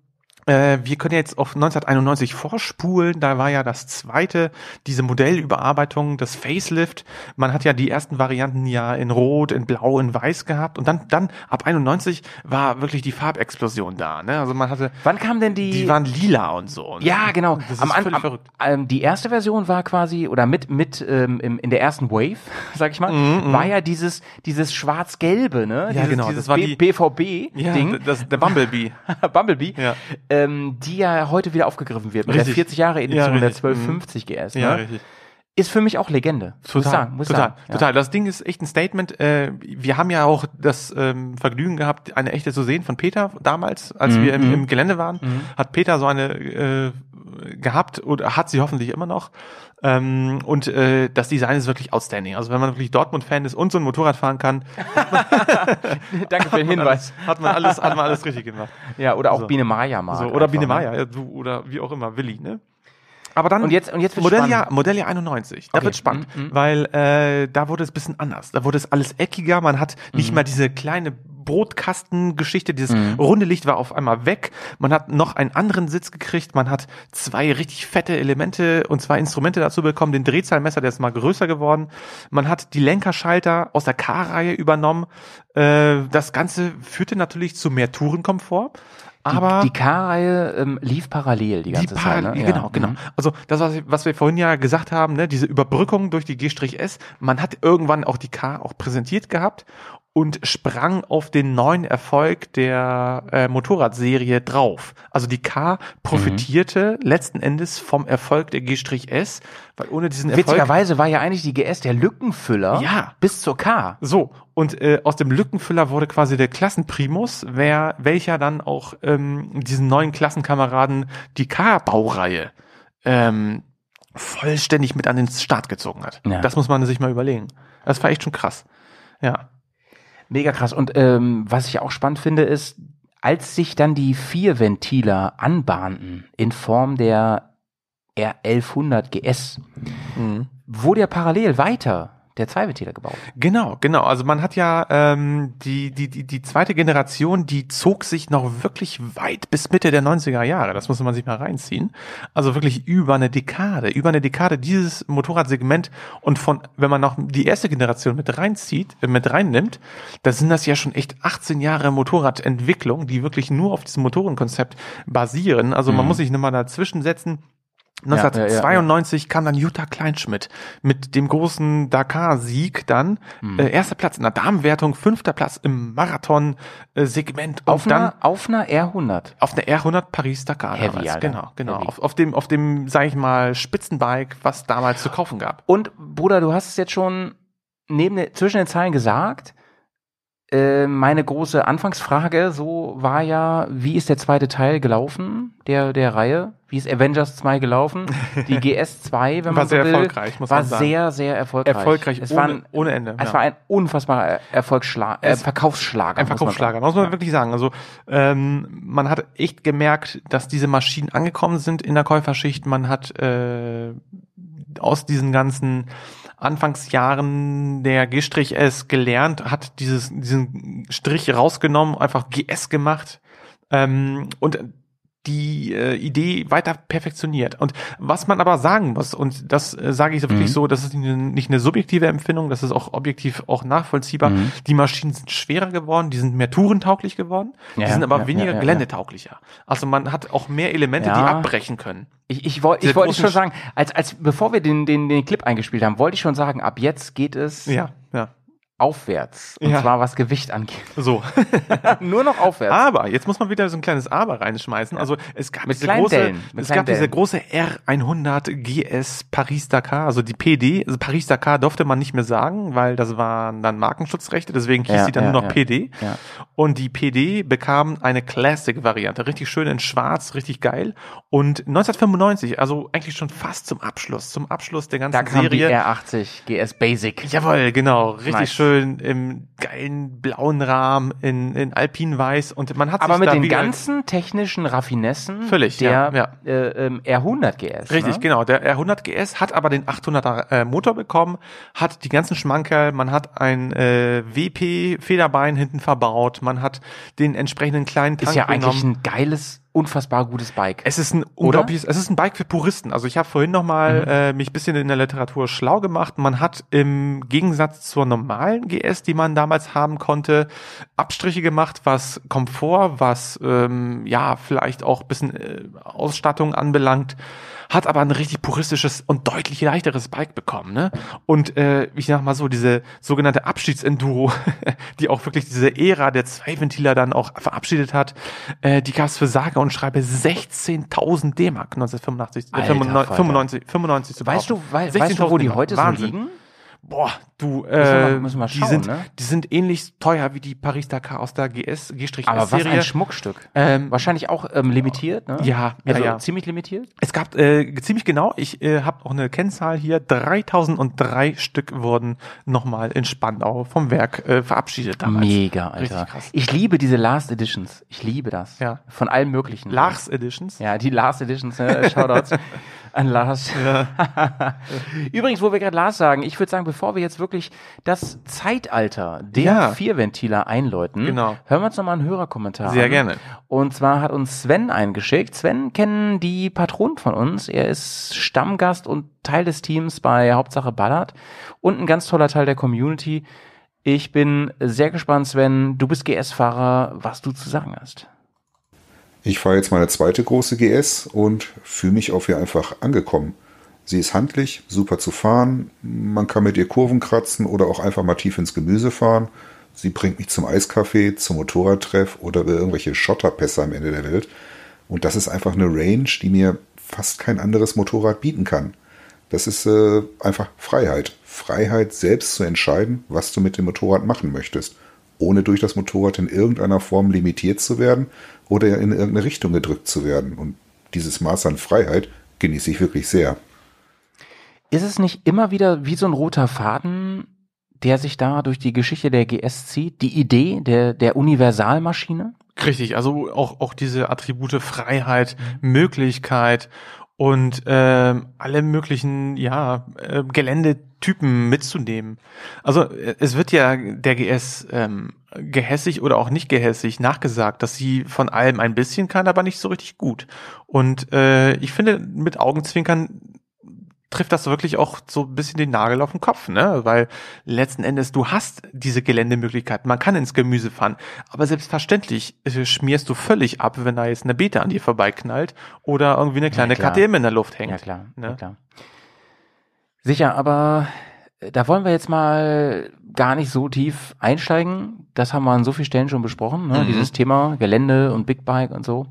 äh, wir können jetzt auf 1991 vorspulen, da war ja das zweite, diese Modellüberarbeitung, das Facelift. Man hat ja die ersten Varianten ja in Rot, in Blau, in Weiß gehabt und dann, dann ab 91 war wirklich die Farbexplosion da. Ne? Also man hatte. Wann kam denn die? Die waren lila und so. Ne? Ja, genau. Das ist am, völlig am, verrückt. ähm, die erste Version war quasi, oder mit, mit ähm, in der ersten Wave, sag ich mal, war ja dieses, dieses schwarz-gelbe, ne? Ja, dieses, genau, Dieses das war B- die- BVB-Ding. Ja, das, der Bumblebee. Bumblebee, Ja. Ähm, die ja heute wieder aufgegriffen wird mit Richtig. der 40 Jahre Edition Ja, der richtig. 1250 GS. Ne? Ja, richtig. Ist für mich auch Legende. Muss Total, sagen, muss total, sagen. Ja. total. Das Ding ist echt ein Statement. Äh, wir haben ja auch das ähm, Vergnügen gehabt, eine echte zu sehen von Peter damals, als Mhm, wir im, mhm. im Gelände waren. Mhm. Hat Peter so eine äh, gehabt oder hat sie hoffentlich immer noch. Ähm, und äh, das Design ist wirklich outstanding. Also wenn man wirklich Dortmund-Fan ist und so ein Motorrad fahren kann, Danke für den Hinweis. hat man alles, hat man alles richtig gemacht. Ja, oder auch So. Biene Maya mag. So, oder einfach, Biene ne? Maya, ja, du, oder wie auch immer, Willi, ne? Aber dann Und jetzt- und jetzt Modelljahr. Modelljahr 91. Da Okay. wird spannend, Mhm, mhm. weil äh, da wurde es ein bisschen anders. Da wurde es alles eckiger. Man hat nicht Mhm. mehr diese kleine Brotkastengeschichte. Dieses Mhm. runde Licht war auf einmal weg. Man hat noch einen anderen Sitz gekriegt. Man hat zwei richtig fette Elemente und zwei Instrumente dazu bekommen. Den Drehzahlmesser, der ist mal größer geworden. Man hat die Lenkerschalter aus der K-Reihe übernommen. Äh, das Ganze führte natürlich zu mehr Tourenkomfort. Aber die, die K-Reihe ähm, lief parallel die ganze die Zeit. Parallel- Ne? Ja. Genau, genau. Mhm. Also das, was, was wir vorhin ja gesagt haben, ne, diese Überbrückung durch die G-S, man hat irgendwann auch die K auch präsentiert gehabt und sprang auf den neuen Erfolg der äh, Motorradserie drauf. Also die K profitierte letzten Endes vom Erfolg der G-S, weil ohne diesen Erfolg Witzigerweise war ja eigentlich die GS der Lückenfüller Ja. bis zur K. so, und äh, aus dem Lückenfüller wurde quasi der Klassenprimus, wer, welcher dann auch ähm, diesen neuen Klassenkameraden die K-Baureihe ähm, vollständig mit an den Start gezogen hat. Ja. Das muss man sich mal überlegen. Das war echt schon krass. Ja. Mega krass. Und ähm, was ich auch spannend finde, ist, als sich dann die vier Ventiler anbahnten in Form der R1100 GS, Mhm. wurde ja parallel weiter der Zweiventiler gebaut. Genau, genau. Also man hat ja ähm, die, die, die, die zweite Generation, die zog sich noch wirklich weit bis Mitte der 90er Jahre. Das muss man sich mal reinziehen. Also wirklich über eine Dekade, über eine Dekade dieses Motorradsegment und von, wenn man noch die erste Generation mit reinzieht, äh, mit reinnimmt, da sind das ja schon echt 18 Jahre Motorradentwicklung, die wirklich nur auf diesem Motorenkonzept basieren. Also man Mhm. muss sich nochmal dazwischen setzen. Ja, ja, ja, 1992 kam dann Jutta Kleinschmidt mit dem großen Dakar-Sieg dann. Mhm. Äh, erster Platz in der Damenwertung, fünfter Platz im Marathon-Segment. Auf einer, auf einer R100. auf der R100 Paris-Dakar damals. Alter. Genau, genau. Heavy. Auf, auf dem, auf dem, sag ich mal, Spitzenbike, was damals zu kaufen gab. Und Bruder, du hast es jetzt schon neben zwischen den Zeilen gesagt. Äh, meine große Anfangsfrage so war ja, wie ist der zweite Teil gelaufen der der Reihe? Wie ist Avengers 2 gelaufen? Die GS 2, wenn War man so sehr will, erfolgreich, muss war man sagen. sehr sehr erfolgreich. Erfolgreich es ohne- war ein, ohne Ende, Es ja. war ein unfassbarer Er- Erfolgsschlag, äh, Verkaufsschlager. Ein muss man Verkaufsschlager, muss man wirklich sagen. Also ähm, man hat echt gemerkt, dass diese Maschinen angekommen sind in der Käuferschicht. Man hat äh, aus diesen ganzen Anfangsjahren der G-S gelernt, hat dieses, diesen Strich rausgenommen, einfach GS gemacht. Ähm, und die äh, Idee weiter perfektioniert. Und was man aber sagen muss, und das äh, sage ich so wirklich Mhm. so, das ist nicht eine, nicht eine subjektive Empfindung, das ist auch objektiv auch nachvollziehbar. Mhm. Die Maschinen sind schwerer geworden, die sind mehr tourentauglich geworden, Ja, die sind aber ja, weniger ja, geländetauglicher. Also man hat auch mehr Elemente, die abbrechen können. Ich, ich, wollte ich wollte schon sagen, als, als bevor wir den, den, den Clip eingespielt haben, wollte ich schon sagen, ab jetzt geht es ja. Aufwärts. Und Ja. zwar was Gewicht angeht. So. Nur noch aufwärts. Aber jetzt muss man wieder so ein kleines Aber reinschmeißen. Also es gab Mit diese große, Dellen, es gab diese Dellen. große R100 GS Paris Dakar, also die PD. Also Paris Dakar durfte man nicht mehr sagen, weil das waren dann Markenschutzrechte. Deswegen hieß Ja, die dann ja, nur noch ja. PD. Ja. Und die PD bekam eine Classic-Variante, richtig schön in Schwarz, richtig geil. Und 1995, also eigentlich schon fast zum Abschluss, zum Abschluss der ganzen Da kam Serie. die R80 GS Basic. Jawohl, genau. Richtig Nice. schön im geilen blauen Rahmen in, in Alpinweiß. Und man hat Aber mit den ganzen technischen Raffinessen Völlig, der ja, ja. Äh, ähm, R100 GS. Richtig, ne? genau. Der R100 GS hat aber den 800er äh, Motor bekommen, hat die ganzen Schmankerl, man hat ein äh, WP Federbein hinten verbaut, man hat den entsprechenden kleinen Tank Ist ja eigentlich genommen. ein geiles, unfassbar gutes Bike. Es ist ein unglaubliches, es ist ein Bike für Puristen. Also ich habe vorhin noch mal Mhm. äh, mich bisschen in der Literatur schlau gemacht. Man hat im Gegensatz zur normalen GS, die man damals haben konnte, Abstriche gemacht, was Komfort, was ähm, ja vielleicht auch bisschen äh, Ausstattung anbelangt. Hat aber ein richtig puristisches und deutlich leichteres Bike bekommen, ne? Und äh, ich sag mal so, diese sogenannte Abschiedsenduro, die auch wirklich diese Ära der Zweiventiler dann auch verabschiedet hat, äh, die gab es für sage und schreibe 16.000 D-Mark 1985, äh, Alter 95, Falter. 95, 95 zu Weißt du, wei- weißt du, wo 16.000 die heute so Wahnsinn. liegen? Boah, du, wir äh, mal- müssen wir die schauen, sind, ne? die sind ähnlich teuer wie die Paris-Dakar aus der GS, G-S-Serie. Aber was ein Schmuckstück. Ähm, Wahrscheinlich auch ähm, limitiert, ne? Ja, ja, also ja. ziemlich limitiert. Es gab äh, ziemlich genau, ich äh, habe auch eine Kennzahl hier, 3003 Stück wurden nochmal in Spandau vom Werk äh, verabschiedet damals. Mega, Alter. Ich liebe diese Last Editions. Ich liebe das. Ja. Von allen möglichen. Lars Editions. Ja, die Last Editions. Ne? Shoutouts an Lars. Übrigens, wo wir gerade Lars sagen, ich würde sagen, bevor wir jetzt wirklich das Zeitalter der Ja. Vierventiler einläuten, Genau. hören wir uns nochmal einen Hörerkommentar Sehr an. gerne. Und zwar hat uns Sven eingeschickt. Sven kennen die Patronen von uns. Er ist Stammgast und Teil des Teams bei Hauptsache Ballard und ein ganz toller Teil der Community. Ich bin sehr gespannt, Sven. Du bist GS-Fahrer, was du zu sagen hast. Ich fahre jetzt meine zweite große GS und fühle mich auf ihr einfach angekommen. Sie ist handlich, super zu fahren, man kann mit ihr Kurven kratzen oder auch einfach mal tief ins Gemüse fahren. Sie bringt mich zum Eiskaffee, zum Motorradtreff oder über irgendwelche Schotterpässe am Ende der Welt. Und das ist einfach eine Range, die mir fast kein anderes Motorrad bieten kann. Das ist äh, einfach Freiheit. Freiheit, selbst zu entscheiden, was du mit dem Motorrad machen möchtest, ohne durch das Motorrad in irgendeiner Form limitiert zu werden oder in irgendeine Richtung gedrückt zu werden. Und dieses Maß an Freiheit genieße ich wirklich sehr. Ist es nicht immer wieder wie so ein roter Faden, der sich da durch die Geschichte der GS zieht? Die Idee der, der Universalmaschine? Richtig, also auch, auch diese Attribute Freiheit, Möglichkeit und ähm, alle möglichen ja äh, Geländetypen mitzunehmen. Also äh, es wird ja der GS ähm, gehässig oder auch nicht gehässig nachgesagt, dass sie von allem ein bisschen kann, aber nicht so richtig gut. Und äh, ich finde, mit Augenzwinkern trifft das wirklich auch so ein bisschen den Nagel auf den Kopf, ne? Weil letzten Endes du hast diese Geländemöglichkeiten. Man kann ins Gemüse fahren, aber selbstverständlich äh, schmierst du völlig ab, wenn da jetzt eine Beta an dir vorbeiknallt oder irgendwie eine kleine klar. KTM in der Luft hängt. Ja, klar. Ne? Ja, klar. Sicher, aber äh, da wollen wir jetzt mal gar nicht so tief einsteigen. Das haben wir an so vielen Stellen schon besprochen, ne? Mhm. dieses Thema Gelände und Big Bike und so.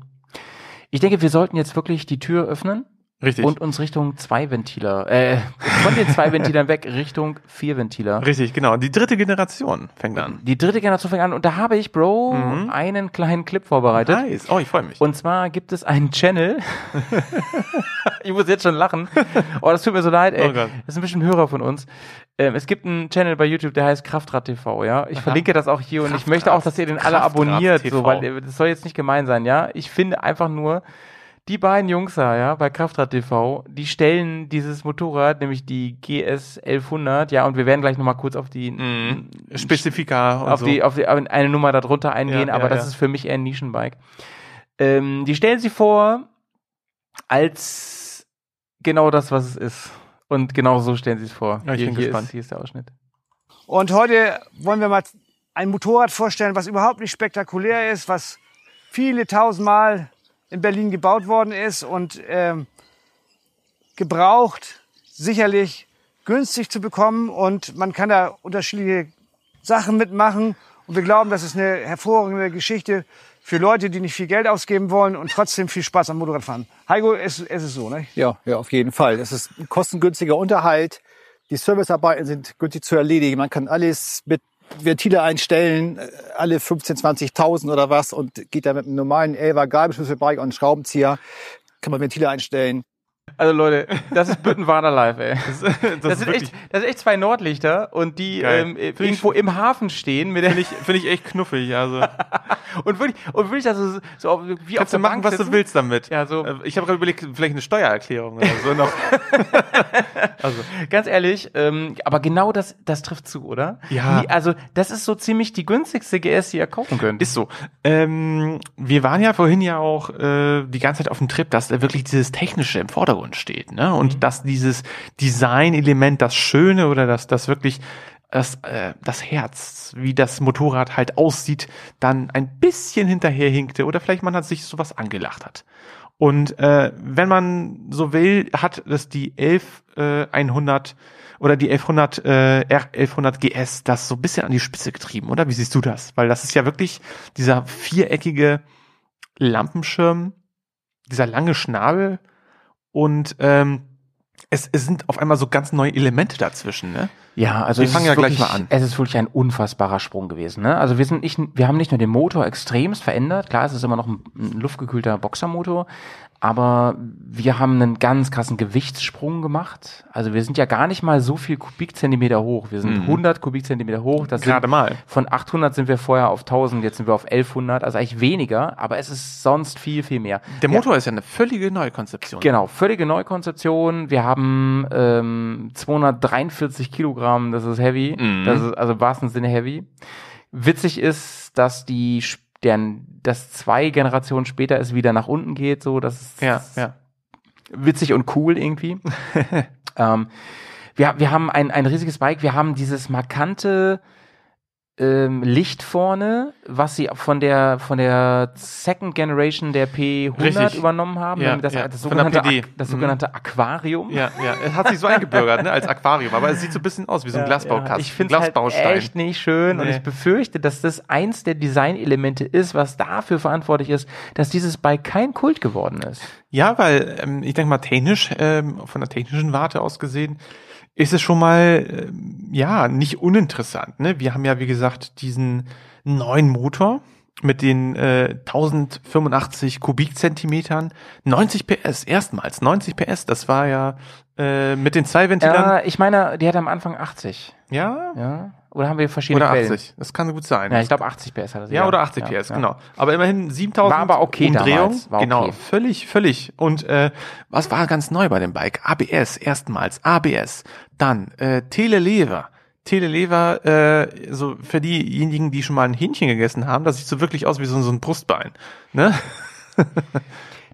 Ich denke, wir sollten jetzt wirklich die Tür öffnen. Richtig. Und uns Richtung Zwei-Ventiler, äh, von den Zwei-Ventilern weg Richtung Vier-Ventiler. Richtig, genau. Die dritte Generation fängt an. Die dritte Generation fängt an und da habe ich, Bro, Mhm. einen kleinen Clip vorbereitet. Nice. Oh, ich freue mich. Und zwar gibt es einen Channel. ich muss jetzt schon lachen. Oh, das tut mir so leid, ey. Oh Gott. Das ist ein bisschen Hörer von uns. Ähm, es gibt einen Channel bei YouTube, der heißt Kraftrad TV, ja. Ich Aha. verlinke das auch hier und ich möchte auch, dass ihr den alle Kraftrad abonniert, TV. so, weil das soll jetzt nicht gemein sein, ja. Ich finde einfach nur, die beiden Jungs da, ja, bei Kraftrad TV, die stellen dieses Motorrad, nämlich die GS 1100, ja, und wir werden gleich nochmal kurz auf die Mhm. Spezifika und auf so. die auf die auf eine Nummer darunter eingehen, Ja, aber ja, das ja. ist für mich eher ein Nischenbike. Ähm, die stellen sie vor als genau das, was es ist. Und genau so stellen sie es vor. Ja, ich hier, bin hier gespannt. Ist, hier ist der Ausschnitt. Und heute wollen wir mal ein Motorrad vorstellen, was überhaupt nicht spektakulär ist, was viele tausendmal in Berlin gebaut worden ist und ähm, gebraucht, sicherlich günstig zu bekommen und man kann da unterschiedliche Sachen mitmachen und wir glauben, das ist eine hervorragende Geschichte für Leute, die nicht viel Geld ausgeben wollen und trotzdem viel Spaß am Motorradfahren. Heiko, es, es ist so, ne? Ja, ja, auf jeden Fall. Es ist ein kostengünstiger Unterhalt. Die Servicearbeiten sind günstig zu erledigen. Man kann alles mit Ventile einstellen, äh, alle 15, 20.000 oder was und geht da mit einem normalen 11er Gabelschlüsselbike und Schraubenzieher, kann man Ventile einstellen. Also Leute, das ist Büttenwader live, ey. Das, das sind ist wirklich- echt, das sind echt zwei Nordlichter und die ähm, Find ich- irgendwo im Hafen stehen mit Finde ich, finde ich echt knuffig. Also und wirklich und wirklich also so auf- wie auf kannst du der machen, Bank was du willst damit. Ja, so. Äh, Ich habe gerade überlegt, vielleicht eine Steuererklärung oder so noch. also Ganz ehrlich, ähm, aber genau das, das trifft zu, oder? Ja. Nie- Also, das ist so ziemlich die günstigste GS, die ihr kaufen könnt. Ist so. Ähm, wir waren ja vorhin ja auch äh, die ganze Zeit auf dem Trip, dass da wirklich dieses Technische im Vordergrund steht, ne? Und dass dieses Design-Element, das Schöne oder das, das wirklich das, äh, das Herz, wie das Motorrad halt aussieht, dann ein bisschen hinterherhinkte oder vielleicht man hat sich sowas angelacht hat. Und äh, wenn man so will, hat es die 11 äh, 100 oder die 1100 äh, R1100 GS das so ein bisschen an die Spitze getrieben, oder? Wie siehst du das? Weil das ist ja wirklich dieser viereckige Lampenschirm, dieser lange Schnabel und ähm, es, es sind auf einmal so ganz neue Elemente dazwischen, ne? Ja, also wir es fangen ist ja gleich wirklich, mal an. Es ist wirklich ein unfassbarer Sprung gewesen. Ne? Also wir sind nicht, wir haben nicht nur den Motor extremst verändert. Klar, es ist immer noch ein, ein luftgekühlter Boxermotor, aber wir haben einen ganz krassen Gewichtssprung gemacht. Also wir sind ja gar nicht mal so viel Kubikzentimeter hoch. Wir sind Mhm. 100 Kubikzentimeter hoch. Das Gerade sind, mal. Von 800 sind wir vorher auf 1000, jetzt sind wir auf 1100. Also eigentlich weniger, aber es ist sonst viel, viel mehr. Der Ja. Motor ist ja eine völlige Neukonzeption. Genau, völlige Neukonzeption. Wir haben ähm, 243 Kilogramm, das ist heavy. Mhm. Das ist also im wahrsten Sinne heavy. Witzig ist, dass die Sch- deren, das zwei Generationen später es wieder nach unten geht, so das ist Ja, ja. witzig und cool irgendwie. ähm, wir, wir haben ein, ein riesiges Bike, wir haben dieses markante ähm, Licht vorne, was sie von der von der Second Generation der P100 Richtig. übernommen haben, Ja, das, ja. das sogenannte. Ak das Mhm. sogenannte Aquarium. Ja, ja. Es hat sich so eingebürgert, ne, als Aquarium, aber es sieht so ein bisschen aus wie so ein Ja, Glasbaukasten. Ich finde halt Glasbaustein. echt nicht schön und Nee. ich befürchte, dass das eins der Designelemente ist, was dafür verantwortlich ist, dass dieses Bike kein Kult geworden ist. Ja, weil ähm, ich denke mal technisch, ähm, von der technischen Warte aus gesehen, ist es schon mal ähm, ja nicht uninteressant. Ne? Wir haben ja wie gesagt diesen neuen Motor mit den äh, 1085 Kubikzentimetern, 90 PS erstmals 90 PS. Das war ja äh, mit den zwei Ventilern. Ja, ich meine, die hatte am Anfang 80. Ja, Ja. Oder haben wir verschiedene Oder Quellen? 80. Das kann gut sein. Ja, ich glaube 80 PS hat er. Ja, oder 80 PS, genau. Aber immerhin 7000 War aber okay Umdrehungen. damals, war genau, okay. völlig, völlig. Und äh, was war ganz neu bei dem Bike? ABS, erstmals ABS. Dann äh, Telelever. Telelever, äh, so für diejenigen, die schon mal ein Hähnchen gegessen haben, das sieht so wirklich aus wie so, so ein Brustbein. Ne?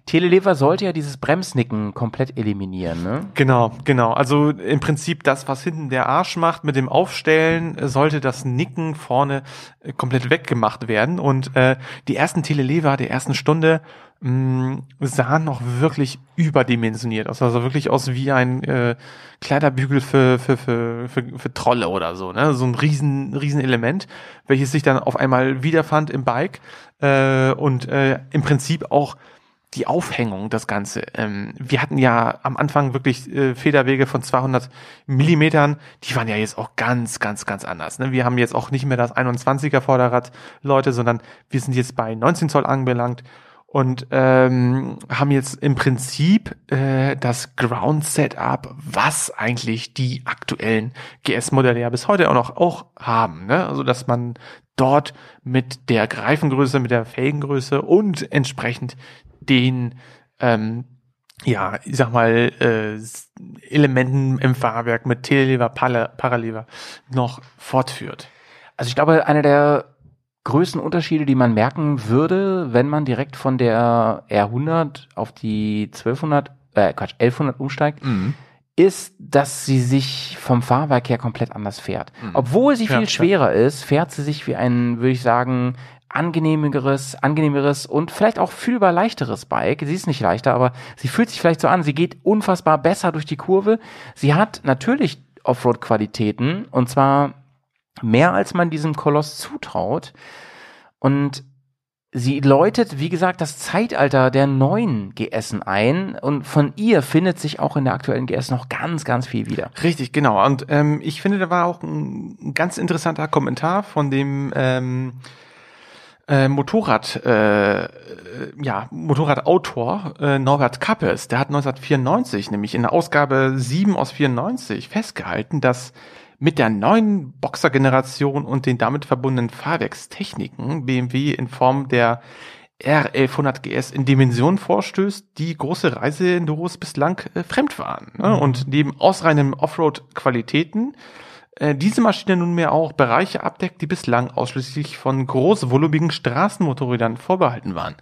Telelever sollte ja dieses Bremsnicken komplett eliminieren, ne? Genau, genau. Also im Prinzip das, was hinten der Arsch macht mit dem Aufstellen, äh, sollte das Nicken vorne äh, komplett weggemacht werden. Und äh, die ersten Telelever der ersten Stunde mh, sahen noch wirklich überdimensioniert aus. Also wirklich aus wie ein äh, Kleiderbügel für, für, für, für, für Trolle oder so. Ne? So ein riesen, riesen Element, welches sich dann auf einmal wiederfand im Bike äh, und äh, im Prinzip auch die Aufhängung, das Ganze. Ähm, wir hatten ja am Anfang wirklich äh, Federwege von 200 Millimetern. Die waren ja jetzt auch ganz, ganz, ganz anders. Ne? Wir haben jetzt auch nicht mehr das 21er Vorderrad, Leute, sondern wir sind jetzt bei 19 Zoll angelangt und ähm, haben jetzt im Prinzip äh, das Ground Setup, was eigentlich die aktuellen GS-Modelle ja bis heute auch noch auch haben. Ne? Also dass man dort mit der Greifengröße, mit der Felgengröße und entsprechend den ähm, ja, ich sag mal, äh, Elementen im Fahrwerk mit Telelever, Para- Paralever noch fortführt. Also ich glaube, einer der größten Unterschiede, die man merken würde, wenn man direkt von der R100 auf die 1200, äh, Quatsch, 1100 umsteigt, Mhm. ist, dass sie sich vom Fahrwerk her komplett anders fährt. Mhm. Obwohl sie Ja, viel ja. schwerer ist, fährt sie sich wie ein, würde ich sagen, angenehmeres, angenehmeres und vielleicht auch fühlbar leichteres Bike. Sie ist nicht leichter, aber sie fühlt sich vielleicht so an. Sie geht unfassbar besser durch die Kurve. Sie hat natürlich Offroad-Qualitäten und zwar mehr, als man diesem Koloss zutraut. Und sie läutet, wie gesagt, das Zeitalter der neuen GSen ein und von ihr findet sich auch in der aktuellen GS noch ganz, ganz viel wieder. Richtig, genau. Und ähm, ich finde, da war auch ein ganz interessanter Kommentar von dem ähm, äh, Motorrad, äh, äh, ja, Motorradautor äh, Norbert Kappes. Der hat 1994, nämlich in der Ausgabe 7 aus 94, festgehalten, dass mit der neuen Boxer-Generation und den damit verbundenen Fahrwerkstechniken BMW in Form der R1100 GS in Dimensionen vorstößt, die große Reiseenduros bislang äh, fremd waren. Ne? Mhm. Und neben ausreinen Offroad-Qualitäten äh, diese Maschine nunmehr auch Bereiche abdeckt, die bislang ausschließlich von großvolumigen Straßenmotorrädern vorbehalten waren.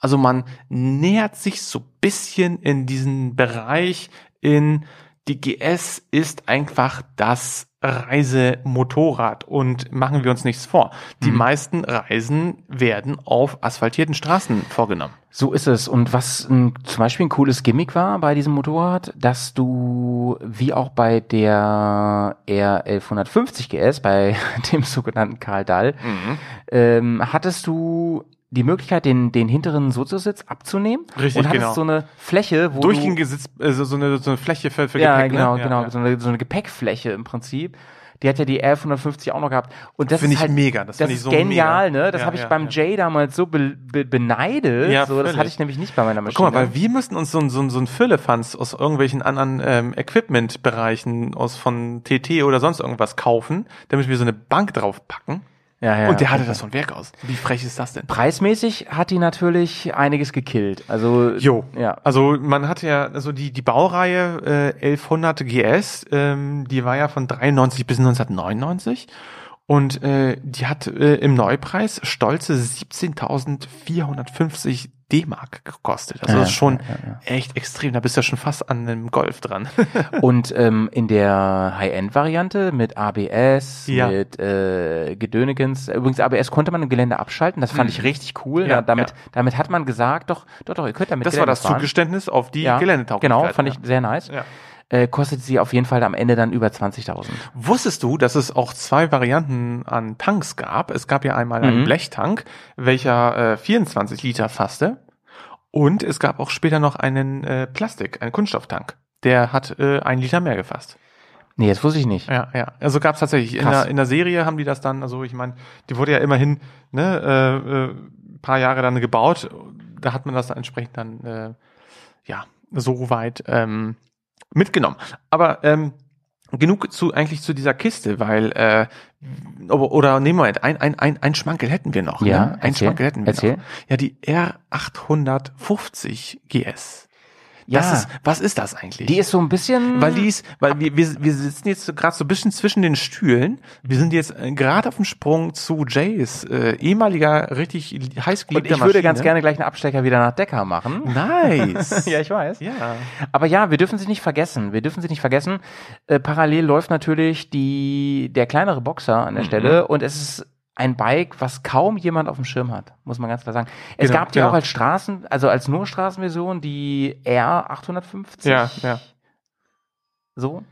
Also man nähert sich so bisschen in diesen Bereich in die GS ist einfach das Reisemotorrad und machen wir uns nichts vor. Die Mhm. meisten Reisen werden auf asphaltierten Straßen vorgenommen. So ist es. Und was ein, zum Beispiel ein cooles Gimmick war bei diesem Motorrad, dass du, wie auch bei der R1150 GS, bei dem sogenannten Karl Dall, Mhm. ähm, hattest du die Möglichkeit, den, den hinteren Soziositz abzunehmen. Richtig, und hattest genau. so eine Fläche, wo Durchgehende Sitz, also so eine, so eine Fläche für, für ja, Gepäck. genau, ne? genau, Ja, So, eine, so eine Gepäckfläche im Prinzip. Die hat ja die R150 auch noch gehabt. Und das Finde ist ich halt, mega, das Das, ich ist so genial, mega. ne? Das Ja, habe ich ja, beim Jay damals so be, be, beneidet. Ja, so, das völlig. hatte ich nämlich nicht bei meiner Maschine. Guck mal, weil wir müssten uns so ein, so ein, so ein Füllefanz aus irgendwelchen anderen ähm, Equipment-Bereichen aus von TT oder sonst irgendwas kaufen, damit wir so eine Bank draufpacken. Ja, ja, Und der hatte das von Werk aus. Wie frech ist das denn? Preismäßig hat die natürlich einiges gekillt. Also Jo. ja. Also man hat ja, also die, die Baureihe äh, 1100 GS, ähm, die war ja von 93 bis 1999 und äh, die hat äh, im Neupreis stolze 17.450 D-Mark gekostet. Also Ja, das ist schon ja, echt extrem. Da bist du ja schon fast an einem Golf dran. Und ähm, in der High-End-Variante mit ABS, Ja. mit äh, Gedönigens. Übrigens, ABS konnte man im Gelände abschalten. Das fand Mhm. ich richtig cool. Ja, Ja, damit, ja. damit hat man gesagt, doch, doch, doch, ihr könnt damit Das war Gelände das fahren. Zugeständnis auf die ja, Geländetauglichkeit. Genau, fand ich ja. sehr nice. Äh, kostet sie auf jeden Fall am Ende dann über 20.000. Wusstest du, dass es auch zwei Varianten an Tanks gab? Es gab ja einmal einen Mhm. Blechtank, welcher äh, 24 Liter fasste. Und es gab auch später noch einen äh, Plastik, einen Kunststofftank. Der hat äh, ein Liter mehr gefasst. Nee, das wusste ich nicht. Ja, ja. Also gab es tatsächlich. In der, in der Serie haben die das dann, also ich meine, die wurde ja immerhin ne, äh, äh, paar Jahre dann gebaut. Da hat man das dann entsprechend dann äh, ja so weit ähm, mitgenommen. Aber ähm, genug zu eigentlich zu dieser Kiste, weil äh, oder, nee, Moment, ein, ein, ein, ein Schmankel hätten wir noch. Ja, ne? ein erzähl, Schmankel hätten wir erzähl. noch. Ja, die R850 GS. Ja. Das ist, was ist das eigentlich? Die ist so ein bisschen. Weil die ist, weil wir, wir, wir sitzen jetzt gerade so ein bisschen zwischen den Stühlen. Wir sind jetzt äh, gerade auf dem Sprung zu Jays, äh, ehemaliger, richtig heiß Und ich würde Maschine. ganz gerne gleich einen Abstecher wieder nach Decker machen. Nice. ja, ich weiß. Ja. Aber ja, wir dürfen sie nicht vergessen. Wir dürfen sie nicht vergessen. Äh, parallel läuft natürlich die, der kleinere Boxer an der Mhm. Stelle und es ist ein Bike, was kaum jemand auf dem Schirm hat, muss man ganz klar sagen. Es Genau, gab die genau. auch als Straßen, also als nur Straßenversion, die R850. Ja, ja. So.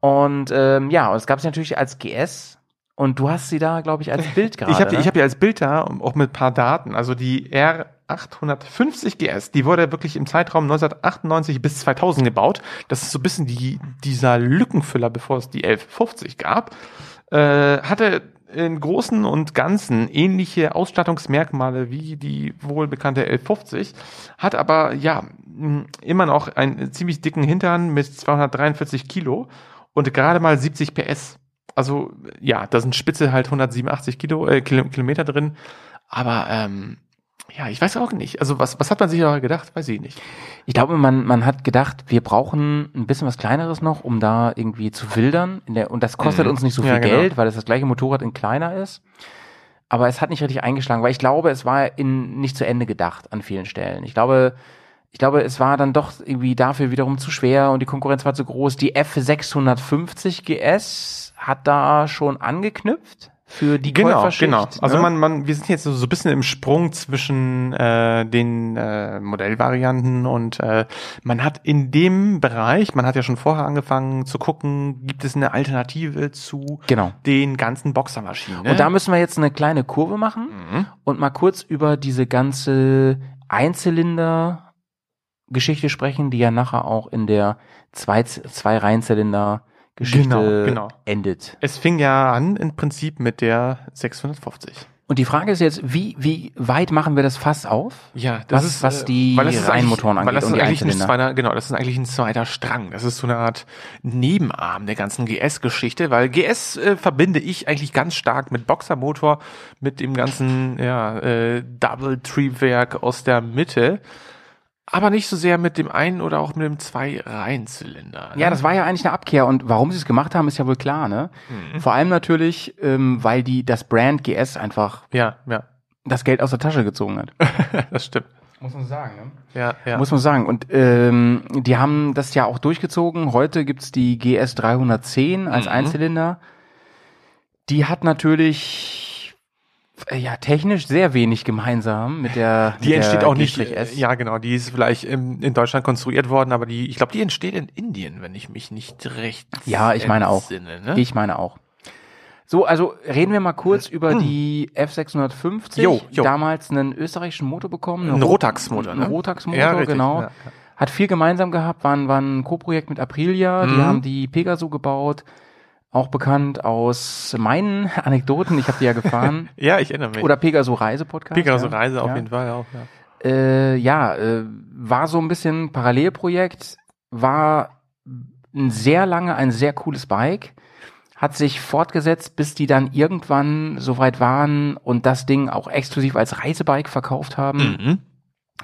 Und ähm, ja, und es gab sie natürlich als GS. Und du hast sie da, glaube ich, als Bild gerade. Ich habe die, ne? ich hab die als Bild da, auch mit ein paar Daten. Also die R850 GS, die wurde wirklich im Zeitraum 1998 bis 2000 gebaut. Das ist so ein bisschen die, dieser Lückenfüller, bevor es die 1150 gab. Äh, hatte in Großen und Ganzen ähnliche Ausstattungsmerkmale wie die wohlbekannte 1150, hat aber ja immer noch einen ziemlich dicken Hintern mit 243 Kilo und gerade mal 70 PS. Also ja, da sind Spitze halt 187 Kilo, äh, Kilo, Kilometer drin. Aber ähm, ja, ich weiß auch nicht. Also was, was hat man sich da gedacht? Weiß ich nicht. Ich glaube, man, man hat gedacht, wir brauchen ein bisschen was Kleineres noch, um da irgendwie zu wildern. Der, und das kostet Mhm. uns nicht so viel Ja, genau. Geld, weil es das gleiche Motorrad in kleiner ist. Aber es hat nicht richtig eingeschlagen, weil ich glaube, es war in, nicht zu Ende gedacht an vielen Stellen. Ich glaube, ich glaube, es war dann doch irgendwie dafür wiederum zu schwer und die Konkurrenz war zu groß. Die F650 GS hat da schon angeknüpft für die Genau, Käuferschicht. genau. Also ne? man, man, wir sind jetzt so, so ein bisschen im Sprung zwischen äh, den äh, Modellvarianten und äh, man hat in dem Bereich, man hat ja schon vorher angefangen zu gucken, gibt es eine Alternative zu Genau. den ganzen Boxermaschinen. Ne? Und da müssen wir jetzt eine kleine Kurve machen Mhm. und mal kurz über diese ganze Einzylinder-Geschichte sprechen, die ja nachher auch in der zwei, zwei Reihenzylinder-Geschichte Genau, genau. endet. es fing ja an im Prinzip mit der 650. Und die Frage ist jetzt, wie, wie weit machen wir das Fass auf? Ja, das was, ist, was äh, die weil das ist Reihenmotoren eigentlich- angeht weil das und ist die eigentlich ein zweiter, genau, das ist eigentlich ein zweiter Strang. Das ist so eine Art Nebenarm der ganzen GS-Geschichte, weil GS äh, verbinde ich eigentlich ganz stark mit Boxermotor, mit dem ganzen ja, äh, Double-Triebwerk aus der Mitte, aber nicht so sehr mit dem einen oder auch mit dem zwei Reihenzylinder. Ja, das war ja eigentlich eine Abkehr und warum sie es gemacht haben, ist ja wohl klar, ne? Mhm. Vor allem natürlich, ähm, weil die das Brand GS einfach ja, ja, das Geld aus der Tasche gezogen hat. das stimmt. Muss man sagen, ne? Ja, ja. Muss man sagen. Und ähm, die haben das ja auch durchgezogen. Heute gibt's die GS 310 als Mhm. Einzylinder. Die hat natürlich ja technisch sehr wenig gemeinsam mit der Die mit entsteht der auch nicht. G-S. äh, Ja, genau. Die ist vielleicht im, in Deutschland konstruiert worden, aber die, ich glaube, die entsteht in Indien, wenn ich mich nicht recht Ja, ich meine auch. ne? Ich meine auch. So, also reden wir mal kurz über die F650. Jo, jo. Damals einen österreichischen Motor bekommen. Ein Ro- Rotax-Motor, ne? Ein Rotax-Motor, Ja, richtig, genau. ja, ja. Hat viel gemeinsam gehabt, war, ein- war ein Co-Projekt mit Aprilia. Die Mhm. haben die Pegaso gebaut. Auch bekannt aus meinen Anekdoten. Ich habe die ja gefahren. Ja, ich erinnere mich. Oder Pegaso Reise Podcast. Pegaso ja. Reise auf ja. jeden Fall auch, ja. Äh, ja, äh, war so ein bisschen Parallelprojekt, war ein sehr lange ein sehr cooles Bike, hat sich fortgesetzt, bis die dann irgendwann soweit waren und das Ding auch exklusiv als Reisebike verkauft haben. Mhm.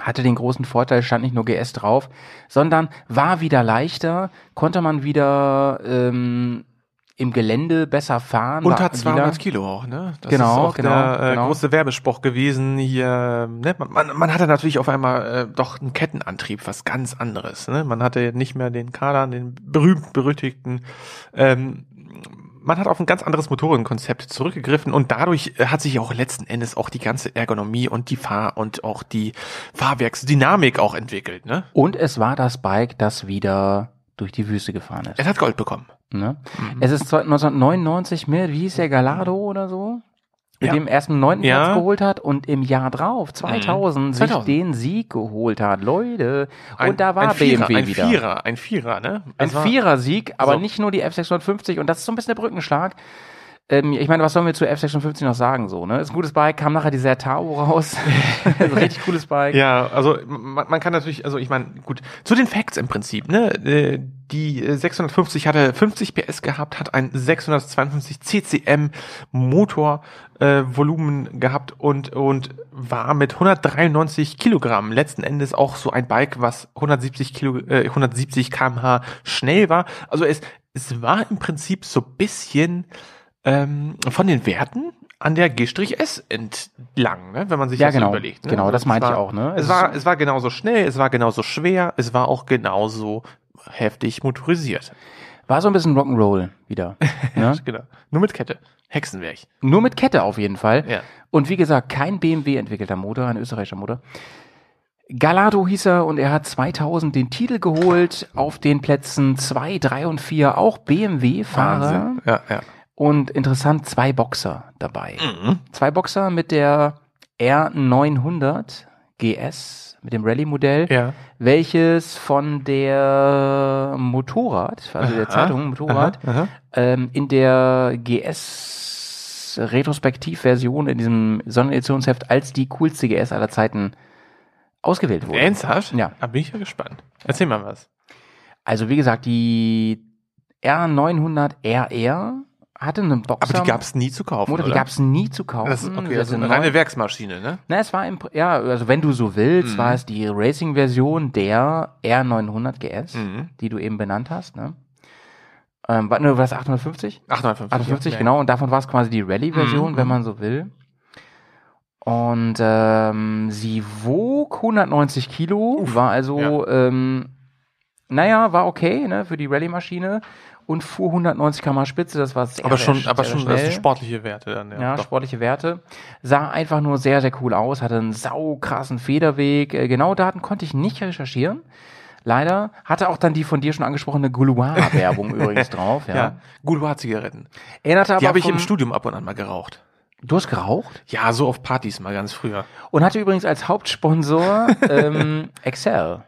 Hatte den großen Vorteil, stand nicht nur GS drauf, sondern war wieder leichter, konnte man wieder ähm, im Gelände besser fahren. Hat 200 agiler. Kilo auch, ne? Das Genau, ist auch genau, der äh, genau. große Werbespruch gewesen hier. Ne? Man, man, man hatte natürlich auf einmal äh, doch einen Kettenantrieb, was ganz anderes. Ne? Man hatte nicht mehr den Kardan, den berühmt berüchtigten. Ähm, man hat auf ein ganz anderes Motorenkonzept zurückgegriffen und dadurch äh, hat sich auch letzten Endes auch die ganze Ergonomie und die Fahr- und auch die Fahrwerksdynamik auch entwickelt. Ne? Und es war das Bike, das wieder durch die Wüste gefahren ist. Es hat Gold bekommen. Ne? Es ist 1999 mit, wie hieß der, Gallardo oder so? Mit Ja. dem ersten neunten Ja. Platz geholt hat und im Jahr drauf, 2000, sich 2000. den Sieg geholt hat. Leute. Ein- und da war ein Vierer, BMW ein wieder. Vierer, ein Vierer, ne? Ein Vierer-Sieg, aber So. nicht nur die F650 und das ist so ein bisschen der Brückenschlag. Ähm, ich meine, was sollen wir zu F56 noch sagen? So, ne? Ist ein gutes Bike, kam nachher die Sertao raus. also richtig cooles Bike. Ja, also man, man kann natürlich, also ich meine, gut, zu den Facts im Prinzip, ne? Äh, Die äh, 650 hatte 50 PS gehabt, hat ein 652 CCM Motor äh, Volumen gehabt und und war mit 193 Kilogramm letzten Endes auch so ein Bike, was 170 Kilo, äh, 170 kmh schnell war. Also es es war im Prinzip so bisschen ähm, von den Werten an der G-S entlang, ne? wenn man sich Ja, das so genau. überlegt. Ne? Genau, Also das meinte ich auch, ne? Es, Es war, es war genauso schnell, es war genauso schwer, es war auch genauso heftig motorisiert. War so ein bisschen Rock'n'Roll wieder. Ne? genau. Nur mit Kette. Hexenwerk. Nur mit Kette auf jeden Fall. Ja. Und wie gesagt, kein BMW-entwickelter Motor, ein österreichischer Motor. Gallardo hieß er und er hat 2000 den Titel geholt auf den Plätzen 2, 3 und 4 auch BMW-Fahrer. Ja, ja. Und interessant, zwei Boxer dabei. Mhm. Zwei Boxer mit der R900 GS, mit dem Rallye-Modell, Ja. welches von der Motorrad, also der Aha, Zeitung Motorrad, aha, aha. Ähm, in der GS Retrospektivversion in diesem Sondereditionsheft als die coolste GS aller Zeiten ausgewählt wurde. Ernsthaft? Ja. Da bin ich ja gespannt. Erzähl mal was. Also wie gesagt, die R900 RR hatte einen Boxer. Aber die gab's nie zu kaufen, Oder die oder? gab's nie zu kaufen. Das ist okay, Das also eine reine Werksmaschine, ne? Na, es war im, ja, also wenn du so willst, Mhm. war es die Racing-Version der R900 GS, Mhm. die du eben benannt hast, ne? Ähm, war, ne, war das 850? 850, 850, ja. genau. Und davon war es quasi die Rallye-Version, Mhm. wenn man so will. Und ähm, sie wog 190 Kilo, war also, ähm, naja, war okay, ne, für die Rallye-Maschine und fuhr 190 km Spitze, das war sehr, Aber sehr, schon, aber sehr schon, schnell. das sind sportliche Werte dann, ja. Ja, sportliche Werte. Sah einfach nur sehr, sehr cool aus, hatte einen saukrassen Federweg. Äh, Genaue Daten konnte ich nicht recherchieren. Leider. Hatte auch dann die von dir schon angesprochene Gouloir-Werbung übrigens drauf. Ja. Ja, Gouloir-Zigaretten. Erinnerte aber Die habe ich im Studium ab und an mal geraucht. Du hast geraucht? Ja, so auf Partys mal ganz früher. Und hatte übrigens als Hauptsponsor ähm, Excel.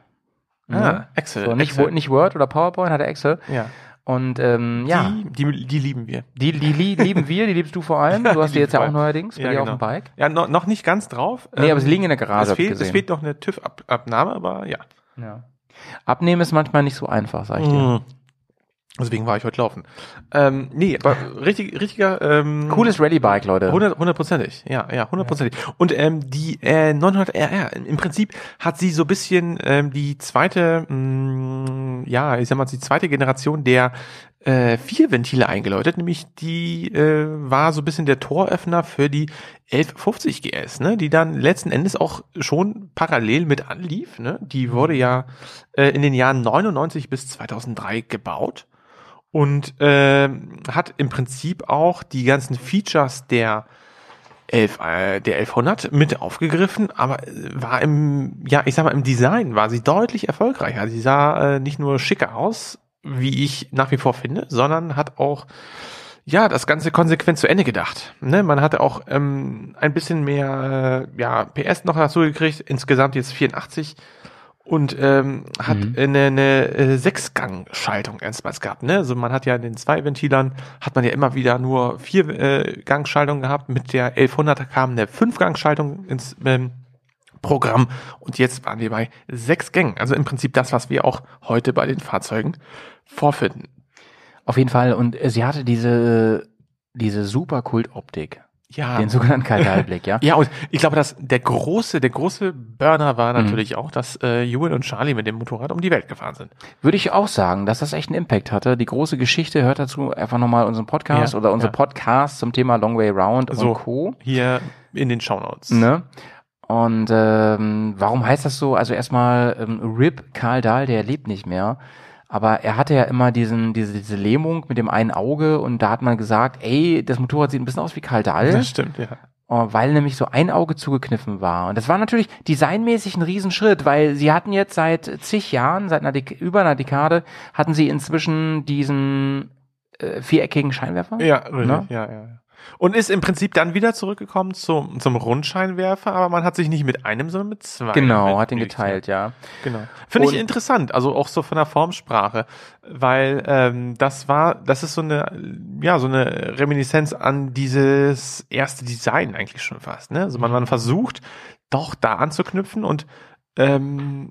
Ah, Excel, So, nicht, Excel. Nicht Word oder PowerPoint, hatte Excel. Ja. Und ähm, ja. Die, die, die lieben wir. Die, die, li- lieben wir, die liebst du vor allem. Du hast die jetzt ja auch neuerdings bei ja, dir genau. auf dem Bike. Ja, no, noch nicht ganz drauf. Nee, aber sie liegen in der Garage, Es fehlt, es fehlt noch eine TÜV-Abnahme, aber ja. Ja. Abnehmen ist manchmal nicht so einfach, sag ich dir. Mhm. Deswegen war ich heute laufen. Ähm, nee, aber richtig, richtiger ähm, Cooles Rallye-Bike, Leute. 100 hundertprozentig, ja, ja, hundertprozentig. Und ähm, die äh, 900 RR, im Prinzip hat sie so bisschen ähm, die zweite, mh, ja, ich sag mal, die zweite Generation der äh, vier Ventile eingeläutet, nämlich die äh, war so ein bisschen der Toröffner für die 1150 GS, ne, die dann letzten Endes auch schon parallel mit anlief, ne? Die wurde ja äh, in den Jahren 99 bis 2003 gebaut und ähm, hat im Prinzip auch die ganzen Features der 11, äh, der 1100 mit aufgegriffen, aber äh, war im, ja, ich sag mal, im Design war sie deutlich erfolgreicher. Sie sah äh, nicht nur schicker aus, wie ich nach wie vor finde, sondern hat auch ja, das Ganze konsequent zu Ende gedacht. Ne, man hatte auch ähm, ein bisschen mehr äh, ja, PS noch dazu gekriegt, insgesamt jetzt 84 und ähm, hat Mhm. eine, eine äh, Sechsgang-Schaltung erstmals gehabt. Ne? Also man hat ja in den zwei Ventilern hat man ja immer wieder nur vier äh, Gangschaltungen gehabt. Mit der 1100er kam eine Fünf-Gang-Schaltung ins ähm, Programm und jetzt waren wir bei sechs Gängen. Also im Prinzip das, was wir auch heute bei den Fahrzeugen vorfinden. Auf jeden Fall. Und sie hatte diese, diese super Kult-Optik. Ja. Den sogenannten Kaltalblick, ja. Ja, und ich glaube, dass der große, der große Burner war Mhm. natürlich auch, dass äh, Ewan und Charlie mit dem Motorrad um die Welt gefahren sind. Würde ich auch sagen, dass das echt einen Impact hatte. Die große Geschichte hört dazu einfach nochmal unseren Podcast Ja, oder unser ja. Podcast zum Thema Long Way Round So, und Co. hier in den Shownotes. Ne? Und ähm, warum heißt das so? Also erstmal ähm, Rip Karl Dahl, der lebt nicht mehr. Aber er hatte ja immer diesen, diese, diese Lähmung mit dem einen Auge und da hat man gesagt, ey, das Motorrad sieht ein bisschen aus wie Karl Dahl. Das stimmt, ja. Oh, weil nämlich so ein Auge zugekniffen war. Und das war natürlich designmäßig ein Riesenschritt, weil sie hatten jetzt seit zig Jahren, seit einer Dek über einer Dekade, hatten sie inzwischen diesen äh, viereckigen Scheinwerfer. Ja, richtig, Ne? ja, ja. Und ist im Prinzip dann wieder zurückgekommen zum, zum Rundscheinwerfer, aber man hat sich nicht mit einem, sondern mit zwei. Genau, hat ihn begnügt, geteilt, ja. Genau. Finde ich interessant, also auch so von der Formsprache, weil ähm, das war, das ist so eine, ja, so eine Reminiszenz an dieses erste Design eigentlich schon fast. Ne? Also man, man versucht doch da anzuknüpfen und ähm,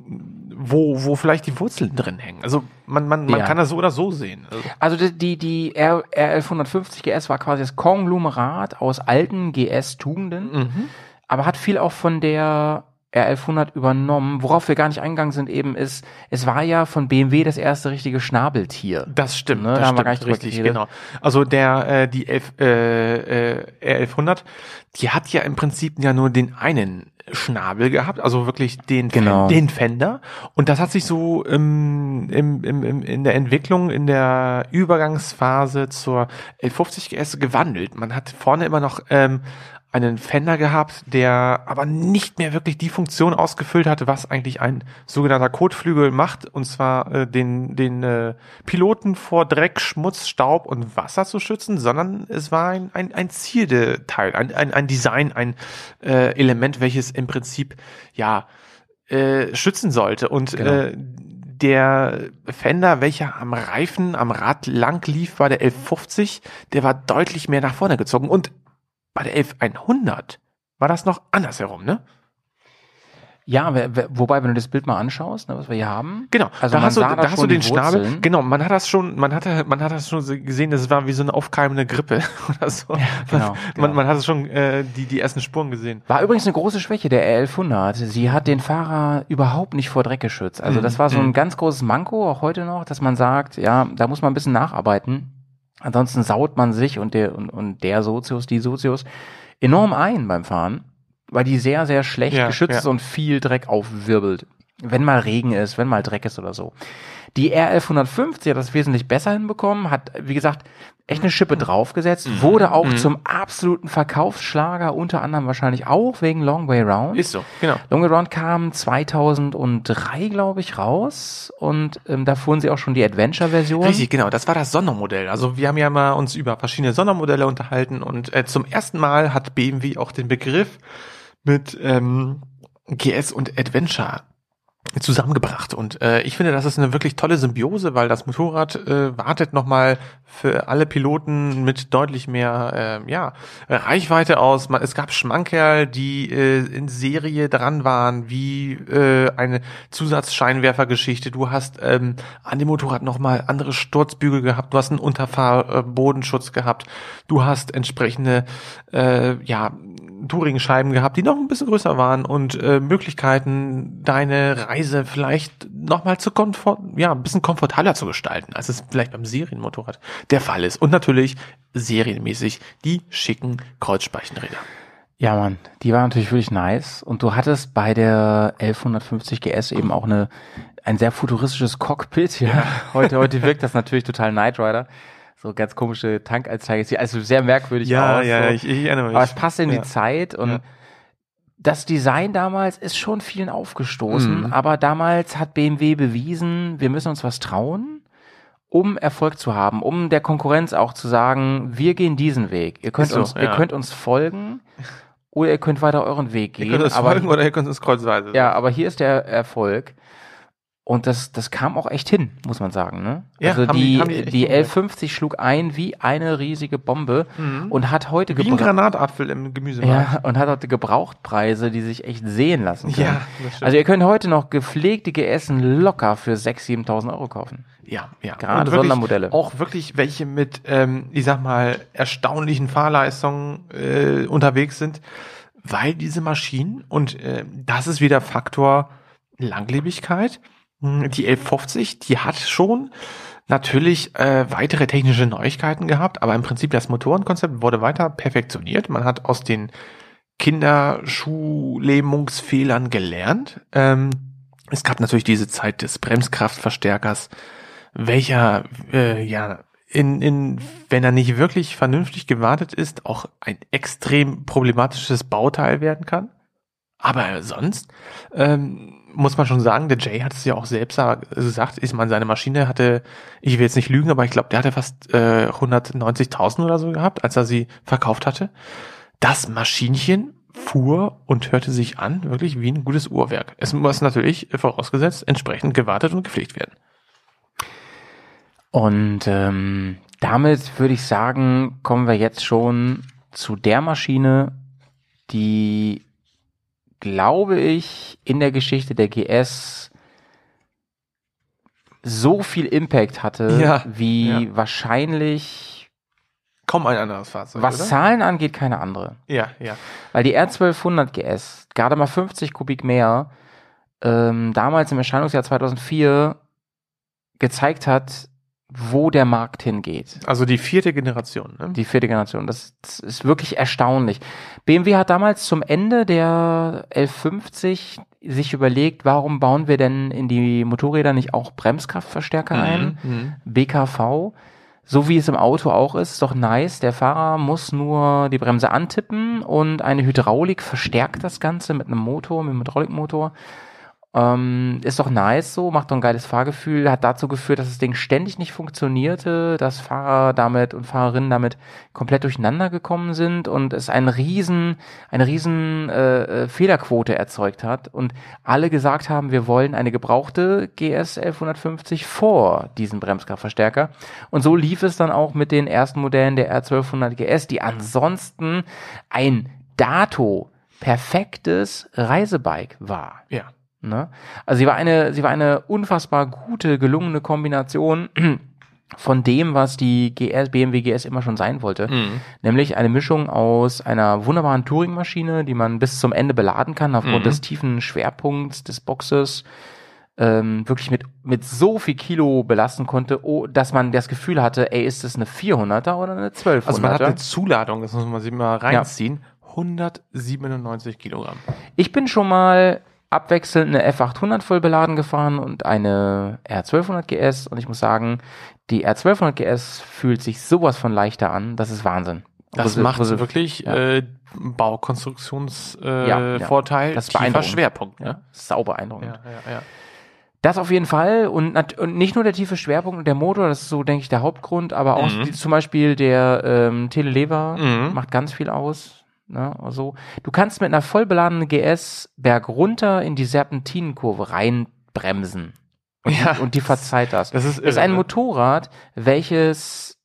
wo, wo vielleicht die Wurzeln drin hängen. Also man, man, man Ja. kann das so oder so sehen. Also, Also die, die, R, R1150 GS war quasi das Konglomerat aus alten GS-Tugenden, Mhm. aber hat viel auch von der R1100 übernommen. Worauf wir gar nicht eingegangen sind eben ist, es war ja von BMW das erste richtige Schnabeltier. Das stimmt, ne? das da haben wir stimmt, gar nicht richtig, genau. Also der, äh, die 11, äh, äh, R1100, die hat ja im Prinzip ja nur den einen Schnabel gehabt, also wirklich den, Genau. den Fender. Und das hat sich so ähm, im, im, im, in der Entwicklung, in der Übergangsphase zur 1150 GS gewandelt. Man hat vorne immer noch ähm, einen Fender gehabt, der aber nicht mehr wirklich die Funktion ausgefüllt hatte, was eigentlich ein sogenannter Kotflügel macht, und zwar äh, den, den äh, Piloten vor Dreck, Schmutz, Staub und Wasser zu schützen, sondern es war ein, ein, ein Zierdeteil, ein, ein, ein Design, ein äh, Element, welches im Prinzip ja äh, schützen sollte. Und Genau. äh, der Fender, welcher am Reifen, am Rad lang lief bei der 1150, der war deutlich mehr nach vorne gezogen. Und bei der 11100 war das noch andersherum, ne? Ja, wobei, wenn du das Bild mal anschaust, ne, was wir hier haben. Genau, Also da hast du, da hast du den Schnabel. Genau, man hat das schon, man hatte, man hat das schon gesehen, das war wie so eine aufkeimende Grippe oder so. genau, Man, man hat es schon äh, die die ersten Spuren gesehen. War übrigens eine große Schwäche der R1100. Sie hat den Fahrer überhaupt nicht vor Dreck geschützt. Also Mhm, das war so ein mhm. ganz großes Manko, auch heute noch, dass man sagt, ja, da muss man ein bisschen nacharbeiten. Ansonsten saut man sich und der, und, und der Sozius, die Sozius enorm ein beim Fahren, weil die sehr, sehr schlecht Ja, geschützt ja. ist und viel Dreck aufwirbelt. Wenn mal Regen ist, wenn mal Dreck ist oder so. Die R1150 hat das wesentlich besser hinbekommen, hat, wie gesagt, echt eine Schippe draufgesetzt, wurde auch Mhm. zum absoluten Verkaufsschlager, unter anderem wahrscheinlich auch wegen Long Way Round. Ist so, genau. Long Way Round kam 2003, glaube ich, raus und ähm, da fuhren sie auch schon die Adventure-Version. Richtig, genau. Das war das Sondermodell. Also wir haben ja mal uns über verschiedene Sondermodelle unterhalten und äh, zum ersten Mal hat BMW auch den Begriff mit ähm, GS und Adventure zusammengebracht. Und äh, ich finde, das ist eine wirklich tolle Symbiose, weil das Motorrad äh, wartet nochmal für alle Piloten mit deutlich mehr äh, ja, Reichweite aus. Man, es gab Schmankerl, die äh, in Serie dran waren, wie äh, eine Zusatzscheinwerfergeschichte. Du hast ähm, an dem Motorrad nochmal andere Sturzbügel gehabt, du hast einen Unterfahrbodenschutz gehabt, du hast entsprechende äh, ja, Touring-Scheiben gehabt, die noch ein bisschen größer waren und äh, Möglichkeiten, deine Reise vielleicht nochmal zu komfort, ja, ein bisschen komfortabler zu gestalten, als es vielleicht beim Serienmotorrad der Fall ist. Und natürlich serienmäßig die schicken Kreuzspeichenräder. Ja, Mann, die war natürlich wirklich nice. Und du hattest bei der 1150 GS eben auch eine, ein sehr futuristisches Cockpit. Ja. Heute, heute wirkt das natürlich total Knight Rider. So ganz komische Tankanzeige. Sieht also sehr merkwürdig Ja, aus. ja, so. ich- ich erinnere mich. Aber es passt in Ja. die Zeit und Ja. das Design damals ist schon vielen aufgestoßen. Mhm. Aber damals hat BMW bewiesen, wir müssen uns was trauen um Erfolg zu haben, um der Konkurrenz auch zu sagen, wir gehen diesen Weg. Ihr könnt so, uns, ihr ja. könnt uns folgen oder ihr könnt weiter euren Weg gehen. Ihr könnt uns aber, folgen oder ihr könnt uns kreuzweise. ja, aber hier ist der Erfolg. Und das, das kam auch echt hin, muss man sagen. Ne? Ja, also haben die, die- haben die die, echt die hingekriegt. 1150 schlug ein wie eine riesige Bombe Mhm. und hat heute Wie ein Granatapfel im Gemüsemarkt. ja, und hat heute Gebrauchtpreise, die sich echt sehen lassen können. Ja, das stimmt. also ihr könnt heute noch gepflegte GS locker für 6.000, 7.000 Euro kaufen. Ja, ja. Gerade wirklich Sondermodelle. Auch wirklich welche mit, ähm, ich sag mal, erstaunlichen Fahrleistungen äh, unterwegs sind, weil diese Maschinen, und äh, das ist wieder Faktor Langlebigkeit, die 1150, die hat schon natürlich äh, weitere technische Neuigkeiten gehabt, aber im Prinzip das Motorenkonzept wurde weiter perfektioniert. Man hat aus den Kinderschuhlähmungsfehlern gelernt. Ähm, es gab natürlich diese Zeit des Bremskraftverstärkers, welcher äh, ja in, in, wenn er nicht wirklich vernünftig gewartet ist, auch ein extrem problematisches Bauteil werden kann. Aber sonst ähm, muss man schon sagen, der Jay hat es ja auch selbst gesagt, ist man seine Maschine hatte, ich will jetzt nicht lügen, aber ich glaube, der hatte fast äh, 190.000 oder so gehabt, als er sie verkauft hatte. Das Maschinchen fuhr und hörte sich an, wirklich wie ein gutes Uhrwerk. Es muss natürlich, vorausgesetzt, entsprechend gewartet und gepflegt werden. Und ähm, damit würde ich sagen, kommen wir jetzt schon zu der Maschine, die, glaube ich, in der Geschichte der GS so viel Impact hatte, Ja, wie ja. wahrscheinlich Kaum ein anderes Fahrzeug. was oder? Zahlen angeht, keine andere. Ja, ja. Weil die R1200 GS, gerade mal 50 Kubik mehr, ähm, damals im Erscheinungsjahr 2004 gezeigt hat, wo der Markt hingeht. Also die vierte Generation. Ne? Die vierte Generation. Das, das ist wirklich erstaunlich. BMW hat damals zum Ende der 1150 sich überlegt, warum bauen wir denn in die Motorräder nicht auch Bremskraftverstärker Mhm, ein? mhm. BKV. So wie es im Auto auch ist, ist doch nice. Der Fahrer muss nur die Bremse antippen und eine Hydraulik verstärkt das Ganze mit einem Motor, mit einem Hydraulikmotor. Ähm, ist doch nice so, macht doch ein geiles Fahrgefühl, hat dazu geführt, dass das Ding ständig nicht funktionierte, dass Fahrer damit und Fahrerinnen damit komplett durcheinander gekommen sind und es einen riesen, eine riesen äh, äh, Fehlerquote erzeugt hat und alle gesagt haben, wir wollen eine gebrauchte GS 1150 vor diesen Bremskraftverstärker. Und so lief es dann auch mit den ersten Modellen der R1200 GS, die ansonsten ein dato perfektes Reisebike war. Ja. Ne? Also sie war eine, sie war eine unfassbar gute, gelungene Kombination von dem, was die GS, BMW GS immer schon sein wollte. Mhm. Nämlich eine Mischung aus einer wunderbaren Touringmaschine, die man bis zum Ende beladen kann, aufgrund Mhm. des tiefen Schwerpunkts des Boxes, ähm, wirklich mit, mit so viel Kilo belasten konnte, oh, dass man das Gefühl hatte, ey, ist das eine 400er oder eine 1200er? Also man hat eine Zuladung, das muss man sich mal reinziehen. 197 Kilogramm. Ich bin schon mal abwechselnd eine F800 voll beladen gefahren und eine R1200 GS und ich muss sagen, die R1200 GS fühlt sich sowas von leichter an, das ist Wahnsinn. Das Wo macht sie- wirklich ja. äh, Baukonstruktionsvorteil, äh, Ja, ja. Vorteil, Das ist tiefer. Schwerpunkt. Ne? Ja, sau beeindruckend. Ja, ja, ja. Das auf jeden Fall und, und nicht nur der tiefe Schwerpunkt und der Motor, das ist so, denke ich, der Hauptgrund, aber auch Mhm. die, zum Beispiel der ähm, Telelever Mhm. macht ganz viel aus. Ne, also, du kannst mit einer voll beladenen GS bergunter in die Serpentinenkurve reinbremsen. Und, Ja, die, und die verzeiht das. das ist das ist irre, ein ne? Motorrad, welches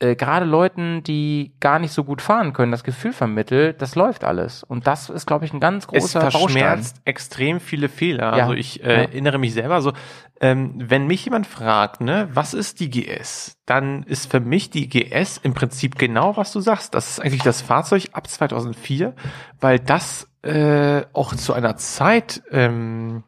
äh, gerade Leuten, die gar nicht so gut fahren können, das Gefühl vermittelt, das läuft alles. Und das ist, glaube ich, ein ganz Es großer Baustein. verschmerzt extrem viele Fehler. Ja. Also ich äh, Ja. erinnere mich selber so, ähm, wenn mich jemand fragt, ne, was ist die GS, dann ist für mich die GS im Prinzip genau, was du sagst. Das ist eigentlich das Fahrzeug ab 2004, weil das äh, auch zu einer Zeit ähm,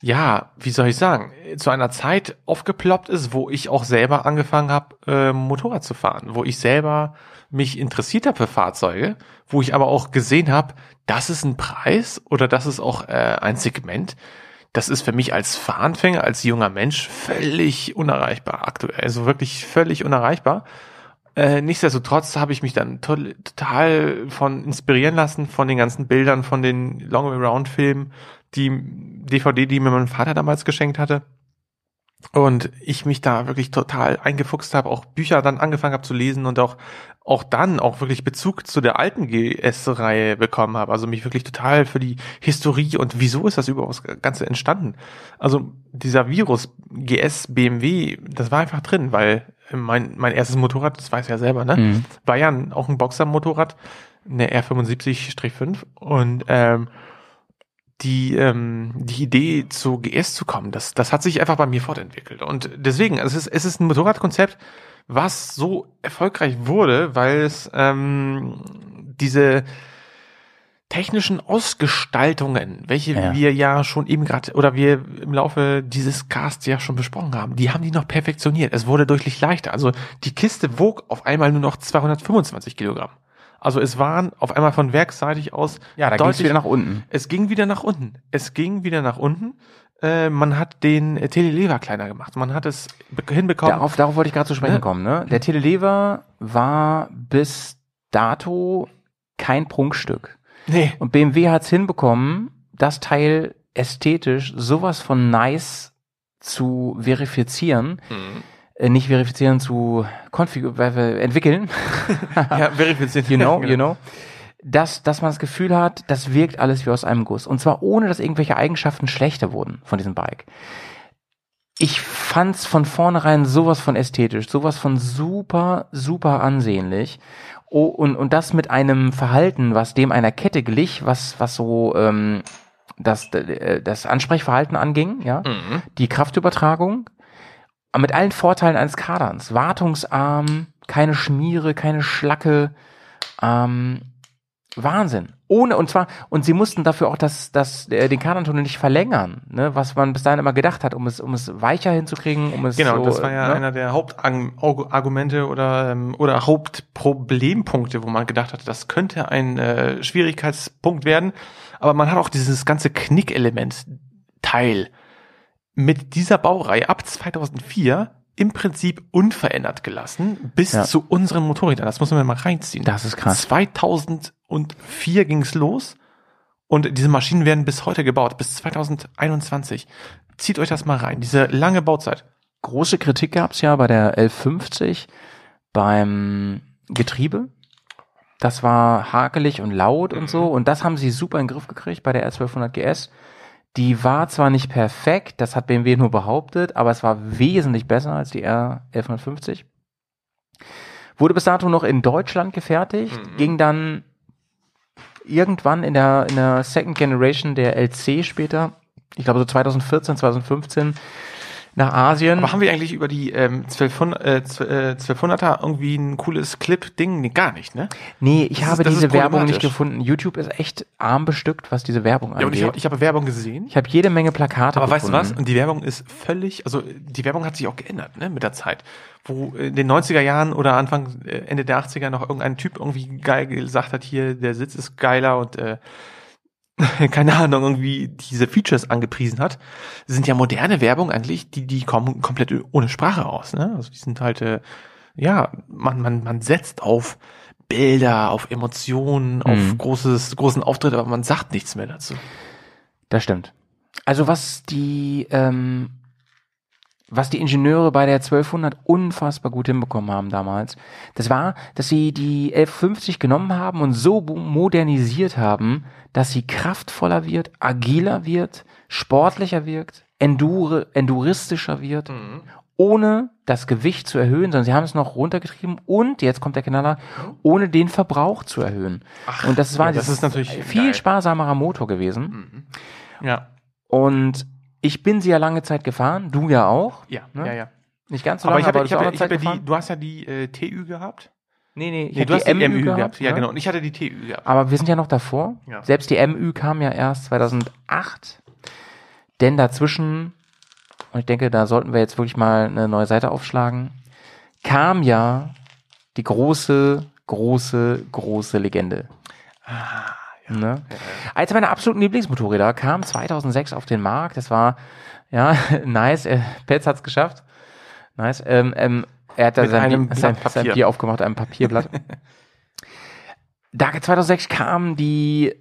ja, wie soll ich sagen, zu einer Zeit aufgeploppt ist, wo ich auch selber angefangen habe, äh, Motorrad zu fahren, wo ich selber mich interessiert habe für Fahrzeuge, wo ich aber auch gesehen habe, das ist ein Preis oder das ist auch äh, ein Segment, das ist für mich als Fahranfänger, als junger Mensch völlig unerreichbar aktuell, also wirklich völlig unerreichbar. Äh, nichtsdestotrotz habe ich mich dann to total von inspirieren lassen von den ganzen Bildern, von den Long Way Round Filmen, die DVD, die mir mein Vater damals geschenkt hatte. Und ich mich da wirklich total eingefuchst habe, auch Bücher dann angefangen habe zu lesen und auch, auch dann auch wirklich Bezug zu der alten GS-Reihe bekommen habe. Also mich wirklich total für die Historie und wieso ist das überhaupt das Ganze entstanden. Also dieser Virus GS BMW, das war einfach drin, weil mein, mein erstes Motorrad, das weiß ich ja selber, ne? Mhm. War ja auch ein Boxer-Motorrad, eine R75-5 und ähm, die, ähm, die Idee zu GS zu kommen, das, das hat sich einfach bei mir fortentwickelt. Und deswegen, es ist, es ist ein Motorradkonzept, was so erfolgreich wurde, weil es ähm, diese technischen Ausgestaltungen, welche Ja. wir ja schon eben gerade oder wir im Laufe dieses Casts ja schon besprochen haben, die haben die noch perfektioniert. Es wurde deutlich leichter. Also die Kiste wog auf einmal nur noch 225 Kilogramm. Also es waren auf einmal von werksseitig aus Ja, da ging's wieder nach unten. Es ging wieder nach unten. Es ging wieder nach unten. Äh, man hat den äh, Telelever kleiner gemacht. Man hat es be- hinbekommen. Darauf, darauf wollte ich gerade zu sprechen Ne? kommen. Ne? Der Telelever war bis dato kein Prunkstück. Nee. Und BMW hat es hinbekommen, das Teil ästhetisch sowas von nice zu verifizieren. Äh, nicht verifizieren, zu äh, entwickeln. Ja, verifizieren. You know, Genau. you know. Dass, dass man das Gefühl hat, das wirkt alles wie aus einem Guss. Und zwar ohne, dass irgendwelche Eigenschaften schlechter wurden von diesem Bike. Ich fand's von vornherein sowas von ästhetisch, sowas von super, super ansehnlich. Oh, und, und das mit einem Verhalten, was dem einer Kette glich, was, was so ähm, das, äh, das Ansprechverhalten anging, ja, Mhm. die Kraftübertragung, mit allen Vorteilen eines Kaderns. Wartungsarm, keine Schmiere, keine Schlacke, ähm, Wahnsinn. Ohne, und zwar, und sie mussten dafür auch das, das, äh, den Kardantunnel nicht verlängern, ne, was man bis dahin immer gedacht hat, um es, um es weicher hinzukriegen, um es Genau, so, das war ja ne? einer der Hauptargumente oder, ähm, oder Hauptproblempunkte, wo man gedacht hat, das könnte ein äh, Schwierigkeitspunkt werden. Aber man hat auch dieses ganze Knickelement-Teil mit dieser Baureihe ab 2004 im Prinzip unverändert gelassen bis Ja. zu unseren Motorrädern. Das muss man mal reinziehen. Das ist krass. 2004 ging es los und diese Maschinen werden bis heute gebaut, bis 2021. Zieht euch das mal rein, diese lange Bauzeit. Große Kritik gab's ja bei der 1150 beim Getriebe. Das war hakelig und laut und so. Und das haben sie super in den Griff gekriegt bei der R1200 GS. Die war zwar nicht perfekt, das hat BMW nur behauptet, aber es war wesentlich besser als die R1150. Wurde bis dato noch in Deutschland gefertigt, ging dann irgendwann in der, in der Second Generation der LC später, ich glaube so 2014, 2015, nach Asien. Aber haben wir eigentlich über die ähm, 1200, äh, 1200er irgendwie ein cooles Clip-Ding? Nee, gar nicht, ne? Nee, ich Das habe ist- diese Werbung nicht gefunden. YouTube ist echt arm bestückt, was diese Werbung Ja, und ich, angeht. hab- ich habe Werbung gesehen. Ich habe jede Menge Plakate Aber weißt du gefunden. was? Und die Werbung ist völlig, also die Werbung hat sich auch geändert, ne, mit der Zeit. Wo in den 90er Jahren oder Anfang, äh, Ende der 80er noch irgendein Typ irgendwie geil gesagt hat, hier, der Sitz ist geiler und äh, keine Ahnung, irgendwie diese Features angepriesen hat, sind ja moderne Werbung eigentlich, die, die kommen komplett ohne Sprache aus, ne? Also die sind halt, äh, ja, man, man, man setzt auf Bilder, auf Emotionen, auf Mhm. großes, großen Auftritt, aber man sagt nichts mehr dazu. Das stimmt. Also was die, ähm, was die Ingenieure bei der 1200 unfassbar gut hinbekommen haben damals, das war, dass sie die 1150 genommen haben und so modernisiert haben, dass sie kraftvoller wird, agiler wird, sportlicher wirkt, endure, enduristischer wird, ohne das Gewicht zu erhöhen, sondern sie haben es noch runtergetrieben und, jetzt kommt der Knaller, ohne den Verbrauch zu erhöhen. und das war ja, das ist natürlich viel geil. sparsamerer Motor gewesen. Ja. Und ich bin sie ja lange Zeit gefahren, du ja auch. Ja, ne? ja, ja. Nicht ganz so aber lange, ich aber ich habe, ich habe die, du hast ja die äh, TÜ gehabt. Nee, nee, ich nee hast die die MÜ gehabt. gehabt, Ja, ne? genau. Und ich hatte die TÜ gehabt. Aber wir sind ja noch davor. Ja. Selbst die MÜ kam ja erst 2008. Denn dazwischen, und ich denke, da sollten wir jetzt wirklich mal eine neue Seite aufschlagen, kam ja die große, große, große Legende. Ne? Eins meiner absoluten Lieblingsmotorräder kam 2006 auf den Markt. Das war, ja, nice. Äh, Petz hat's geschafft. Nice. Ähm, ähm, er hat da Mit sein, einem Bier, sein, Blatt sein Papier. Bier aufgemacht, einem Papierblatt. da 2006 kam die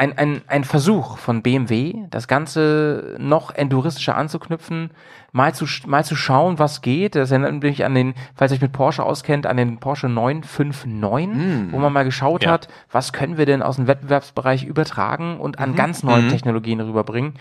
ein, ein, ein Versuch von BMW, das Ganze noch enduristischer anzuknüpfen, mal zu, mal zu schauen, was geht. Das erinnert mich an den, falls ihr euch mit Porsche auskennt, an den Porsche 959, wo man mal geschaut Ja. hat, was können wir denn aus dem Wettbewerbsbereich übertragen und an Mhm. ganz neuen Mhm. Technologien rüberbringen.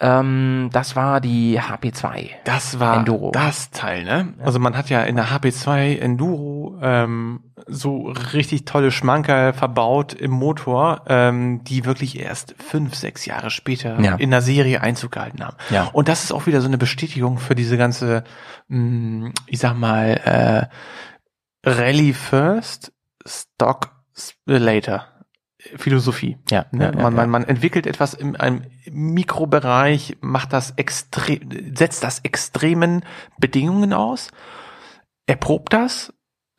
Ähm, das war die HP2. Das war Enduro. das Teil, ne? Also man hat ja in der HP2 Enduro ähm, so richtig tolle Schmankerl verbaut im Motor, ähm, die wirklich erst fünf, sechs Jahre später Ja. in der Serie Einzug gehalten haben. Ja. Und das ist auch wieder so eine Bestätigung für diese ganze, mh, ich sag mal, äh, Rally First, Stock Later. Philosophie. Ja, Ne? ja, ja, man, man, man entwickelt etwas in einem Mikrobereich, macht das extrem, setzt das extremen Bedingungen aus, erprobt das,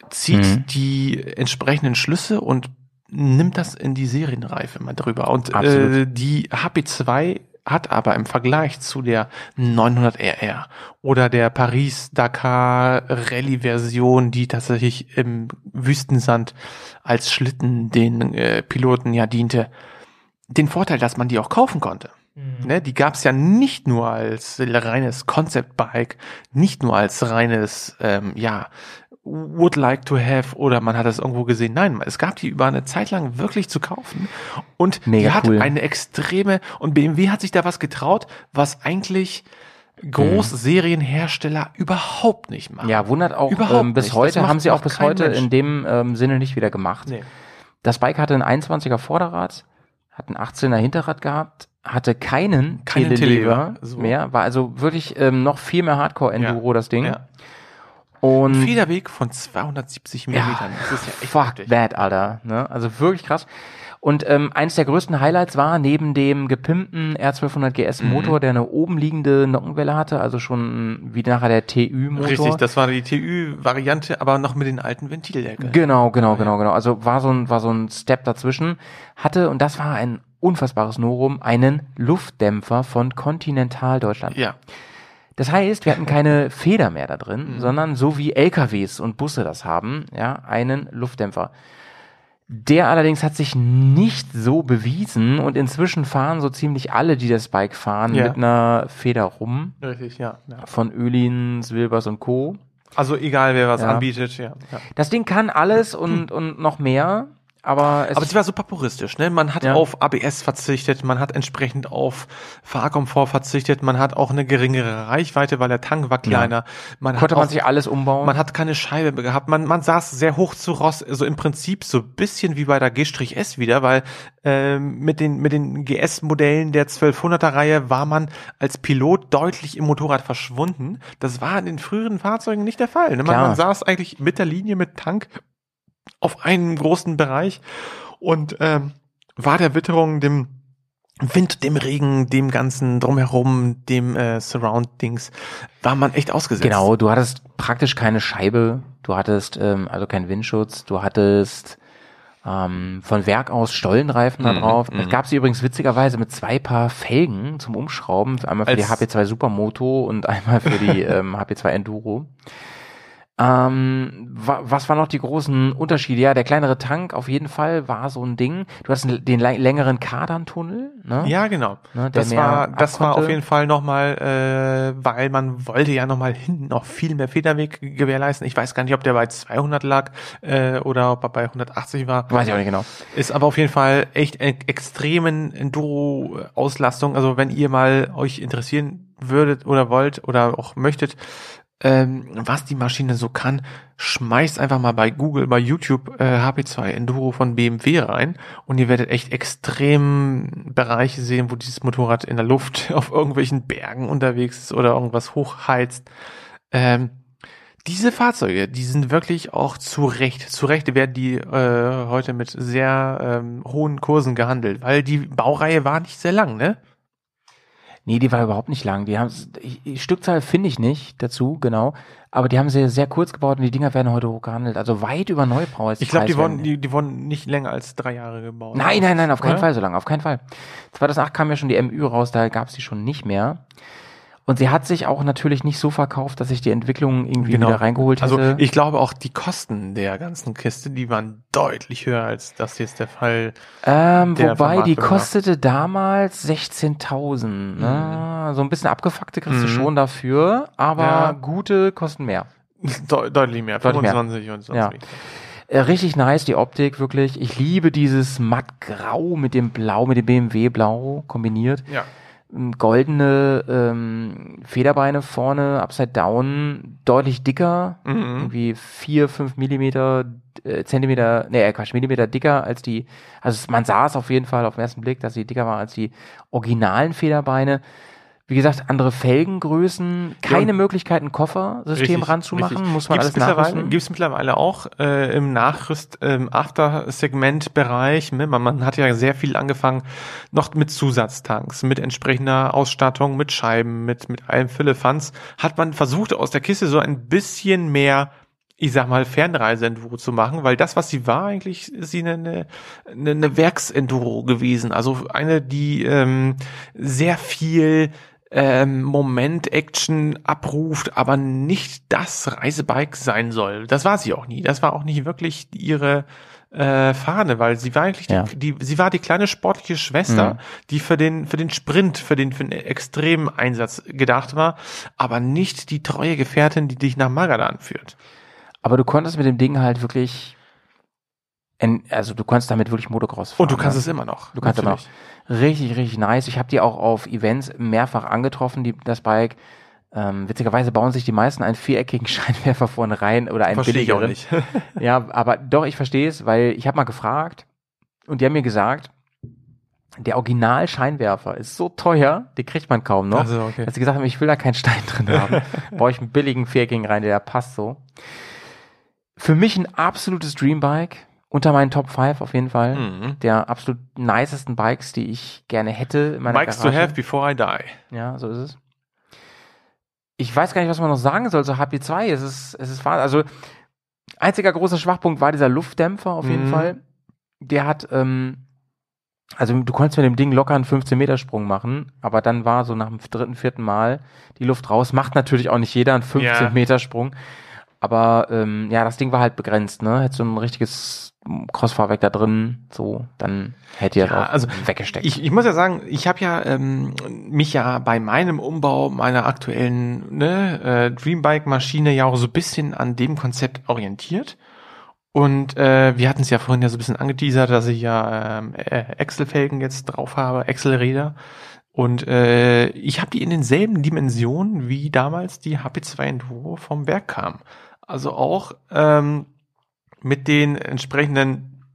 zieht Mhm. die entsprechenden Schlüsse und nimmt das in die Serienreife mal drüber. Und Absolut. äh, die HP2 hat aber im Vergleich zu der 900 RR oder der Paris Dakar Rallye Version, die tatsächlich im Wüstensand als Schlitten den äh, Piloten ja diente, den Vorteil, dass man die auch kaufen konnte. Ne, die gab es ja nicht nur als reines Concept-Bike, nicht nur als reines, ähm, ja, would like to have oder man hat das irgendwo gesehen. Nein, es gab die über eine Zeit lang wirklich zu kaufen und Mega die hat cool. eine extreme und BMW hat sich da was getraut, was eigentlich. Großserienhersteller überhaupt nicht machen. Ja, wundert auch Überhaupt ähm, bis nicht. heute macht- haben sie auch bis heute Mensch. in dem ähm, Sinne nicht wieder gemacht. Nee. Das Bike hatte ein 21er Vorderrad, hat ein 18er Hinterrad gehabt, hatte keinen Keinen Telelever Telelever, so. mehr, war also wirklich ähm, noch viel mehr Hardcore-Enduro das Ding. Ja. Und Ein Federweg von 270 Millimetern. Das ist ja echt fuck that, Alter. Ne? Also wirklich krass. Und ähm, eines der größten Highlights war, neben dem gepimpten R1200 GS Mhm. Motor, der eine oben liegende Nockenwelle hatte, also schon wie nachher der TÜ-Motor. Richtig, das war die TÜ-Variante, aber noch mit den alten Ventildeckeln. Genau, genau, genau, genau. Also war so ein, war so ein Step dazwischen. Hatte, und das war ein unfassbares Novum, einen Luftdämpfer von Continental Deutschland. Ja. Das heißt, wir hatten keine Feder mehr da drin, Mhm. sondern so wie LKWs und Busse das haben, ja, einen Luftdämpfer. Der allerdings hat sich nicht so bewiesen und inzwischen fahren so ziemlich alle, die das Bike fahren, Ja. mit einer Feder rum. Richtig, ja. ja. Von Ölins, Wilbers und Co. Also egal, wer was Ja. anbietet, ja. ja. Das Ding kann alles und, und noch mehr, aber es Aber es war super puristisch, ne? Man hat Ja. auf ABS verzichtet, man hat entsprechend auf Fahrkomfort verzichtet, man hat auch eine geringere Reichweite, weil der Tank war kleiner. Man Konnte hat man auch, sich alles umbauen. Man hat keine Scheibe mehr gehabt. Man, man saß sehr hoch zu Ross, also im Prinzip so ein bisschen wie bei der G-S wieder, weil ähm, mit den mit den GS-Modellen der 1200er Reihe war man als Pilot deutlich im Motorrad verschwunden. Das war in den früheren Fahrzeugen nicht der Fall. Ne? Man, man saß eigentlich mit der Linie mit Tank auf einem großen Bereich und ähm, war der Witterung, dem Wind, dem Regen, dem ganzen drumherum, dem äh, Surroundings, war man echt ausgesetzt. Genau, du hattest praktisch keine Scheibe, du hattest ähm, also keinen Windschutz, du hattest ähm, von Werk aus Stollenreifen da Mhm, drauf. mhm. Das gab sie übrigens witzigerweise mit zwei Paar Felgen zum Umschrauben, einmal für die Als- HP2 Supermoto und einmal für die ähm, HP2 Enduro. Ähm, wa was waren noch die großen Unterschiede? Ja, der kleinere Tank auf jeden Fall war so ein Ding. Du hast den, den lä- längeren Kardantunnel. Ne? Ja, genau. Ne, das war, das war auf jeden Fall nochmal, äh, weil man wollte ja nochmal hinten noch viel mehr Federweg gewährleisten. Ich weiß gar nicht, ob der bei 200 lag äh, oder ob er bei 180 war. Weiß ich auch nicht genau. Ist aber auf jeden Fall echt e extremen Enduro-Auslastung. Also wenn ihr mal euch interessieren würdet oder wollt oder auch möchtet, ähm, was die Maschine so kann, schmeißt einfach mal bei Google, bei YouTube äh, HP2 Enduro von BMW rein und ihr werdet echt extrem Bereiche sehen, wo dieses Motorrad in der Luft auf irgendwelchen Bergen unterwegs ist oder irgendwas hochheizt. Ähm, diese Fahrzeuge, die sind wirklich auch zu Recht, zu Recht werden die äh, heute mit sehr ähm, hohen Kursen gehandelt, weil die Baureihe war nicht sehr lang, ne? Nee, die war überhaupt nicht lang. Die haben Stückzahl finde ich nicht dazu, genau. Aber die haben sie sehr kurz gebaut und die Dinger werden heute hoch gehandelt. Also weit über Neubau. Ich glaube, die wurden, die, die wurden nicht länger als drei Jahre gebaut. Nein, nein, nein, auf keinen? Fall so lange, auf keinen Fall. 2008 kam ja schon die MÜ raus, da gab es die schon nicht mehr. Und sie hat sich auch natürlich nicht so verkauft, dass ich die Entwicklung irgendwie wieder reingeholt hätte. Also ich glaube auch die Kosten der ganzen Kiste, die waren deutlich höher als das jetzt der Fall. Ähm, der wobei die war. kostete damals 16.000. Ne? So ein bisschen abgefuckte kriegst du Mhm. schon dafür, aber Ja. gute kosten mehr. De deutlich mehr, Deutlich mehr. 25 und sonst Ja. wie. Äh, richtig nice, die Optik, wirklich. Ich liebe dieses mattgrau mit dem Blau, mit dem BMW-Blau kombiniert. Ja. Goldene ähm, Federbeine vorne, upside down, deutlich dicker, Mhm. irgendwie vier, fünf Millimeter, äh, Zentimeter, nee, äh, Quatsch, Millimeter dicker als die, also man sah es auf jeden Fall auf den ersten Blick, dass sie dicker war als die originalen Federbeine. Wie gesagt, andere Felgengrößen, keine und- Möglichkeit, ein Koffersystem Richtig, ranzumachen, richtig. muss man gibt's alles mittlerweile, nachrüsten. Gibt's mittlerweile auch äh, im Nachrüst, ähm, After-Segment-Bereich. Ne? Man, man hat ja sehr viel angefangen, noch mit Zusatztanks, mit entsprechender Ausstattung, mit Scheiben, mit, mit allem Füllefanz, hat man versucht, aus der Kiste so ein bisschen mehr ich sag mal, Fernreise-Enduro zu machen, weil das, was sie war, eigentlich ist sie eine, eine, eine Werks-Enduro gewesen. Also eine, die ähm, sehr viel ähm, Moment-Action abruft, aber nicht das Reisebike sein soll. Das war sie auch nie. Das war auch nicht wirklich ihre äh, Fahne, weil sie war eigentlich Ja. die, die, sie war die kleine sportliche Schwester, Mhm. die für den, für den Sprint, für den, für den extremen Einsatz gedacht war, aber nicht die treue Gefährtin, die dich nach Magadan führt. Aber du konntest mit dem Ding halt wirklich, en, also du konntest damit wirklich Motocross fahren. Und du kannst ne? es immer noch, Du kannst immer noch. natürlich. Richtig, richtig nice. Ich habe die auch auf Events mehrfach angetroffen, die, das Bike. Ähm, witzigerweise bauen sich die meisten einen viereckigen Scheinwerfer vorne rein oder einen Verstehe ich auch billigeren. ja, aber doch, ich verstehe es, weil ich habe mal gefragt und die haben mir gesagt, der Original-Scheinwerfer ist so teuer, den kriegt man kaum noch, Ach so, okay. dass sie gesagt haben, ich will da keinen Stein drin haben. Baue ich einen billigen viereckigen rein, der passt so. Für mich ein absolutes Dreambike. Unter meinen Top 5 auf jeden Fall. Mhm. Der absolut nicesten Bikes, die ich gerne hätte in meiner Bikes to Garage. have before I die. Ja, so ist es. Ich weiß gar nicht, was man noch sagen soll. So HP2, es ist, es ist, wahr- also, einziger großer Schwachpunkt war dieser Luftdämpfer auf jeden Mhm. Fall. Der hat, ähm, also du konntest mit dem Ding locker einen 15-Meter-Sprung machen, aber dann war so nach dem dritten, vierten Mal die Luft raus. Macht natürlich auch nicht jeder einen 15-Meter-Sprung. Aber ähm, ja, das Ding war halt begrenzt, ne? Hättest du ein richtiges Crossfahrwerk da drin, so, dann hätte ihr Ja, auch also weggesteckt. Ich, ich muss ja sagen, ich habe ja ähm, mich ja bei meinem Umbau meiner aktuellen ne, äh, Dreambike-Maschine ja auch so ein bisschen an dem Konzept orientiert. Und äh, wir hatten es ja vorhin ja so ein bisschen angeteasert, dass ich ja ähm, äh, Excel-Felgen jetzt drauf habe, Excel-Räder. Und äh, ich habe die in denselben Dimensionen wie damals die HP2 Enduro vom Werk kam. Also auch ähm, mit den entsprechenden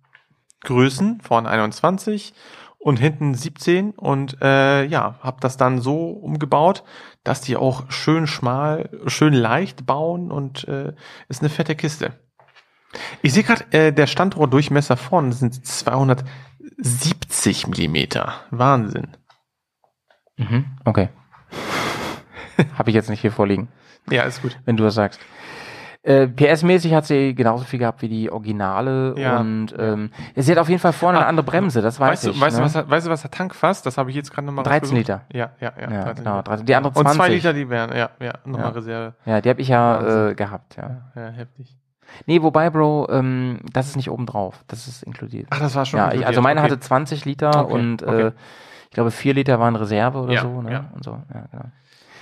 Größen, vorne 21 und hinten 17 und äh, ja, habe das dann so umgebaut, dass die auch schön schmal, schön leicht bauen und äh, ist eine fette Kiste. Ich sehe gerade, äh, der Standrohrdurchmesser vorne sind 270 Millimeter. Wahnsinn. Mhm, okay. Habe ich jetzt nicht hier vorliegen. Ja, ist gut. Wenn du das sagst. Äh, PS-mäßig hat sie genauso viel gehabt wie die Originale Ja. und ähm, sie hat auf jeden Fall vorne eine andere Bremse, das weiß weißt ich. Du, weißt, ne? du, was, der- weißt du, was der Tank fasst? Das habe ich jetzt gerade nochmal 13 Liter. Ja, ja, ja. Ja, 13 genau, Liter. 13. Die andere Und 20. zwei Liter, die wären, ja, ja, nochmal ja. Reserve. Ja, die habe ich ja äh, gehabt, ja. Ja, heftig. Nee, wobei, Bro, ähm, das ist nicht oben drauf. Das ist inkludiert. Ach, das war schon Ja, ich, also meine okay. hatte 20 Liter Okay, und okay. Äh, ich glaube 4 Liter waren Reserve oder Ja, so. Ne? ja. Und so. Ja, genau.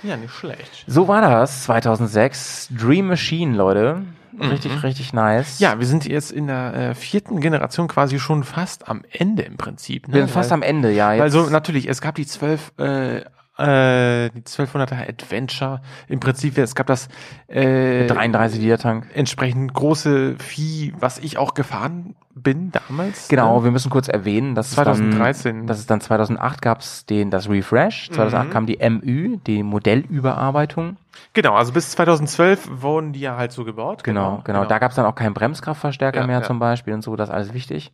Ja, nicht schlecht. so war das 2006. Dream Machine, Leute. Richtig, Mhm. richtig nice. Ja, wir sind jetzt in der äh, vierten Generation quasi schon fast am Ende im Prinzip. Ne? Wir sind fast am Ende, ja. Jetzt, so, natürlich, es gab die 12, äh, äh, die 1200er Adventure. Im Prinzip, es gab das äh, Mit 33 Liter Tank. entsprechend große Vieh, was ich auch gefahren bin damals. Genau, ne? wir müssen kurz erwähnen, dass 2013. Dann, dass es dann 2008 gab es den das Refresh, 2008 Mhm. kam die MÜ, die Modellüberarbeitung. Genau, also bis 2012 wurden die ja halt so gebaut. Genau, genau. Da gab es dann auch keinen Bremskraftverstärker Ja, mehr ja. zum Beispiel und so, das ist alles wichtig.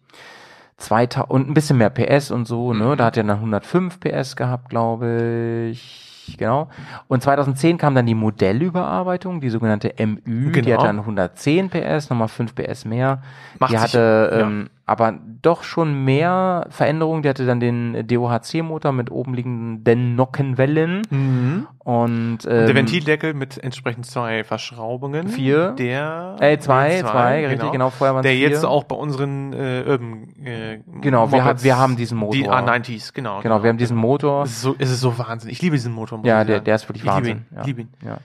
2000, und ein bisschen mehr PS und so, Mhm. ne? Da hat er dann 105 PS gehabt, glaube ich. Genau. Und 2010 kam dann die Modellüberarbeitung, die sogenannte MÜ. Die Genau. hatte dann 110 PS, nochmal 5 PS mehr. Macht die sich- hatte ja. Aber doch schon mehr Veränderungen. Die hatte dann den DOHC-Motor mit oben liegenden Nockenwellen. Mhm. Und, ähm, der Ventildeckel mit entsprechend zwei Verschraubungen. Vier. Der. Äh, zwei, nee, zwei, richtig, genau, vorher waren's Der vier. jetzt auch bei unseren äh, Urban äh, Genau, wir, ha Mopeds, wir haben diesen Motor. Die A90s, genau. Genau, wir haben diesen Motor. Es ist so, es ist so Wahnsinn. Ich liebe diesen Motor. Ja, der, der ist wirklich ich Wahnsinn. Liebe ihn. Ja. Ich liebe ihn. Ja.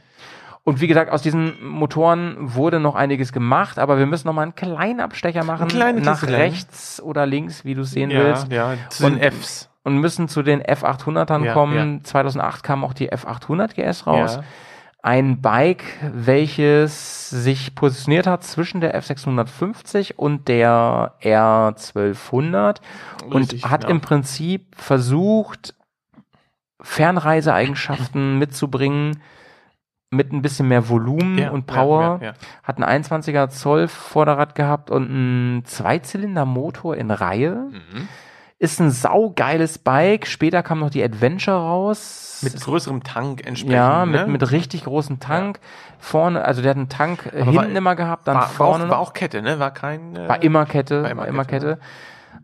Und wie gesagt, aus diesen Motoren wurde noch einiges gemacht, aber wir müssen noch mal einen kleinen Abstecher machen kleine nach Kiste, rechts oder links, wie du es sehen Ja, willst. ja, zu den Fs. Und müssen zu den F800ern Ja, kommen. 2008 kam auch die F800 GS raus. Ja. Ein Bike, welches sich positioniert hat zwischen der F650 und der R1200 und Richtig, hat ja. im Prinzip versucht, Fernreiseeigenschaften mitzubringen mit ein bisschen mehr Volumen Ja, und Power. ja, ja. Hat ein 21er Zoll Vorderrad gehabt und einen Zweizylinder-Motor in Reihe. Mhm. Ist ein saugeiles Bike. Später kam noch die Adventure raus. Mit größerem Tank entsprechend. Ja, mit, ne? mit richtig großem Tank. Vorne, also der hat einen Tank Aber hinten war- immer gehabt, dann war, vorne war, auch, war auch Kette, ne? War kein. Äh, War immer Kette, war war immer immer, Kette, Kette.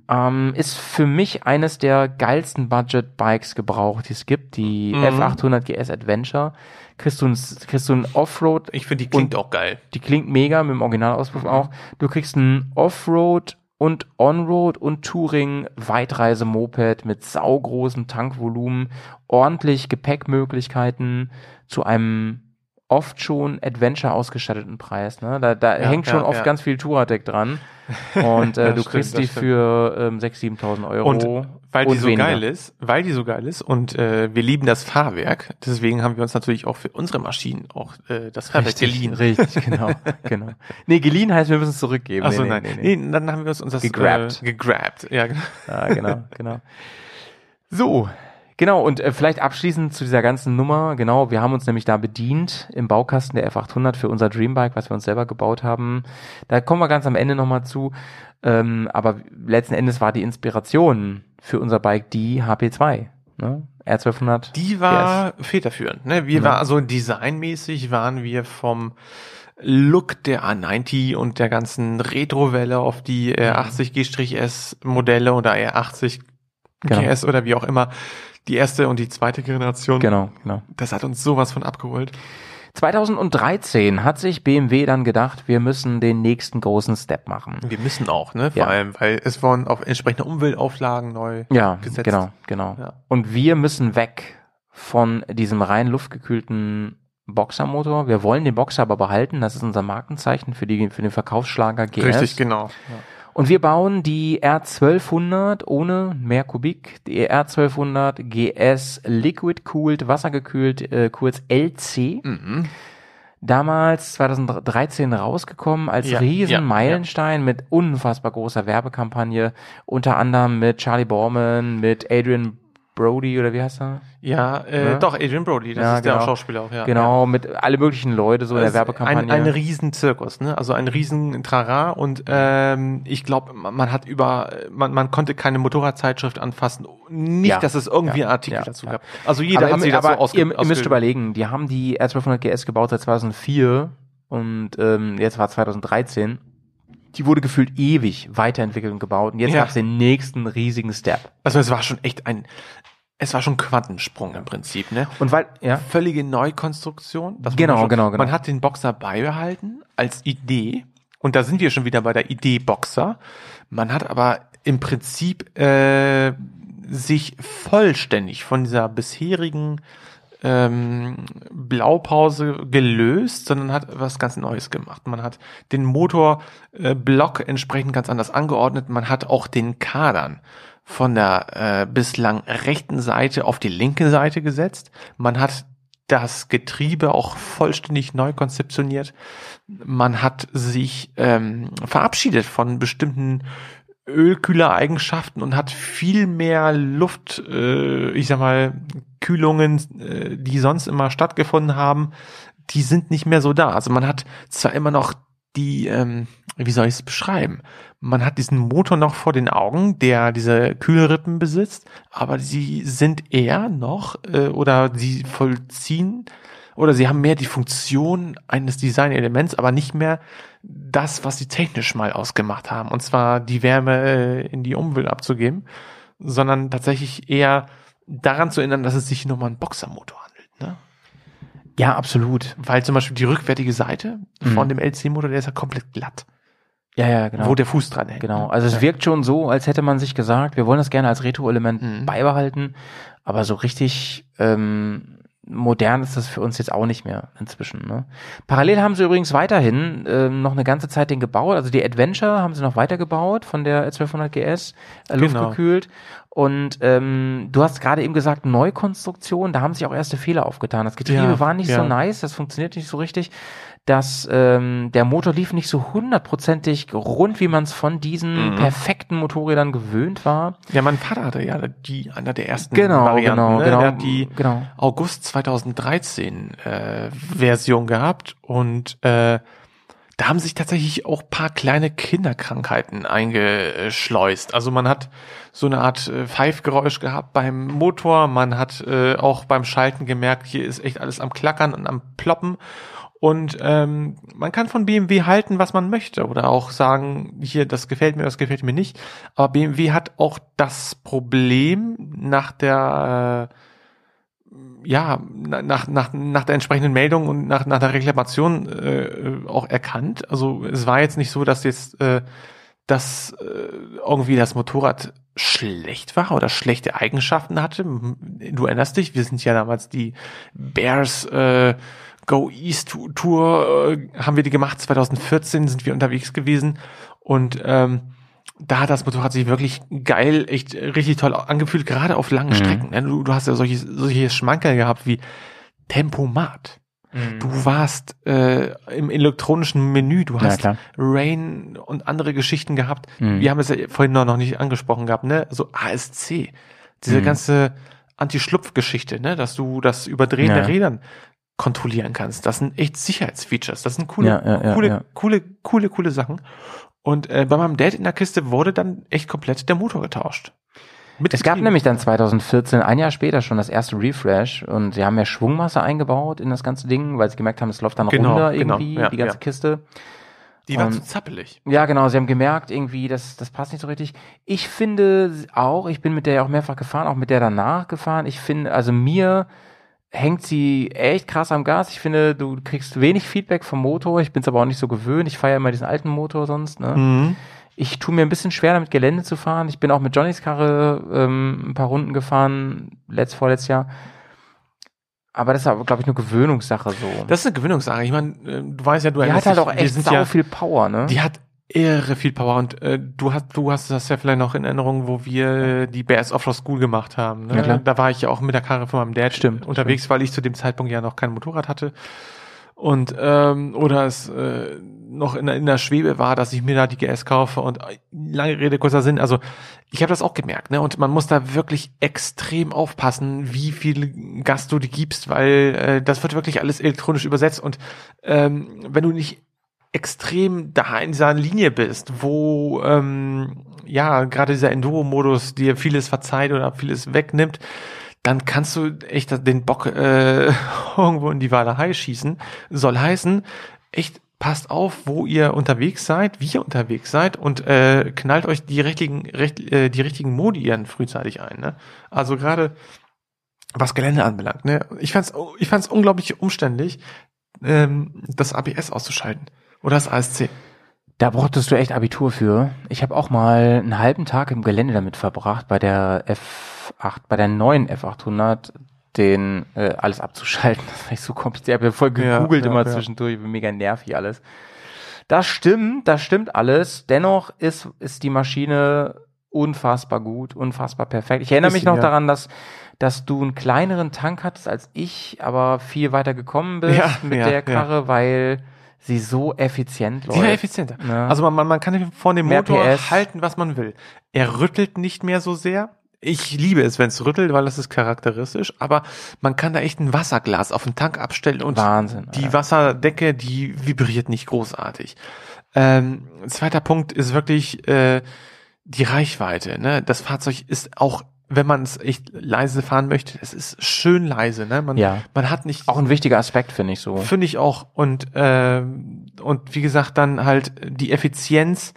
Ähm, ist für mich eines der geilsten Budget-Bikes gebraucht, die es gibt. Die Mhm. F800 GS Adventure. Kriegst du ein, kriegst du ein Offroad. Ich finde, die klingt auch geil. Die klingt mega, mit dem Originalauspuff auch. Du kriegst ein Offroad und On-Road und Touring Weitreise-Moped mit saugroßem Tankvolumen, ordentlich Gepäckmöglichkeiten zu einem oft schon Adventure ausgestatteten Preis. Ne? Da, da Ja, hängt schon ja, oft ja. ganz viel Touradec dran. Und äh, du stimmt, kriegst die stimmt. für ähm, 6.000, 7.000 Euro. Und weil die und so weniger. geil ist, weil die so geil ist und äh, wir lieben das Fahrwerk, deswegen haben wir uns natürlich auch für unsere Maschinen auch äh, das Fahrwerk Richtig, geliehen. richtig, genau, genau. Nee, geliehen heißt, wir müssen es zurückgeben. Achso, nee, nein, nee, dann haben wir uns, uns das Gegrabt. Äh, gegrabt. Ja, genau. Ja, genau, genau. So, genau, und äh, vielleicht abschließend zu dieser ganzen Nummer, genau, wir haben uns nämlich da bedient im Baukasten der F800 für unser Dreambike, was wir uns selber gebaut haben. Da kommen wir ganz am Ende nochmal zu. Ähm, aber letzten Endes war die Inspiration für unser Bike die HP2, ne? R1200. Die war federführend. Ne? Wir Ja. waren also designmäßig waren wir vom Look der A90 und der ganzen Retrowelle auf die äh, 80 G-S Modelle oder R80 Genau. GS oder wie auch immer die erste und die zweite Generation. Genau, genau. Das hat uns sowas von abgeholt. 2013 hat sich BMW dann gedacht, wir müssen den nächsten großen Step machen. Wir müssen auch, ne? Vor Ja. allem, weil es wurden auf entsprechende Umweltauflagen neu Ja, gesetzt. genau, genau. Ja. Und wir müssen weg von diesem rein luftgekühlten Boxermotor. Wir wollen den Boxer aber behalten. Das ist unser Markenzeichen für, die, für den Verkaufsschlager GS. Richtig, genau. Und wir bauen die R1200 ohne mehr Kubik, die R1200 GS Liquid Cooled, wassergekühlt, äh, kurz LC. Mhm. Damals 2013 rausgekommen als Ja, riesen ja, Meilenstein mit unfassbar großer Werbekampagne, unter anderem mit Charlie Borman, mit Adrian Brody oder wie heißt er? Ja, äh, Ne? doch, Adrian Brody, das ist der Schauspieler auch, ja. Genau, mit alle möglichen Leute so in der Es ist Werbekampagne. Ein, ein riesen Zirkus, ne? Also ein riesen Trara und ähm, ich glaube, man, hat über, man, man konnte keine Motorradzeitschrift anfassen. Nicht, Ja. dass es irgendwie Ja. einen Artikel Ja. dazu Ja. gab. Also jeder aber hat sich dazu aber ausge ihr, ihr müsst ausge- überlegen, die haben die R1200 GS gebaut seit 2004 und ähm, jetzt war 2013. Die wurde gefühlt ewig weiterentwickelt und gebaut und jetzt Ja. gab's den nächsten riesigen Step. Also es war schon echt ein, es war schon Quantensprung im Prinzip, ne? Und weil, ja. Völlige Neukonstruktion. Genau, schon- genau, genau. Man hat den Boxer beibehalten als Idee. Und da sind wir schon wieder bei der Idee Boxer. Man hat aber im Prinzip äh, sich vollständig von dieser bisherigen ähm, Blaupause gelöst, sondern hat was ganz Neues gemacht. Man hat den Motorblock äh, entsprechend ganz anders angeordnet. Man hat auch den Kadern von der äh, bislang rechten Seite auf die linke Seite gesetzt. Man hat das Getriebe auch vollständig neu konzeptioniert. Man hat sich ähm, verabschiedet von bestimmten Ölkühlereigenschaften und hat viel mehr Luft, äh, ich sag mal, Kühlungen, äh, die sonst immer stattgefunden haben, die sind nicht mehr so da. Also man hat zwar immer noch die, ähm, wie soll ich es beschreiben? Man hat diesen Motor noch vor den Augen, der diese Kühlrippen besitzt, aber sie sind eher noch äh, oder sie vollziehen oder sie haben mehr die Funktion eines Designelements, aber nicht mehr das, was sie technisch mal ausgemacht haben, und zwar die Wärme äh, in die Umwelt abzugeben, sondern tatsächlich eher daran zu erinnern, dass es sich nur um einen Boxermotor handelt. Ne? Ja, absolut. Weil zum Beispiel die rückwärtige Seite Mhm. von dem LC-Motor, der ist ja komplett glatt. Ja, ja, genau. Wo der Fuß dran hängt. Genau. ne? Also es Ja. wirkt schon so, als hätte man sich gesagt, wir wollen das gerne als Retro-Element Mhm. beibehalten, aber so richtig ähm, modern ist das für uns jetzt auch nicht mehr inzwischen. Ne? Parallel haben sie übrigens weiterhin ähm, noch eine ganze Zeit den gebaut. Also die Adventure haben sie noch weitergebaut von der 1200 GS, äh, Genau. luftgekühlt. Und ähm, du hast gerade eben gesagt, Neukonstruktion, da haben sich auch erste Fehler aufgetan. Das Getriebe Ja, war nicht so ja. nice, das funktioniert nicht so richtig. Dass ähm, der Motor lief nicht so hundertprozentig rund, wie man es von diesen Mhm. perfekten Motorrädern gewöhnt war. Ja, mein Vater hatte ja die einer der ersten Genau, Varianten. genau, ne? genau, Der hat die genau. August 2013 äh, Version gehabt und äh, da haben sich tatsächlich auch paar kleine Kinderkrankheiten eingeschleust. Also man hat so eine Art äh, Pfeifgeräusch gehabt beim Motor, man hat äh, auch beim Schalten gemerkt, hier ist echt alles am Klackern und am Ploppen. Und ähm, man kann von BMW halten, was man möchte oder auch sagen, hier, das gefällt mir, das gefällt mir nicht. Aber BMW hat auch das Problem nach der äh, ja, na- nach, nach, nach der entsprechenden Meldung und nach, nach der Reklamation äh, auch erkannt. Also es war jetzt nicht so, dass jetzt äh, dass äh, irgendwie das Motorrad schlecht war oder schlechte Eigenschaften hatte. Du erinnerst dich, wir sind ja damals die Bears äh, Go East Tour, äh, haben wir die gemacht. 2014 sind wir unterwegs gewesen und ähm, da hat das Motorrad sich wirklich geil, echt richtig toll angefühlt, gerade auf langen Mhm. Strecken. ne? Du, du hast ja solche, solche Schmankerl gehabt wie Tempomat. Mhm. Du warst äh, im elektronischen Menü, du Ja, hast klar. Rain und andere Geschichten gehabt. Mhm. Wir haben es ja vorhin noch, noch nicht angesprochen gehabt, ne? So ASC. Diese Mhm. ganze Anti-Schlupf-Geschichte, ne? Dass du das Überdrehen Ja. der Rädern kontrollieren kannst. Das sind echt Sicherheitsfeatures. Das sind coole, Ja, ja, coole, ja. coole, coole, coole Sachen. Und äh, bei meinem Dad in der Kiste wurde dann echt komplett der Motor getauscht. Mit Es gab nämlich dann 2014, ein Jahr später schon das erste Refresh und sie haben ja Schwungmasse eingebaut in das ganze Ding, weil sie gemerkt haben, es läuft dann Genau, runter genau, irgendwie, ja, die ganze. Kiste. Die war zu zappelig. Ja, genau, sie haben gemerkt, irgendwie, das, das passt nicht so richtig. Ich finde auch, ich bin mit der ja auch mehrfach gefahren, auch mit der danach gefahren. Ich finde, also mir hängt sie echt krass am Gas. Ich finde, du kriegst wenig Feedback vom Motor. Ich bin es aber auch nicht so gewöhnt. Ich fahre ja immer diesen alten Motor sonst. Ne? Mhm. Ich tue mir ein bisschen schwer, damit Gelände zu fahren. Ich bin auch mit Johnnys Karre ähm, ein paar Runden gefahren, letzt, vorletztes Jahr. Aber das ist aber, glaube ich, eine Gewöhnungssache so. Das ist eine Gewöhnungssache. Ich meine, äh, du weißt ja, du Die hat halt auch echt sau ja, viel Power, ne? Die hat irre viel Power und äh, du hast du hast das ja vielleicht noch in Erinnerung, wo wir die BS Offroad School gemacht haben. Ne? Ja, klar. Da war ich ja auch mit der Karre von meinem Dad Stimmt, unterwegs, weil ich zu dem Zeitpunkt ja noch kein Motorrad hatte. Und ähm, oder es äh, noch in, der- in der Schwebe war, dass ich mir da die GS kaufe und äh, lange Rede, kurzer Sinn, also ich habe das auch gemerkt, ne? Und man muss da wirklich extrem aufpassen, wie viel Gas du die gibst, weil äh, das wird wirklich alles elektronisch übersetzt und ähm, wenn du nicht extrem da in dieser Linie bist, wo ähm, ja gerade dieser Enduro-Modus dir vieles verzeiht oder vieles wegnimmt, dann kannst du echt den Bock äh, irgendwo in die Walachei schießen. Soll heißen, echt passt auf, wo ihr unterwegs seid, wie ihr unterwegs seid und äh, knallt euch die richtigen, recht, äh, die richtigen Modi ihren frühzeitig ein. Ne? Also gerade was Gelände anbelangt. Ne? Ich fand's, ich fand's unglaublich umständlich, ähm, das ABS auszuschalten. Oder das ASC. Da brauchtest du echt Abitur für. Ich habe auch mal einen halben Tag im Gelände damit verbracht, bei der F8, bei der neuen F800 den äh, alles abzuschalten. Das war echt so kompliziert. Ich habe ja voll Ja, gegoogelt ja, immer ja. zwischendurch, mega nervig alles. Das stimmt, das stimmt alles. Dennoch ist, ist die Maschine unfassbar gut, unfassbar perfekt. Ich erinnere mich noch ja. daran, dass, dass du einen kleineren Tank hattest als ich, aber viel weiter gekommen bist Ja, mit ja, der ja. Karre, weil sie so effizient läuft. Sie war effizienter. Ja. Also man, man, man kann von dem Mehr Motor PS. halten, was man will. Er rüttelt nicht mehr so sehr. Ich liebe es, wenn es rüttelt, weil das ist charakteristisch. Aber man kann da echt ein Wasserglas auf den Tank abstellen und Wahnsinn, die Wasserdecke, die vibriert nicht großartig. Ähm, zweiter Punkt ist wirklich äh, die Reichweite. Ne? Das Fahrzeug ist auch, wenn man es echt leise fahren möchte, es ist schön leise. Ne? Man, Ja. man hat nicht Auch ein wichtiger Aspekt, finde ich so. Finde ich auch. Und, ähm, und wie gesagt, dann halt die Effizienz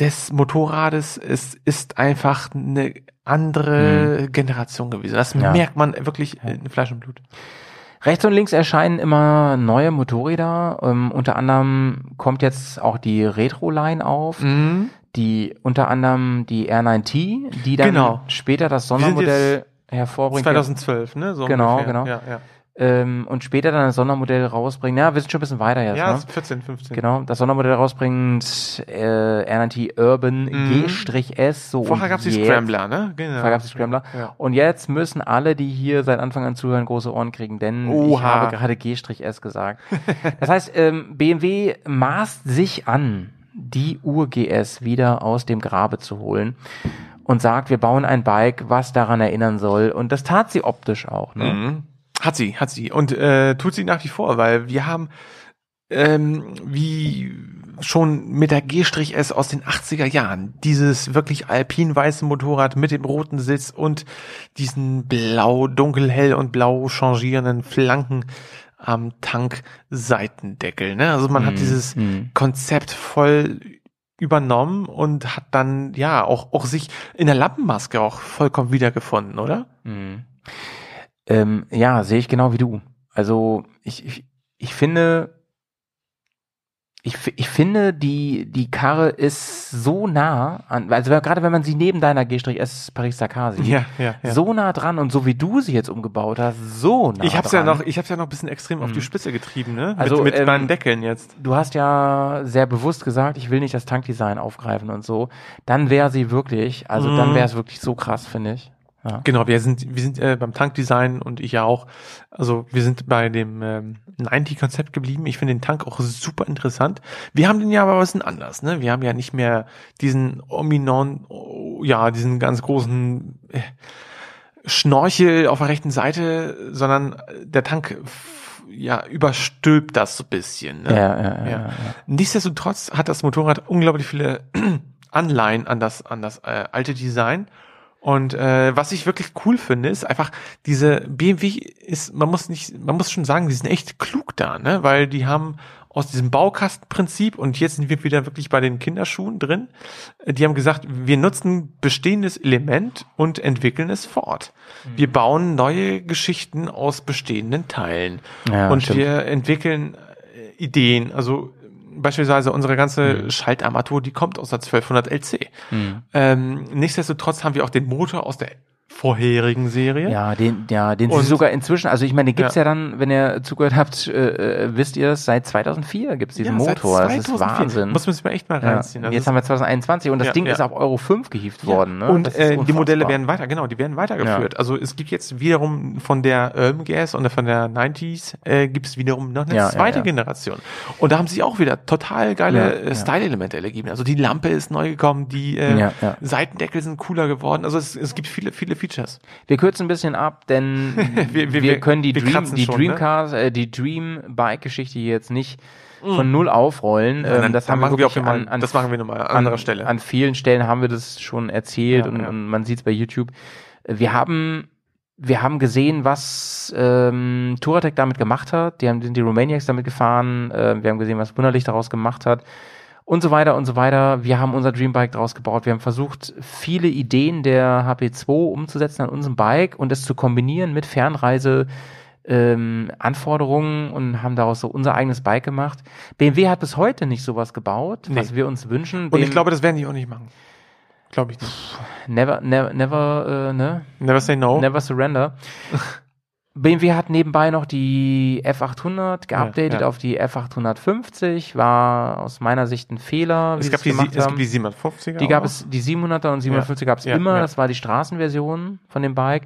des Motorrades ist, ist einfach eine andere Generation gewesen. Das Mhm. Ja. merkt man wirklich in Fleisch und Blut. Rechts und links erscheinen immer neue Motorräder. Ähm, unter anderem kommt jetzt auch die Retro-Line auf. Mhm. Die unter anderem die R9T, die dann Genau. später das Sondermodell hervorbringt. 2012, ne? So genau, ungefähr. genau. Ja, ja. Ähm, und später dann das Sondermodell rausbringen. Ja, wir sind schon ein bisschen weiter jetzt. Ja, ne? ist 14, 15. Genau, das Sondermodell rausbringt äh, R9T Urban Mhm. G-S. So Vorher und gab's die Scrambler, ne? Genau. Vorher gab's die Scrambler. Ja. Und jetzt müssen alle, die hier seit Anfang an zuhören, große Ohren kriegen, denn ich Oha. habe gerade G-S gesagt. das heißt, ähm, BMW maßt sich an, die Ur-GS wieder aus dem Grabe zu holen und sagt, wir bauen ein Bike, was daran erinnern soll. Und das tat sie optisch auch. Ne? Mhm. Hat sie, hat sie. Und äh, tut sie nach wie vor, weil wir haben ähm, wie schon mit der G-S aus den 80er Jahren dieses wirklich alpin-weiße Motorrad mit dem roten Sitz und diesen blau, dunkelhell und blau changierenden Flanken am Tank-Seitendeckel. Ne? Also man hat Mhm, dieses mhm. Konzept voll übernommen und hat dann ja auch, auch sich in der Lampenmaske auch vollkommen wiedergefunden, oder? Mhm. Ähm, ja, sehe ich genau wie du. Also ich, ich, ich finde, ich, ich finde, die, die Karre ist so nah an, also gerade wenn man sie neben deiner G-S Paris-Dakar sieht, Ja, ja, ja. so nah dran und so wie du sie jetzt umgebaut hast, so nah ich hab's dran. ja noch, ich hab's ja noch ein bisschen extrem auf Mhm. die Spitze getrieben, ne? Also, mit, mit ähm, meinen Deckeln jetzt. Du hast ja sehr bewusst gesagt, ich will nicht das Tankdesign aufgreifen und so. Dann wäre sie wirklich, also dann Mhm. wäre es wirklich so krass, finde ich. Ja. Genau, wir sind, wir sind äh, beim Tankdesign und ich ja auch. Also wir sind bei dem ähm, 90-Konzept geblieben. Ich finde den Tank auch super interessant. Wir haben den ja aber ein bisschen anders. Ne? Wir haben ja nicht mehr diesen Ominon, oh, ja, diesen ganz großen äh, Schnorchel auf der rechten Seite, sondern der Tank ja überstülpt das so ein bisschen. Ne? Ja, ja, ja, ja. Nichtsdestotrotz hat das Motorrad unglaublich viele Anleihen an das, an das äh, alte Design. Und äh, was ich wirklich cool finde, ist einfach diese BMW ist, man muss nicht, man muss schon sagen, die sind echt klug da, ne? Weil die haben aus diesem Baukastenprinzip und jetzt sind wir wieder wirklich bei den Kinderschuhen drin. äh, Die haben gesagt, wir nutzen bestehendes Element und entwickeln es fort. Wir bauen neue Geschichten aus bestehenden Teilen Ja, und stimmt. wir entwickeln äh, Ideen. Also beispielsweise unsere ganze Schaltarmatur, die kommt aus der 1200 LC. Mhm. Ähm, nichtsdestotrotz haben wir auch den Motor aus der vorherigen Serie. Ja, den, ja, den Und- sie sogar inzwischen, also ich meine, den gibt's ja. Ja. dann, wenn ihr zugehört habt, äh, äh, wisst ihr es, seit 2004 gibt's diesen Ja, Motor. Das ist 2004. Wahnsinn. Muss man sich mal echt mal Ja. reinziehen. Das Jetzt haben wir 2021 und das Ja, Ding ja. ist auf Euro 5 gehievt worden. Ne? Und äh, die. Modelle werden weiter, genau, die werden weitergeführt. Ja. Also es gibt jetzt wiederum von der Urban Gas und von der 90s äh, gibt es wiederum noch eine Ja, ja, zweite ja. Generation. Und da haben sie auch wieder total geile Ja, äh, ja. Style-Elemente gegeben. Also die Lampe ist neu gekommen, die äh, Ja, ja. Seitendeckel sind cooler geworden. Also es, es gibt viele, viele Features. Wir kürzen ein bisschen ab, denn wir, Wir- wir- können die wir Dream, die schon, ne? Dreamcast, äh, die Dream Bike Geschichte jetzt nicht Mm. von null aufrollen. Ja, ähm, das haben wir machen wir auch an, an, das machen wir nochmal an an anderer Stelle. An vielen Stellen haben wir das schon erzählt Ja, und, ja. und man sieht es bei YouTube. Wir haben wir haben gesehen, was ähm, Touratec damit gemacht hat. Die haben sind die Romaniacs damit gefahren. Äh, wir haben gesehen, was Wunderlich daraus gemacht hat und so weiter und so weiter. Wir haben unser Dreambike daraus gebaut. Wir haben versucht, viele Ideen der HP2 umzusetzen an unserem Bike und es zu kombinieren mit Fernreise. Ähm, Anforderungen und haben daraus so unser eigenes Bike gemacht. BMW hat bis heute nicht sowas gebaut, was Nee. wir uns wünschen. Und ich BM glaube, das werden die auch nicht machen. Glaube ich nicht. Never, never, never, äh, ne? Never say no. Never surrender. BMW hat nebenbei noch die F800 geupdatet Ja, ja. auf die F850, war aus meiner Sicht ein Fehler. Es gab die, gemacht es haben. gibt die 750er. Die gab auch. es, die 700er und 750er gab es Ja, immer. ja. Das war die Straßenversion von dem Bike.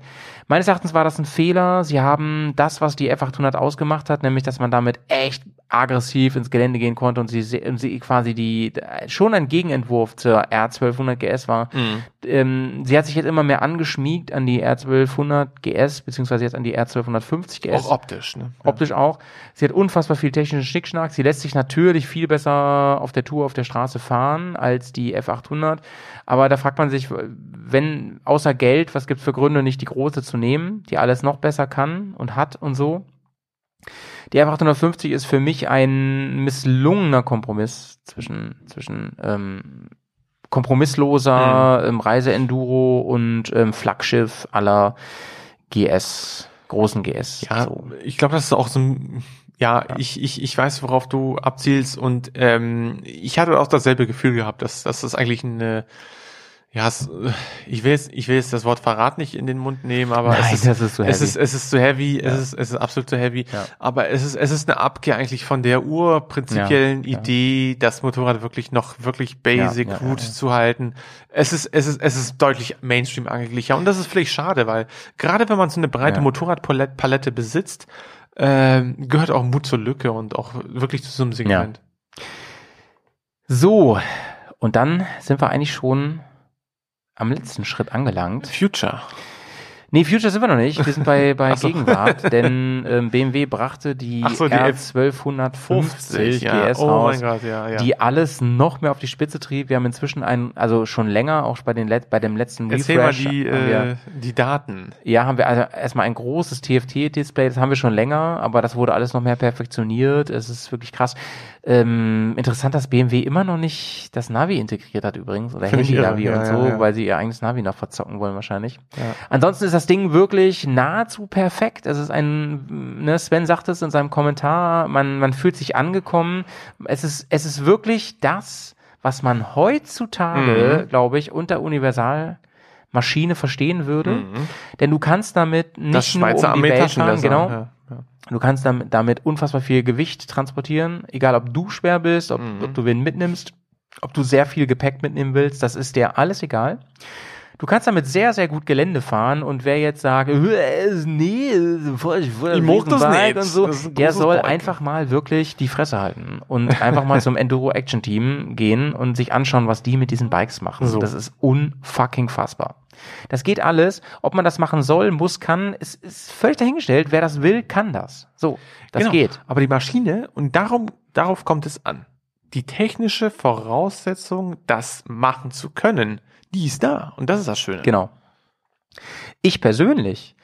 Meines Erachtens war das ein Fehler. Sie haben das, was die F800 ausgemacht hat, nämlich, dass man damit echt aggressiv ins Gelände gehen konnte und sie, und sie quasi die, schon ein Gegenentwurf zur R1200 GS war. Mhm. Ähm, sie hat sich jetzt immer mehr angeschmiegt an die R1200 GS, beziehungsweise jetzt an die R1250 GS. Auch optisch, ne? Optisch auch. Sie hat unfassbar viel technischen Schnickschnack. Sie lässt sich natürlich viel besser auf der Tour, auf der Straße fahren als die F800. Aber da fragt man sich, wenn außer Geld, was gibt es für Gründe, nicht die große zu nehmen, die alles noch besser kann und hat und so. Die F850 ist für mich ein misslungener Kompromiss zwischen, zwischen ähm, kompromissloser ähm, Reiseenduro und ähm, Flaggschiff aller GS, großen GS. Ja, so. ich glaube, das ist auch so ein, ja, Ich, ich, ich weiß, worauf du abzielst und ähm, ich hatte auch dasselbe Gefühl gehabt, dass, dass das eigentlich eine, ja, es, ich will jetzt, ich will jetzt das Wort Verrat nicht in den Mund nehmen, aber Nein, es ist, ist zu es heavy. ist, es ist zu heavy, Ja. es ist, es ist absolut zu heavy, Ja. aber es ist, es ist eine Abkehr eigentlich von der urprinzipiellen Ja. Idee, das Motorrad wirklich noch wirklich basic, gut zu halten. Es ist, es ist, es ist deutlich Mainstream angeglicher und das ist vielleicht schade, weil gerade wenn man so eine breite. Motorradpalette Palette besitzt, ähm, gehört auch Mut zur Lücke und auch wirklich zu so einem Segment. So, und dann sind wir eigentlich schon am letzten Schritt angelangt. Future. Nee, Future sind wir noch nicht. Wir sind bei, bei so. Gegenwart, denn ähm, BMW brachte die, so, die R1250 ja. GS Oh raus, Gott, ja, ja. die alles noch mehr auf die Spitze trieb. Wir haben inzwischen einen, also schon länger, auch bei, den bei dem letzten Erzähl mal Refresh. die, haben wir, äh, die Daten. ja, haben wir also erstmal ein großes TFT-Display, das haben wir schon länger, aber das wurde alles noch mehr perfektioniert. Es ist wirklich krass. Ähm, interessant, dass BMW immer noch nicht das Navi integriert hat übrigens, oder Handy-Navi irre, und ja, so, ja, ja. weil sie ihr eigenes Navi noch verzocken wollen wahrscheinlich. Ja. Ansonsten ist das Ding wirklich nahezu perfekt. Es ist ein, ne, Sven sagt es in seinem Kommentar, man, man fühlt sich angekommen. Es ist, es ist wirklich das, was man heutzutage, Mhm. glaube ich, unter Universalmaschine verstehen würde. Mhm. Denn du kannst damit nicht Das nur Schweizer um die Welt fahren, genau. ja, ja. Du kannst damit, damit unfassbar viel Gewicht transportieren, egal ob du schwer bist, ob, Mhm. ob du wen mitnimmst, ob du sehr viel Gepäck mitnehmen willst, das ist dir alles egal. Du kannst damit sehr, sehr gut Gelände fahren und wer jetzt sagt, "Äh, nee, Ich mag das nicht. und so, der soll Bike. einfach mal wirklich die Fresse halten und einfach mal zum Enduro Action Team gehen und sich anschauen, was die mit diesen Bikes machen. So. Das ist unfucking fassbar. Das geht alles. Ob man das machen soll, muss, kann, ist, ist völlig dahingestellt. Wer das will, kann das. So, das Genau. geht. Aber die Maschine, und darum, darauf kommt es an. Die technische Voraussetzung, das machen zu können, die ist da. Und das ist das Schöne. Genau. Ich persönlich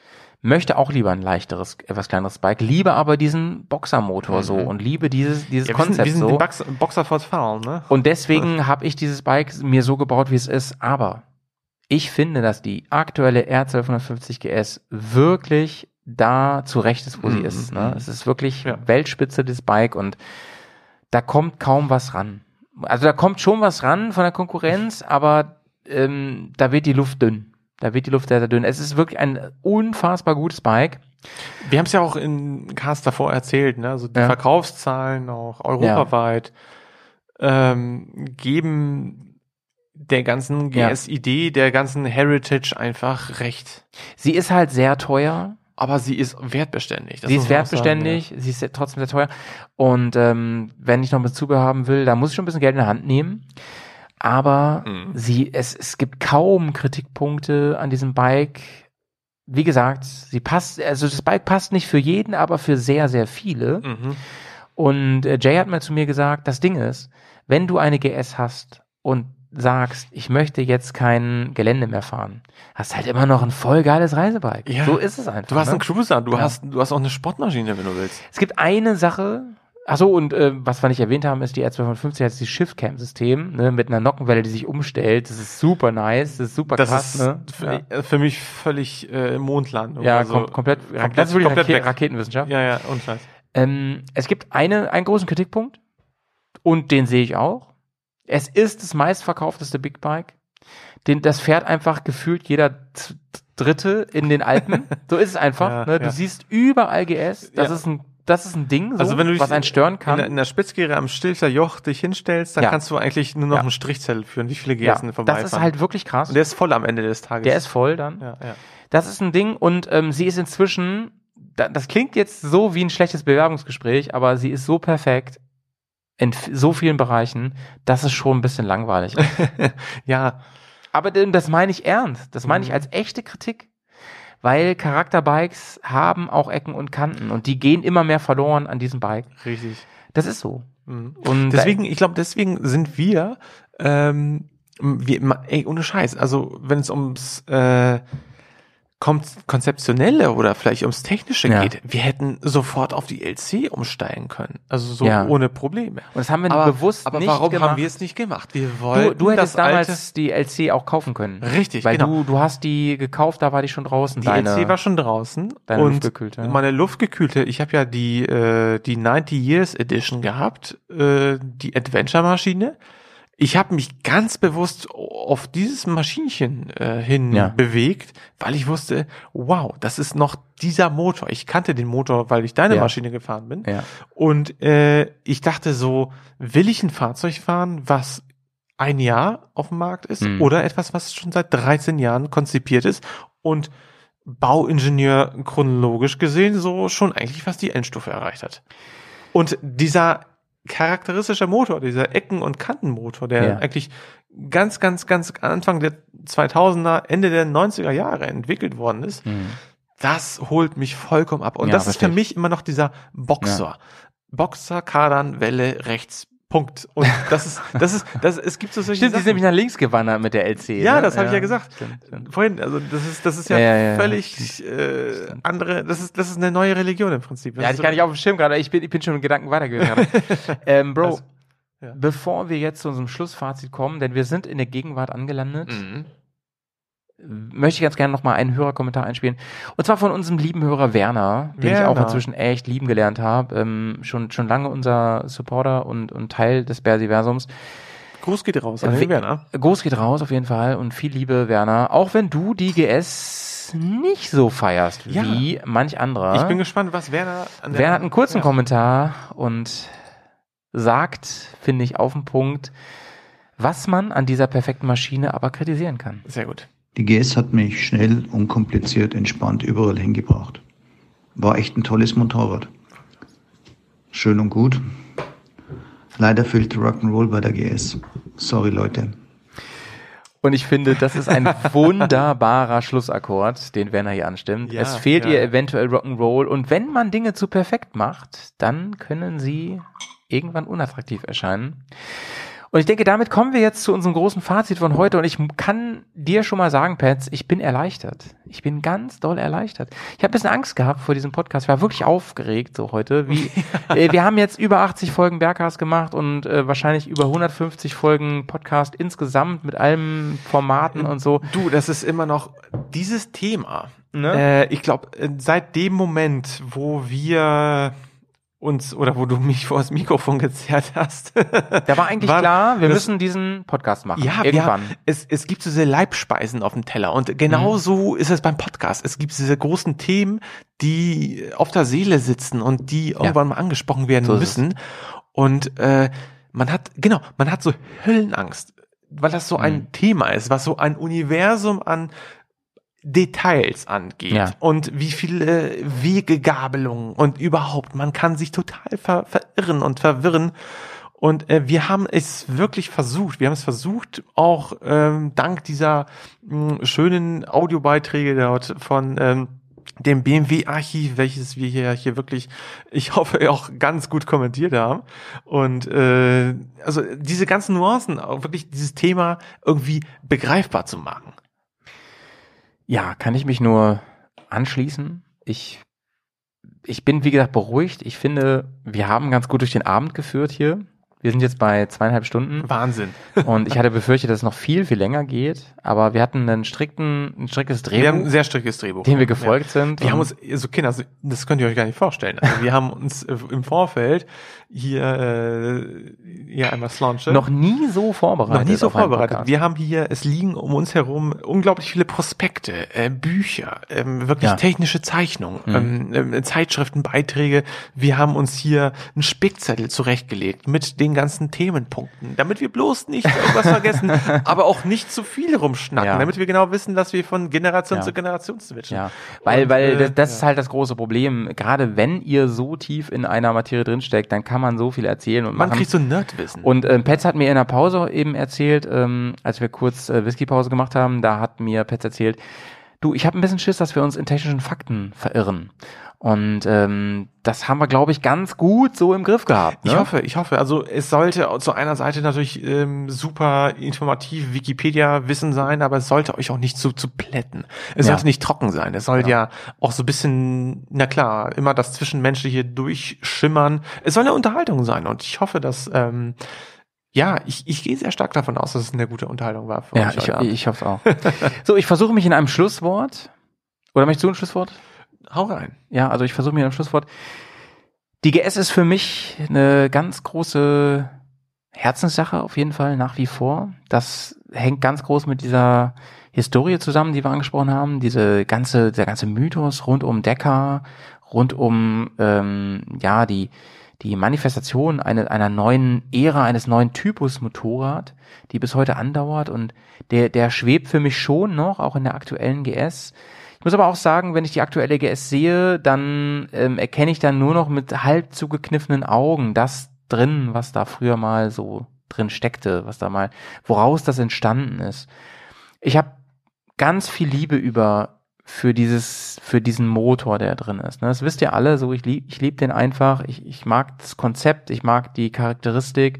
möchte auch lieber ein leichteres, etwas kleineres Bike, liebe aber diesen Boxermotor so und liebe dieses, dieses Mhm. Ja, wir sind, Konzept wir sind so. Boxer, Boxer fortfahren, ne? Und deswegen habe ich dieses Bike mir so gebaut, wie es ist. Aber ich finde, dass die aktuelle R1250 GS wirklich da zurecht ist, wo sie Mhm, ist. mhm. Ne? Es ist wirklich Weltspitze, das Bike. Und da kommt kaum was ran. Also da kommt schon was ran von der Konkurrenz, aber ähm, da wird die Luft dünn. Da wird die Luft sehr, sehr dünn. Es ist wirklich ein unfassbar gutes Bike. Wir haben es ja auch in Cast davor erzählt, ne? Also die Ja. Verkaufszahlen auch europaweit ähm, geben der ganzen Ja. GS-Idee, der ganzen Heritage einfach recht. Sie ist halt sehr teuer. Aber sie ist wertbeständig. das sie ist auch sagen, wertbeständig, sie ist trotzdem sehr teuer. Und ähm, wenn ich noch ein bisschen Zubehör haben will, da muss ich schon ein bisschen Geld in der Hand nehmen. Aber Mhm. sie, es, es gibt kaum Kritikpunkte an diesem Bike. Wie gesagt, sie passt, also das Bike passt nicht für jeden, aber für sehr, sehr viele. Mhm. Und äh, Jay hat mal zu mir gesagt, das Ding ist, wenn du eine GS hast und sagst, ich möchte jetzt kein Gelände mehr fahren, hast halt immer noch ein voll geiles Reisebike. Ja. So ist es einfach. Du hast ne? einen Cruiser, du Ja. hast, du hast auch eine Sportmaschine, wenn du willst. Es gibt eine Sache, achso, und äh, was wir nicht erwähnt haben, ist die R250 hat dieses Shift-Cam-System, ne, mit einer Nockenwelle, die sich umstellt. Das ist super nice, das ist super Das krass, ist ne? für, äh, für mich völlig äh, Mondlandung. Ja, Also kom komplett, komplett, das ist wirklich komplett Rake. Raketenwissenschaft. Ja, ja, und Scheiß. Ähm, es gibt eine, einen großen Kritikpunkt und den sehe ich auch. Es ist das meistverkaufteste Big Bike. Den, das fährt einfach gefühlt jeder Dritte in den Alpen. so ist es einfach. Ja, ne? Du ja. siehst überall GS. Das Ja. ist ein, das ist ein Ding, so, Also wenn du dich was einen stören In kann. der, in der Spitzkehre am Stilfser Joch dich hinstellst, dann Ja. kannst du eigentlich nur noch Ja. einen Strichzettel führen, wie viele Ja, GS vorbei das ist halt wirklich krass. Und der ist voll am Ende des Tages. Der ist voll dann. Ja, ja. Das ist ein Ding und ähm, sie ist inzwischen, da, das klingt jetzt so wie ein schlechtes Bewerbungsgespräch, aber sie ist so perfekt in so vielen Bereichen, dass es schon ein bisschen langweilig ist. ja. Aber das meine ich ernst. Das meine ich Mhm. als echte Kritik. Weil Charakterbikes haben auch Ecken und Kanten und die gehen immer mehr verloren an diesem Bike. Richtig. Das ist so. Mhm. Und deswegen, ich glaube, deswegen sind wir, ähm, wir, ey, ohne Scheiß, also wenn es ums äh, Konzeptionelle oder vielleicht ums Technische Ja. geht, wir hätten sofort auf die LC umsteigen können. Also so Ja. ohne Probleme. Und das haben wir aber, bewusst aber nicht warum gemacht. haben wir es nicht gemacht? Wir Du, wollten du hättest das alte, damals die LC auch kaufen können. Richtig, Weil genau. du, du hast die gekauft, da war die schon draußen. Die deine, LC war schon draußen deine und luftgekühlte. meine luftgekühlte, ich habe ja die äh, die 90 Years Edition gehabt, äh, die Adventure Maschine. Ich habe mich ganz bewusst auf dieses Maschinchen äh, hin Ja. bewegt, weil ich wusste, wow, das ist noch dieser Motor. Ich kannte den Motor, weil ich deine Ja. Maschine gefahren bin. Ja. Und äh, ich dachte so, will ich ein Fahrzeug fahren, was ein Jahr auf dem Markt ist Mhm. oder etwas, was schon seit 13 Jahren konzipiert ist und Bauingenieur chronologisch gesehen so schon eigentlich fast die Endstufe erreicht hat. Und dieser charakteristische Motor, dieser Ecken- und Kantenmotor, der Ja. eigentlich ganz, ganz, ganz Anfang der 2000er, Ende der 90er Jahre entwickelt worden ist, Mhm. das holt mich vollkommen ab. Und Ja, das ist für mich immer noch dieser Boxer. Boxer, Kadern, Welle, rechts, Punkt. Und das ist, das ist, das, es gibt so solche Stimmt, sie ist Sachen. nämlich nach links gewandert mit der LC. Ja, ne? das habe ich ja gesagt. Stimmt, stimmt. Vorhin, also das ist, das ist ja, Ja, ja, ja, völlig äh, andere, das ist, das ist eine neue Religion im Prinzip. Das Ja, ist ich kann nicht auf dem Schirm gerade, ich bin, ich bin schon mit Gedanken weitergegangen. ähm, Bro, Also, ja. bevor wir jetzt zu unserem Schlussfazit kommen, denn wir sind in der Gegenwart angelandet, Mhm. Möchte ich ganz gerne noch mal einen Hörerkommentar einspielen. Und zwar von unserem lieben Hörer Werner, den ich auch Werner. inzwischen echt lieben gelernt habe. Ähm, schon, schon lange unser Supporter und, und Teil des Bersiversums. Gruß geht raus an Äh, den we- Werner. Gruß geht raus auf jeden Fall und viel Liebe, Werner. Auch wenn du die GS nicht so feierst Ja. wie manch anderer. Ich bin gespannt, was Werner an der- Werner hat einen kurzen Ja. Kommentar und sagt, finde ich, auf den Punkt, was man an dieser perfekten Maschine aber kritisieren kann. Sehr gut. Die GS hat mich schnell, unkompliziert, entspannt überall hingebracht. War echt ein tolles Motorrad. Schön und gut. Leider fehlte Rock'n'Roll bei der GS. Sorry, Leute. Und ich finde, das ist ein wunderbarer Schlussakkord, den Werner hier anstimmt. Ja, es fehlt ja. ihr eventuell Rock'n'Roll und wenn man Dinge zu perfekt macht, dann können sie irgendwann unattraktiv erscheinen. Und ich denke, damit kommen wir jetzt zu unserem großen Fazit von heute. Und ich kann dir schon mal sagen, Pets, ich bin erleichtert. Ich bin ganz doll erleichtert. Ich habe ein bisschen Angst gehabt vor diesem Podcast. Ich war wirklich aufgeregt so heute. Wie, äh, wir haben jetzt über 80 Folgen Bergcast gemacht und äh, wahrscheinlich über 150 Folgen Podcast insgesamt mit allen Formaten und so. Du, das ist immer noch dieses Thema. Ne? Äh, ich glaube, seit dem Moment, wo wir uns oder wo du mich vor das Mikrofon gezerrt hast. Da war eigentlich klar, wir müssen diesen Podcast machen. Ja, irgendwann. Wir, es, es gibt so diese Leibspeisen auf dem Teller und genau Mhm. so ist es beim Podcast. Es gibt diese großen Themen, die auf der Seele sitzen und die irgendwann mal angesprochen werden So müssen. Und äh, man hat, genau, man hat so Höllenangst, weil das so Mhm. ein Thema ist, was so ein Universum an Details angeht Ja. und wie viele Wegegabelungen und überhaupt, man kann sich total ver verirren und verwirren. Und äh, wir haben es wirklich versucht. Wir haben es versucht, auch ähm, dank dieser mh, schönen Audiobeiträge dort von ähm, dem BMW-Archiv, welches wir hier, hier wirklich, ich hoffe, auch ganz gut kommentiert haben. Und äh, also diese ganzen Nuancen, auch wirklich dieses Thema irgendwie begreifbar zu machen. Ja, kann ich mich nur anschließen. Ich, ich bin, wie gesagt, beruhigt. Ich finde, wir haben ganz gut durch den Abend geführt hier. Wir sind jetzt bei zweieinhalb Stunden. Wahnsinn. Und ich hatte befürchtet, dass es noch viel, viel länger geht. Aber wir hatten einen strikten, ein striktes Drehbuch. Wir haben ein sehr striktes Drehbuch. Dem wir gefolgt Ja. sind. Wir haben uns, also Kinder, das könnt ihr euch gar nicht vorstellen. Also wir haben uns äh, im Vorfeld hier, äh, hier einmal Slaunche. Noch nie so vorbereitet Noch nie so vorbereitet. Wir haben hier, es liegen um uns herum unglaublich viele Prospekte, äh, Bücher, ähm, wirklich Ja. technische Zeichnungen, Mhm. ähm, ähm, Zeitschriften, Beiträge. Wir haben uns hier einen Spickzettel zurechtgelegt mit den ganzen Themenpunkten, damit wir bloß nicht irgendwas vergessen, aber auch nicht zu viel rumschnacken, Ja. damit wir genau wissen, dass wir von Generation Ja. zu Generation switchen. Ja, weil, Und, weil äh, das, das ja. ist halt das große Problem. Gerade wenn ihr so tief in einer Materie drinsteckt, dann kann man so viel erzählen und Man machen. kriegt so Nerdwissen. Und ähm, Petz hat mir in der Pause eben erzählt, ähm, als wir kurz äh, Whisky-Pause gemacht haben, da hat mir Petz erzählt, du, ich habe ein bisschen Schiss, dass wir uns in technischen Fakten verirren. Und ähm, das haben wir, glaube ich, ganz gut so im Griff gehabt. Ne? Ich hoffe, ich hoffe. Also es sollte zu einer Seite natürlich ähm, super informativ Wikipedia-Wissen sein, aber es sollte euch auch nicht zu, zu plätten. Es Ja. sollte nicht trocken sein. Es soll Genau. ja auch so ein bisschen, na klar, immer das Zwischenmenschliche durchschimmern. Es soll eine Unterhaltung sein und ich hoffe, dass ähm, ja, ich, ich gehe sehr stark davon aus, dass es eine gute Unterhaltung war für Ja, euch. ich, heute Abend. ich hoffe auch. so, ich versuche mich in einem Schlusswort. Oder möchtest du ein Schlusswort? Hau rein. Ja, also ich versuche mir ein Schlusswort. Die GS ist für mich eine ganz große Herzenssache auf jeden Fall nach wie vor. Das hängt ganz groß mit dieser Historie zusammen, die wir angesprochen haben. Diese ganze, der ganze Mythos rund um Decker, rund um ähm, ja die die Manifestation eine, einer neuen Ära, eines neuen Typus Motorrad, die bis heute andauert und der, der schwebt für mich schon noch, auch in der aktuellen GS. Ich muss aber auch sagen, wenn ich die aktuelle GS sehe, dann ähm, erkenne ich dann nur noch mit halb zugekniffenen Augen das drin, was da früher mal so drin steckte, was da mal, woraus das entstanden ist. Ich habe ganz viel Liebe über für dieses, für diesen Motor, der drin ist. Ne? Das wisst ihr alle, so ich lieb, ich lieb den einfach, ich, ich mag das Konzept, ich mag die Charakteristik.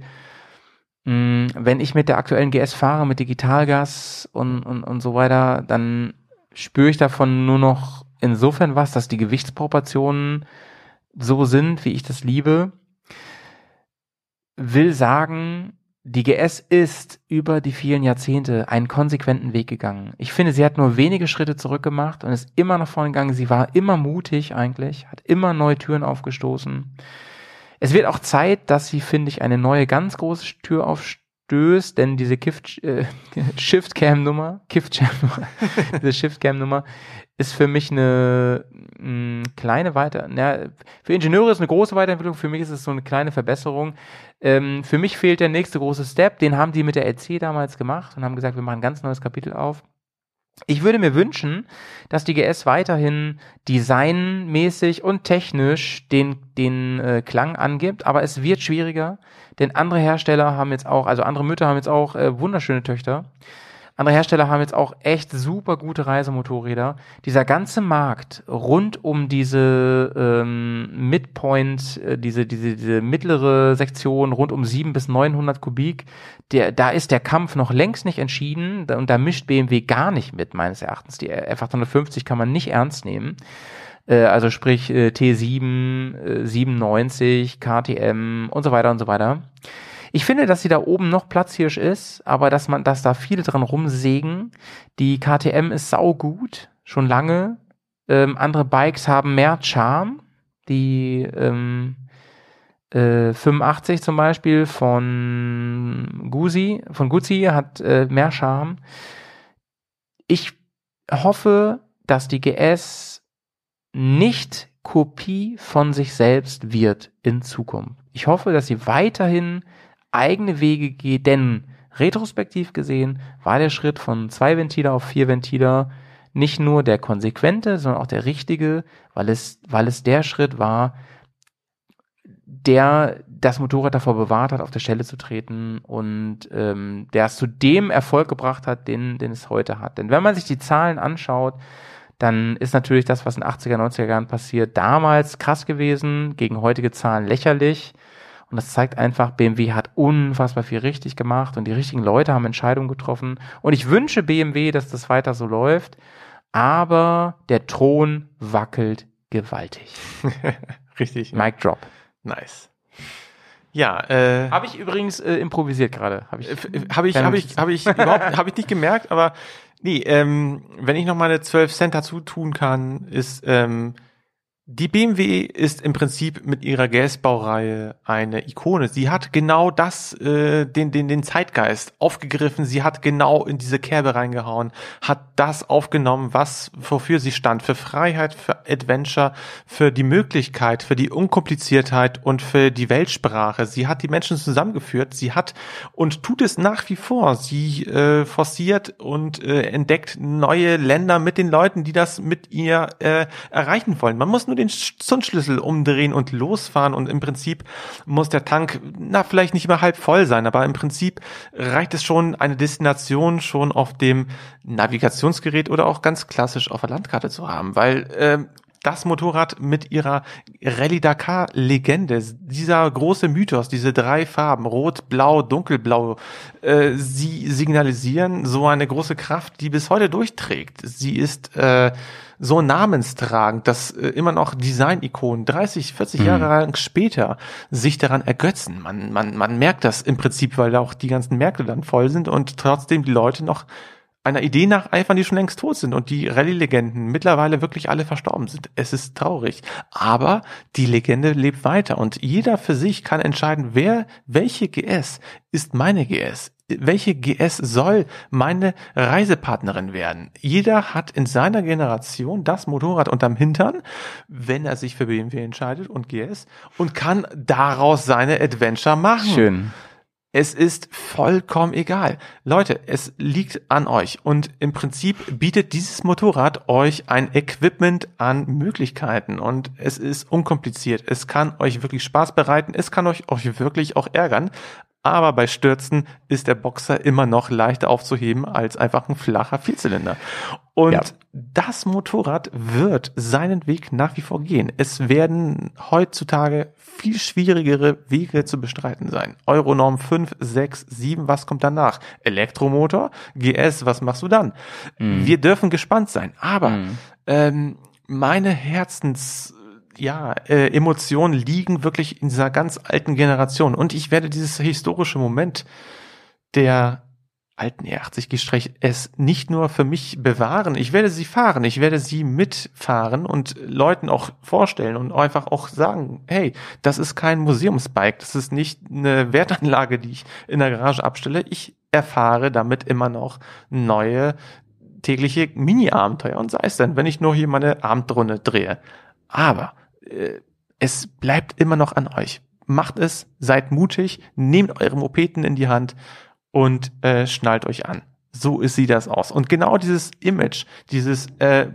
Mm, Wenn ich mit der aktuellen GS fahre, mit Digitalgas und, und, und so weiter, dann spüre ich davon nur noch insofern was, dass die Gewichtsproportionen so sind, wie ich das liebe. Will sagen, die GS ist über die vielen Jahrzehnte einen konsequenten Weg gegangen. Ich finde, sie hat nur wenige Schritte zurückgemacht und ist immer nach vorne gegangen. Sie war immer mutig eigentlich, hat immer neue Türen aufgestoßen. Es wird auch Zeit, dass sie, finde ich, eine neue ganz große Tür aufstößt, denn diese Kift, äh, Shift-Cam-Nummer, Kift-Cam-Nummer, diese Shift-Cam-Nummer ist für mich eine mh, kleine Weiter, na, für Ingenieure ist eine große Weiterentwicklung, für mich ist es so eine kleine Verbesserung. Ähm, für mich fehlt der nächste große Step, den haben die mit der LC damals gemacht und haben gesagt, wir machen ein ganz neues Kapitel auf. Ich würde mir wünschen, dass die GS weiterhin designmäßig und technisch den, den äh, Klang angibt, aber es wird schwieriger, denn andere Hersteller haben jetzt auch, also andere Mütter haben jetzt auch äh, wunderschöne Töchter. Andere Hersteller haben jetzt auch echt super gute Reisemotorräder. Dieser ganze Markt rund um diese ähm, Midpoint, äh, diese, diese, diese mittlere Sektion rund um 7 bis 900 Kubik, der, da ist der Kampf noch längst nicht entschieden und da mischt BMW gar nicht mit, meines Erachtens. Die F850 kann man nicht ernst nehmen Äh, also sprich äh, T7, äh, 97, KTM und so weiter und so weiter. Ich finde, dass sie da oben noch Platzhirsch ist, aber dass man, dass da viele dran rumsägen. Die KTM ist saugut, schon lange. Ähm, andere Bikes haben mehr Charme. Die ähm, äh, 85 zum Beispiel von Guzzi, von Guzzi hat äh, mehr Charme. Ich hoffe, dass die GS nicht Kopie von sich selbst wird in Zukunft. Ich hoffe, dass sie weiterhin eigene Wege geht, denn retrospektiv gesehen war der Schritt von zwei Ventiler auf vier Ventiler nicht nur der konsequente, sondern auch der richtige, weil es, weil es der Schritt war, der das Motorrad davor bewahrt hat, auf der Stelle zu treten und ähm, der es zu dem Erfolg gebracht hat, den, den es heute hat. Denn wenn man sich die Zahlen anschaut, dann ist natürlich das, was in 80er, 90er Jahren passiert, damals krass gewesen, gegen heutige Zahlen lächerlich. Und das zeigt einfach, BMW hat unfassbar viel richtig gemacht und die richtigen Leute haben Entscheidungen getroffen. Und ich wünsche BMW, dass das weiter so läuft. Aber der Thron wackelt gewaltig. Richtig. Mic drop. Nice. Ja, äh, Habe ich übrigens äh, improvisiert gerade. Habe ich, habe ich, habe ich, habe ich überhaupt, habe ich nicht gemerkt, aber nee, ähm, wenn ich noch meine 12 Cent dazu tun kann, ist, ähm, die BMW ist im Prinzip mit ihrer GS-Baureihe eine Ikone. Sie hat genau das, äh, den, den, den Zeitgeist aufgegriffen. Sie hat genau in diese Kerbe reingehauen, hat das aufgenommen, was, wofür sie stand. Für Freiheit, für Adventure, für die Möglichkeit, für die Unkompliziertheit und für die Weltsprache. Sie hat die Menschen zusammengeführt. Sie hat und tut es nach wie vor. Sie äh, forciert und äh, entdeckt neue Länder mit den Leuten, die das mit ihr äh, erreichen wollen. Man muss nur den Zündschlüssel umdrehen und losfahren und im Prinzip muss der Tank, na, vielleicht nicht immer halb voll sein, aber im Prinzip reicht es schon, eine Destination schon auf dem Navigationsgerät oder auch ganz klassisch auf der Landkarte zu haben, weil äh, das Motorrad mit ihrer Rallye Dakar Legende, dieser große Mythos, diese drei Farben, rot, blau, dunkelblau, äh, sie signalisieren so eine große Kraft, die bis heute durchträgt. Sie ist äh, so namenstragend, dass äh, immer noch Design-Ikonen 30, 40 Mhm. Jahre lang später sich daran ergötzen. Man, man, man merkt das im Prinzip, weil auch die ganzen Märkte dann voll sind und trotzdem die Leute noch einer Idee nacheifern, die schon längst tot sind und die Rallye-Legenden mittlerweile wirklich alle verstorben sind. Es ist traurig. Aber die Legende lebt weiter und jeder für sich kann entscheiden, wer, welche GS ist meine GS? Welche GS soll meine Reisepartnerin werden? Jeder hat in seiner Generation das Motorrad unterm Hintern, wenn er sich für BMW entscheidet und GS und kann daraus seine Adventure machen. Schön. Es ist vollkommen egal. Leute, es liegt an euch und im Prinzip bietet dieses Motorrad euch ein Equipment an Möglichkeiten und es ist unkompliziert. Es kann euch wirklich Spaß bereiten, es kann euch, euch wirklich auch ärgern. Aber bei Stürzen ist der Boxer immer noch leichter aufzuheben als einfach ein flacher Vierzylinder. Und Ja. das Motorrad wird seinen Weg nach wie vor gehen. Es werden heutzutage viel schwierigere Wege zu bestreiten sein. Euronorm 5, 6, 7, was kommt danach? Elektromotor, GS, was machst du dann? Mhm. Wir dürfen gespannt sein. Aber ähm, meine Herzens ja, äh, Emotionen liegen wirklich in dieser ganz alten Generation. Und ich werde dieses historische Moment der alten E80 es nicht nur für mich bewahren, ich werde sie fahren, ich werde sie mitfahren und Leuten auch vorstellen und einfach auch sagen, hey, das ist kein Museumsbike, das ist nicht eine Wertanlage, die ich in der Garage abstelle, ich erfahre damit immer noch neue tägliche Mini-Abenteuer und sei es denn, wenn ich nur hier meine Abendrunde drehe. Aber es bleibt immer noch an euch. Macht es, seid mutig, nehmt eure Mopeden in die Hand und äh, schnallt euch an. So ist sie das aus. Und genau dieses Image, dieses äh,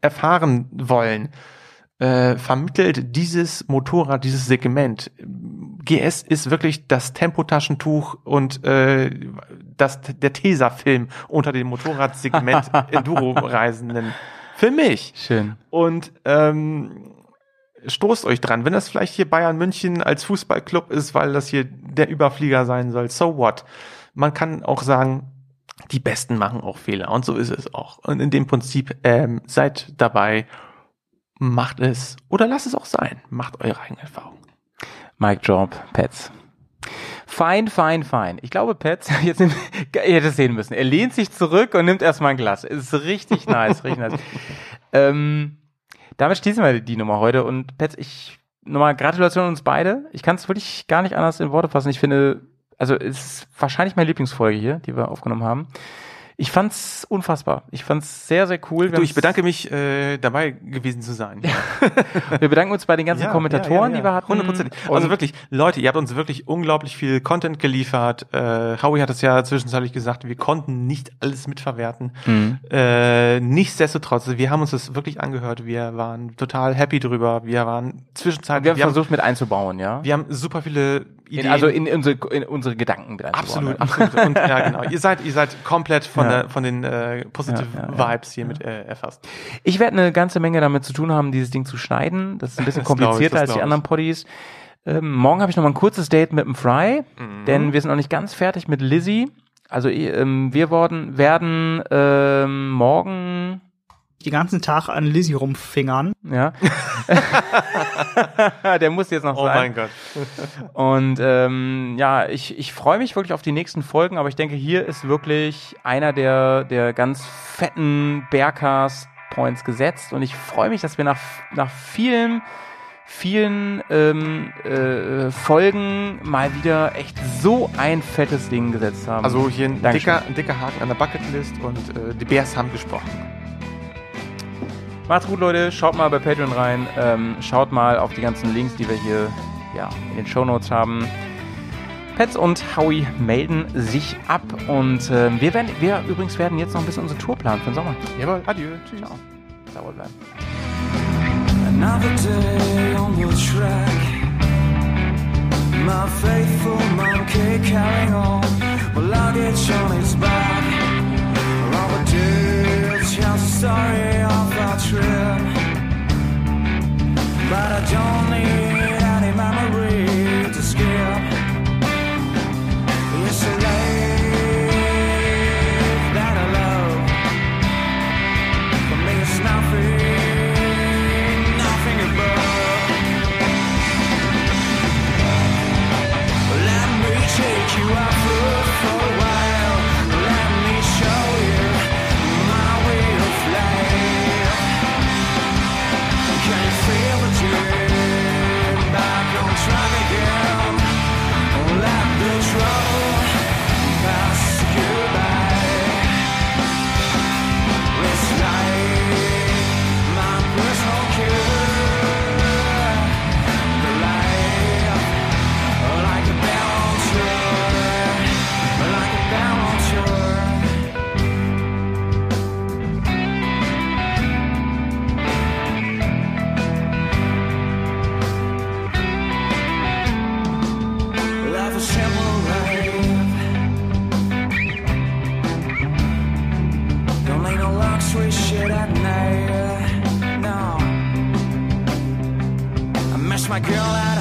erfahren wollen, äh, vermittelt dieses Motorrad, dieses Segment. GS ist wirklich das Tempotaschentuch und äh, das, der Tesafilm unter dem Motorradsegment Enduro-Reisenden. Für mich. Schön. Und ähm, stoßt euch dran. Wenn das vielleicht hier Bayern München als Fußballclub ist, weil das hier der Überflieger sein soll, so what? Man kann auch sagen, die Besten machen auch Fehler und so ist es auch. Und in dem Prinzip ähm, seid dabei, macht es oder lasst es auch sein. Macht eure eigene Erfahrung. Mike Job, Pets. Fein, fein, fein. Ich glaube, Pets, jetzt nimmt, ihr hättet es sehen müssen. Er lehnt sich zurück und nimmt erstmal ein Glas. Ist richtig nice, richtig nice. Ähm, damit schließen wir die Nummer heute. Und Pets, ich nochmal Gratulation an uns beide. Ich kann es wirklich gar nicht anders in Worte fassen. Ich finde, also es ist wahrscheinlich meine Lieblingsfolge hier, die wir aufgenommen haben. Ich fand's unfassbar. Ich fand's sehr, sehr cool. Du, ich bedanke mich, äh, dabei gewesen zu sein. wir bedanken uns bei den ganzen Ja, Kommentatoren, ja, ja, die wir hatten. Hundertprozentig. Also Und- wirklich, Leute, ihr habt uns wirklich unglaublich viel Content geliefert. Äh, Howie hat es ja zwischenzeitlich gesagt, wir konnten nicht alles mitverwerten. Mhm. Äh, nichtsdestotrotz, wir haben uns das wirklich angehört. Wir waren total happy drüber. Wir waren zwischenzeitlich. Wir haben wir versucht mit einzubauen, ja. wir haben super viele Ideen. In, also in unsere, in unsere Gedanken mit einzubauen. Absolut, absolut. Und ja, genau. Ihr seid, ihr seid komplett von. Der, von den äh, Positive. Vibes hier mit äh, erfasst. Ich werde eine ganze Menge damit zu tun haben, dieses Ding zu schneiden. Das ist ein bisschen ich, komplizierter das als die ich. anderen Poddies. Ähm, morgen habe ich noch mal ein kurzes Date mit dem Fry, Mhm. denn wir sind noch nicht ganz fertig mit Lizzie. Also ähm, wir worden, werden ähm, morgen Den ganzen Tag an Lizzie rumfingern. ja. Der muss jetzt noch Oh sein. mein Gott. Und ähm, ja, ich, ich freue mich wirklich auf die nächsten Folgen, aber ich denke, hier ist wirklich einer der, der ganz fetten Bearcast-Points gesetzt. Und ich freue mich, dass wir nach, nach vielen, vielen ähm, äh, Folgen mal wieder echt so ein fettes Ding gesetzt haben. Also hier ein dicker, ein dicker Haken an der Bucketlist und äh, die Bears haben gesprochen. Macht's gut, Leute. Schaut mal bei Patreon rein. Ähm, schaut mal auf die ganzen Links, die wir hier ja, in den Shownotes haben. Pets und Howie melden sich ab und ähm, wir werden, wir übrigens werden jetzt noch ein bisschen unsere Tour planen für den Sommer. Jawohl, adieu, tschüss. Ciao. Sauber bleiben. Another day on the track. My faithful monkey carrying on. My luggage on his back. Story of our trip. But I don't need my girl at